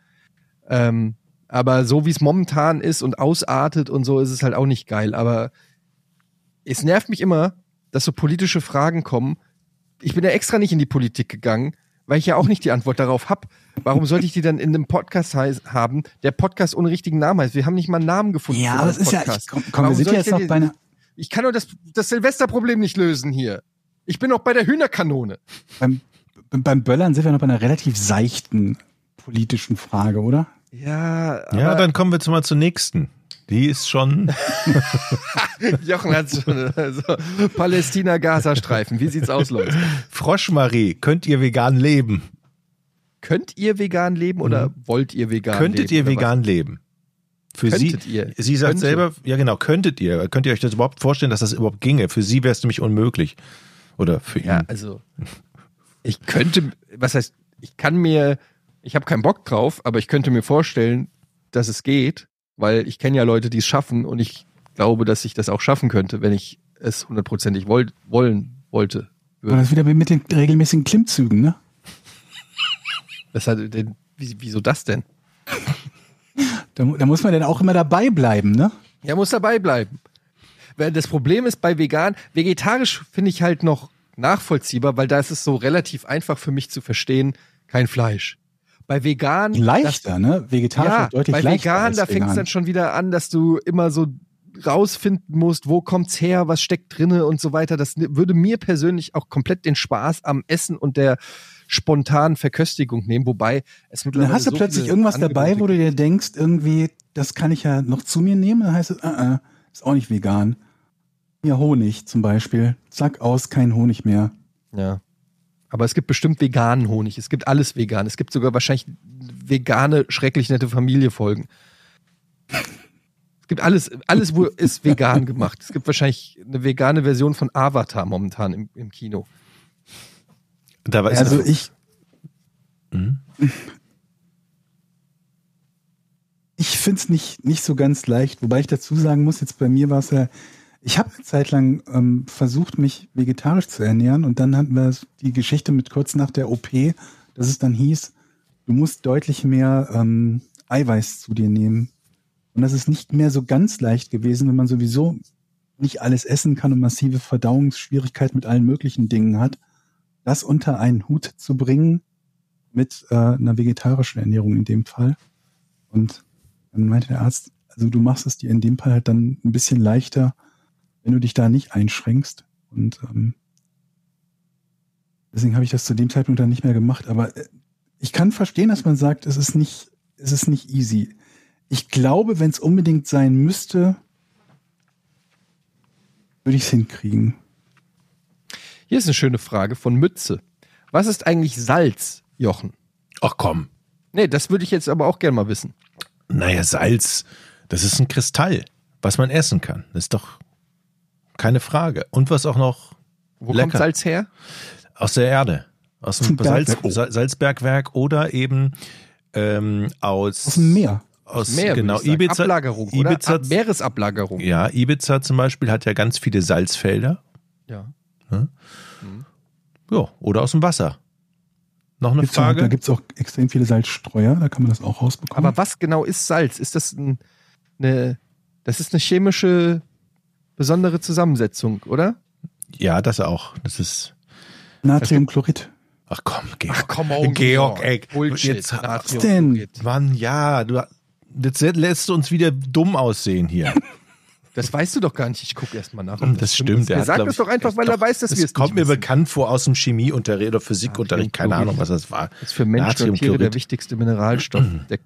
Ähm, aber so wie es momentan ist und ausartet und so, ist es halt auch nicht geil. Aber es nervt mich immer, dass so politische Fragen kommen. Ich bin ja extra nicht in die Politik gegangen, weil ich ja auch nicht die Antwort darauf hab. Warum sollte ich die dann in einem Podcast haben, der Podcast ohne richtigen Namen heißt? Wir haben nicht mal einen Namen gefunden. Ja, aber es ist ja, ich, komm, komm wir sind ja jetzt noch bei einer, Ich kann doch das, das Silvesterproblem nicht lösen hier. Ich bin noch bei der Hühnerkanone. beim, beim Böllern sind wir noch bei einer relativ seichten politischen Frage, oder? Ja, aber Ja, dann kommen wir jetzt mal zur nächsten. Die ist schon. Jochen hat schon also, Palästina-Gaza-Streifen. Wie sieht's aus, Leute? Froschmarie, könnt ihr vegan leben? Könnt ihr vegan leben oder wollt ihr vegan leben? Mhm. könntet ihr oder was? vegan leben? Für Könntet sie, ihr? sie sagt Könnte. selber, ja genau, könntet ihr. Könnt ihr euch das überhaupt vorstellen, dass das überhaupt ginge? Für sie wäre es nämlich unmöglich. Oder für Ja, ihn. also ich könnte, was heißt, ich kann mir, ich habe keinen Bock drauf, aber ich könnte mir vorstellen, dass es geht, weil ich kenne ja Leute, die es schaffen und ich glaube, dass ich das auch schaffen könnte, wenn ich es hundertprozentig wollen wollte. Und das wieder mit den regelmäßigen Klimmzügen, ne? Das hat den, wie, wieso das denn? Da, da muss man dann auch immer dabei bleiben, ne? Ja, muss dabei bleiben. Das Problem ist bei vegan, vegetarisch finde ich halt noch nachvollziehbar, weil da ist es so relativ einfach für mich zu verstehen, kein Fleisch. Bei vegan Leichter, ne? Vegetarisch ja, deutlich bei leichter. vegan, als da fängt es vegan. dann schon wieder an, dass du immer so rausfinden musst, wo kommt's her, was steckt drinne und so weiter. Das würde mir persönlich auch komplett den Spaß am Essen und der spontanen Verköstigung nehmen, wobei es mittlerweile Dann hast du so plötzlich irgendwas dabei, wo du dir denkst, irgendwie, das kann ich ja noch zu mir nehmen. Dann heißt es, äh, äh, ist auch nicht vegan. Ja, Honig zum Beispiel. Zack, aus, kein Honig mehr. Ja. Aber es gibt bestimmt veganen Honig. Es gibt alles vegan. Es gibt sogar wahrscheinlich vegane, schrecklich nette Familie-Folgen. Es gibt alles, alles wo ist vegan gemacht. Es gibt wahrscheinlich eine vegane Version von Avatar momentan im, im Kino. Da war Also ich, Mhm. ich find's nicht, nicht so ganz leicht, wobei ich dazu sagen muss, jetzt bei mir war es ja, ich habe eine Zeit lang ähm, versucht, mich vegetarisch zu ernähren und dann hatten wir die Geschichte mit kurz nach der OP, dass es dann hieß, du musst deutlich mehr ähm, Eiweiß zu dir nehmen. Und das ist nicht mehr so ganz leicht gewesen, wenn man sowieso nicht alles essen kann und massive Verdauungsschwierigkeiten mit allen möglichen Dingen hat, das unter einen Hut zu bringen mit äh, einer vegetarischen Ernährung in dem Fall. Und dann meinte der Arzt, also du machst es dir in dem Fall halt dann ein bisschen leichter, wenn du dich da nicht einschränkst. Und ähm, deswegen habe ich das zu dem Zeitpunkt dann nicht mehr gemacht. Aber äh, ich kann verstehen, dass man sagt, es ist nicht, es ist nicht easy. Ich glaube, wenn es unbedingt sein müsste, würde ich es hinkriegen. Hier ist eine schöne Frage von Mütze. Was ist eigentlich Salz, Jochen? Ach komm. Nee, das würde ich jetzt aber auch gerne mal wissen. Naja, Salz, das ist ein Kristall, was man essen kann. Das ist doch keine Frage. Und was auch noch Wo kommt Lecker. Salz her? aus der Erde. Aus dem Salz. Sa- Salzbergwerk oder eben ähm, aus, Aus dem Meer. Aus, Meer, genau, würde ich sagen. Ibiza, Ablagerung? Ibiza, Ab Meeresablagerung. ja, Ibiza zum Beispiel hat ja ganz viele Salzfelder. Ja. Ja, oder aus dem Wasser. Noch eine Gibt's auch, Frage? da gibt es auch extrem viele Salzstreuer, da kann man das auch rausbekommen. Aber was genau ist Salz? Ist das ein, eine, das ist eine chemische besondere Zusammensetzung, oder? ja, das auch. Das ist. Natriumchlorid. Ach komm, Georg. come on, Georg, ey. Bullshit. Jetzt- Was denn? Mann, ja, du jetzt lässt du uns wieder dumm aussehen hier. Das weißt du doch gar nicht. Ich gucke erst mal nach. Das stimmt. Er sagt es doch einfach, weil er doch- weiß, dass das wir es kommt nicht mir wissen. bekannt vor aus dem Chemieunterricht oder Physikunterricht. Keine. Ahnung, was das war. Das ist für Menschen und Tiere der wichtigste Mineralstoff. Der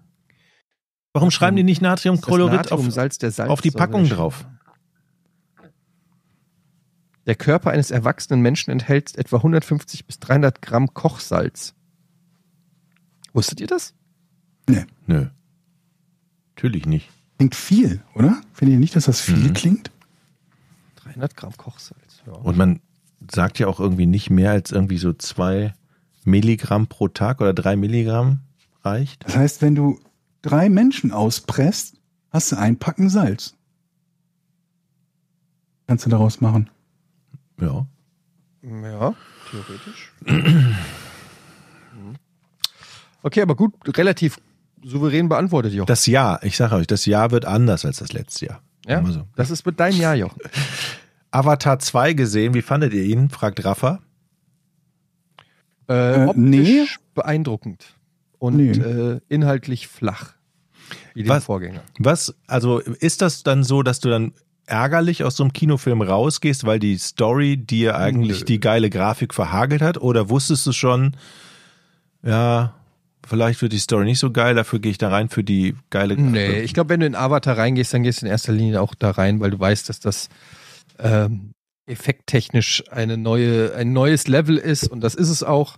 Warum schreiben die nicht das Natriumchlorid auf, Natriumsalz der Salz auf die Packung drauf? Der Körper eines erwachsenen Menschen enthält etwa 150 bis 300 Gramm Kochsalz. Wusstet ihr das? Nee. Nö. Natürlich nicht. Klingt viel, oder? Findet ihr nicht, dass das viel Mhm. klingt? 300 Gramm Kochsalz. Ja. Und man sagt ja auch irgendwie nicht mehr als irgendwie so zwei Milligramm pro Tag oder drei Milligramm reicht. Das heißt, wenn du drei Menschen auspresst, hast du ein Packen Salz. Kannst du daraus machen. Ja. Ja, theoretisch. Mhm. okay, aber gut, relativ souverän beantwortet, Jochen. Das Jahr, ich sage euch, das Jahr wird anders als das letzte Jahr. ja? So. Das ist mit deinem Jahr, Jochen. Avatar 2 gesehen, wie fandet ihr ihn? fragt Rafa. Äh, Äh, optisch nee. beeindruckend und Nee. äh, inhaltlich flach. Wie den Was? Vorgänger. Was, also ist das dann so, dass du dann ärgerlich aus so einem Kinofilm rausgehst, weil die Story dir eigentlich Nö. die geile Grafik verhagelt hat? Oder wusstest du schon, ja, vielleicht wird die Story nicht so geil, dafür gehe ich da rein für die geile Nee, ich glaube, wenn du in Avatar reingehst, dann gehst du in erster Linie auch da rein, weil du weißt, dass das ähm, effekttechnisch eine neue, ein neues Level ist und das ist es auch.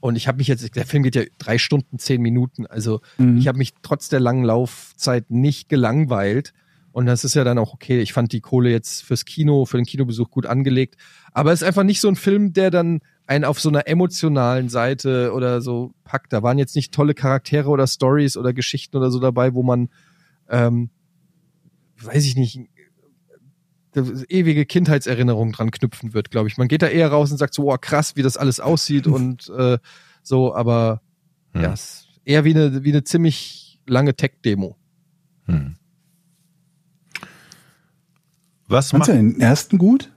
Und ich habe mich jetzt, der Film geht ja drei Stunden, zehn Minuten, also Mhm. ich habe mich trotz der langen Laufzeit nicht gelangweilt. Und das ist ja dann auch okay. Ich fand die Kohle jetzt fürs Kino, für den Kinobesuch gut angelegt. Aber es ist einfach nicht so ein Film, der dann einen auf so einer emotionalen Seite oder so packt. Da waren jetzt nicht tolle Charaktere oder Stories oder Geschichten oder so dabei, wo man, ähm, weiß ich nicht, das ewige Kindheitserinnerungen dran knüpfen wird, glaube ich. Man geht da eher raus und sagt so, oh krass, wie das alles aussieht und äh, so, aber Hm. ja, es ist eher wie eine, wie eine ziemlich lange Tech-Demo. Hm. Was Fandst macht, du den ersten gut?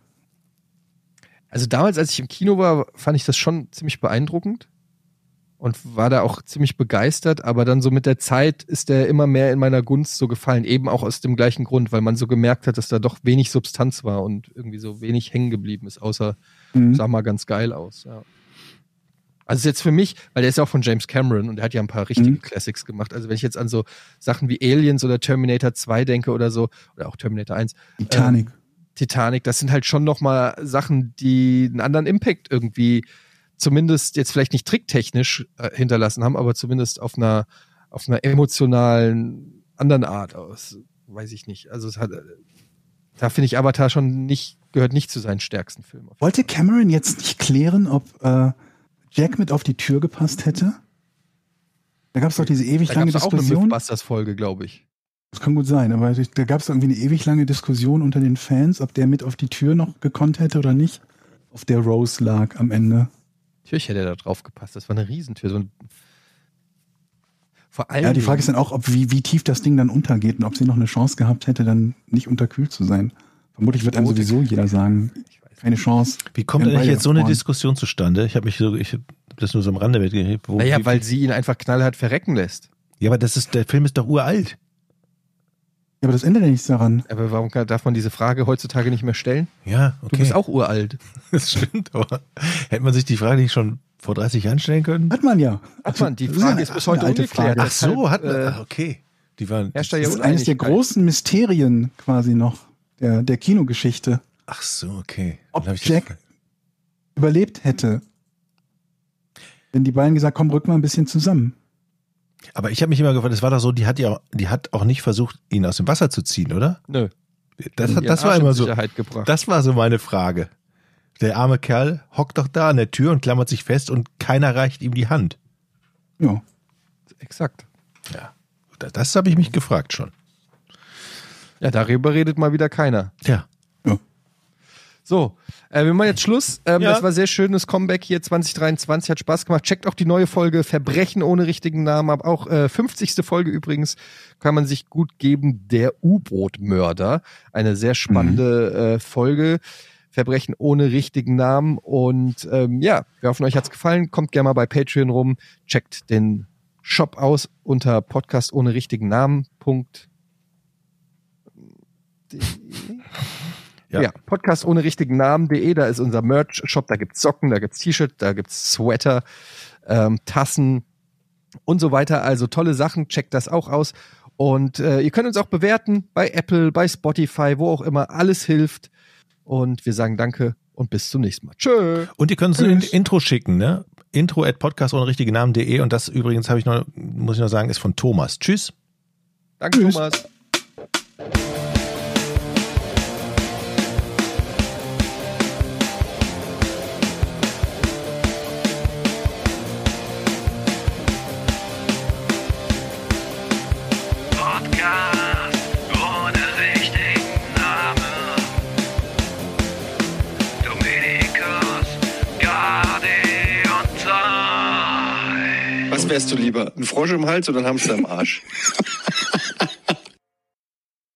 Also damals, als ich im Kino war, fand ich das schon ziemlich beeindruckend und war da auch ziemlich begeistert, aber dann so mit der Zeit ist der immer mehr in meiner Gunst so gefallen, eben auch aus dem gleichen Grund, weil man so gemerkt hat, dass da doch wenig Substanz war und irgendwie so wenig hängen geblieben ist, außer Mhm. sah mal ganz geil aus, ja. Also ist jetzt für mich, weil der ist ja auch von James Cameron und der hat ja ein paar richtige Mhm. Classics gemacht. Also wenn ich jetzt an so Sachen wie Aliens oder Terminator 2 denke oder so, oder auch Terminator 1, Titanic. Titanic, das sind halt schon nochmal Sachen, die einen anderen Impact irgendwie zumindest jetzt vielleicht nicht tricktechnisch äh, hinterlassen haben, aber zumindest auf einer, auf einer emotionalen anderen Art aus. Weiß ich nicht. Also es hat, äh, da finde ich Avatar schon nicht, gehört nicht zu seinen stärksten Filmen. Wollte Cameron jetzt nicht klären, ob äh, Jack mit auf die Tür gepasst hätte? Da gab es doch diese ewig Da lange gab es auch eine Diskussion. Mythbusters-Folge, glaube ich. Das kann gut sein, aber da gab es irgendwie eine ewig lange Diskussion unter den Fans, ob der mit auf die Tür noch gekonnt hätte oder nicht. Auf der Rose lag am Ende. Natürlich hätte er da drauf gepasst. Das war eine Riesentür. So ein Vor allem. Ja, die Frage ist dann auch, ob wie, wie tief das Ding dann untergeht und ob sie noch eine Chance gehabt hätte, dann nicht unterkühlt zu sein. Vermutlich wird einem sowieso jeder sagen, keine Chance. wie kommt eigentlich beide jetzt so eine. Diskussion zustande? Ich habe mich so, ich habe das nur so am Rande mitgekriegt. Naja, weil sie ihn einfach knallhart verrecken lässt. Ja, aber das ist, der Film ist doch uralt. Ja, aber das ändert ja nichts daran. Aber warum darf man diese Frage heutzutage nicht mehr stellen? Ja, okay. Du bist auch uralt. Das stimmt, aber hätte man sich die Frage nicht schon vor 30 Jahren stellen können? Hat man ja. Hat man, die Frage ist bis heute ungeklärt. Ach so, hat man. äh, ah, okay. Die waren. Das ist eines der großen Mysterien quasi noch der, der Kinogeschichte. Ach so, okay. Ob Dann hab ich Jack überlebt hätte. Wenn die beiden gesagt, komm, rück mal ein bisschen zusammen. Aber ich habe mich immer gefragt, das war doch so, die hat ja, die hat auch nicht versucht, ihn aus dem Wasser zu ziehen, oder? Nö. Das, hat, das war immer so. Das war so meine Frage. Der arme Kerl hockt doch da an der Tür und klammert sich fest und keiner reicht ihm die Hand. Ja. Exakt. Ja. Das, das habe ich mich gefragt schon. Ja, darüber redet mal wieder keiner. Ja. So, äh, wir machen jetzt Schluss. Ähm, Ja. Das war sehr schönes Comeback hier 2023, hat Spaß gemacht. Checkt auch die neue Folge Verbrechen ohne richtigen Namen ab. Auch äh, 50. Folge übrigens kann man sich gut geben. Der U-Boot-Mörder. Eine sehr spannende äh, Folge. Verbrechen ohne richtigen Namen. Und ähm, ja, wir hoffen, euch hat's gefallen. Kommt gerne mal bei Patreon rum. Checkt den Shop aus unter Podcast ohne richtigen Namen. Punkt. Ja. Ja. Podcast ohne richtigen Namen.de, da ist unser Merch-Shop, da gibt's Socken, da gibt's T-Shirt, da gibt's Sweater, ähm, Tassen und so weiter. Also tolle Sachen, checkt das auch aus. Und äh, ihr könnt uns auch bewerten bei Apple, bei Spotify, wo auch immer. Alles hilft. Und wir sagen Danke und bis zum nächsten Mal. Tschö. Und ihr könnt uns ein Intro schicken, ne? Intro at podcast ohne richtige Namen.de und das übrigens habe ich noch, muss ich noch sagen, ist von Thomas. Tschüss. Danke, Tschüss. Thomas. wärst du lieber? Ein Frosch im Hals oder ein Hamster im Arsch?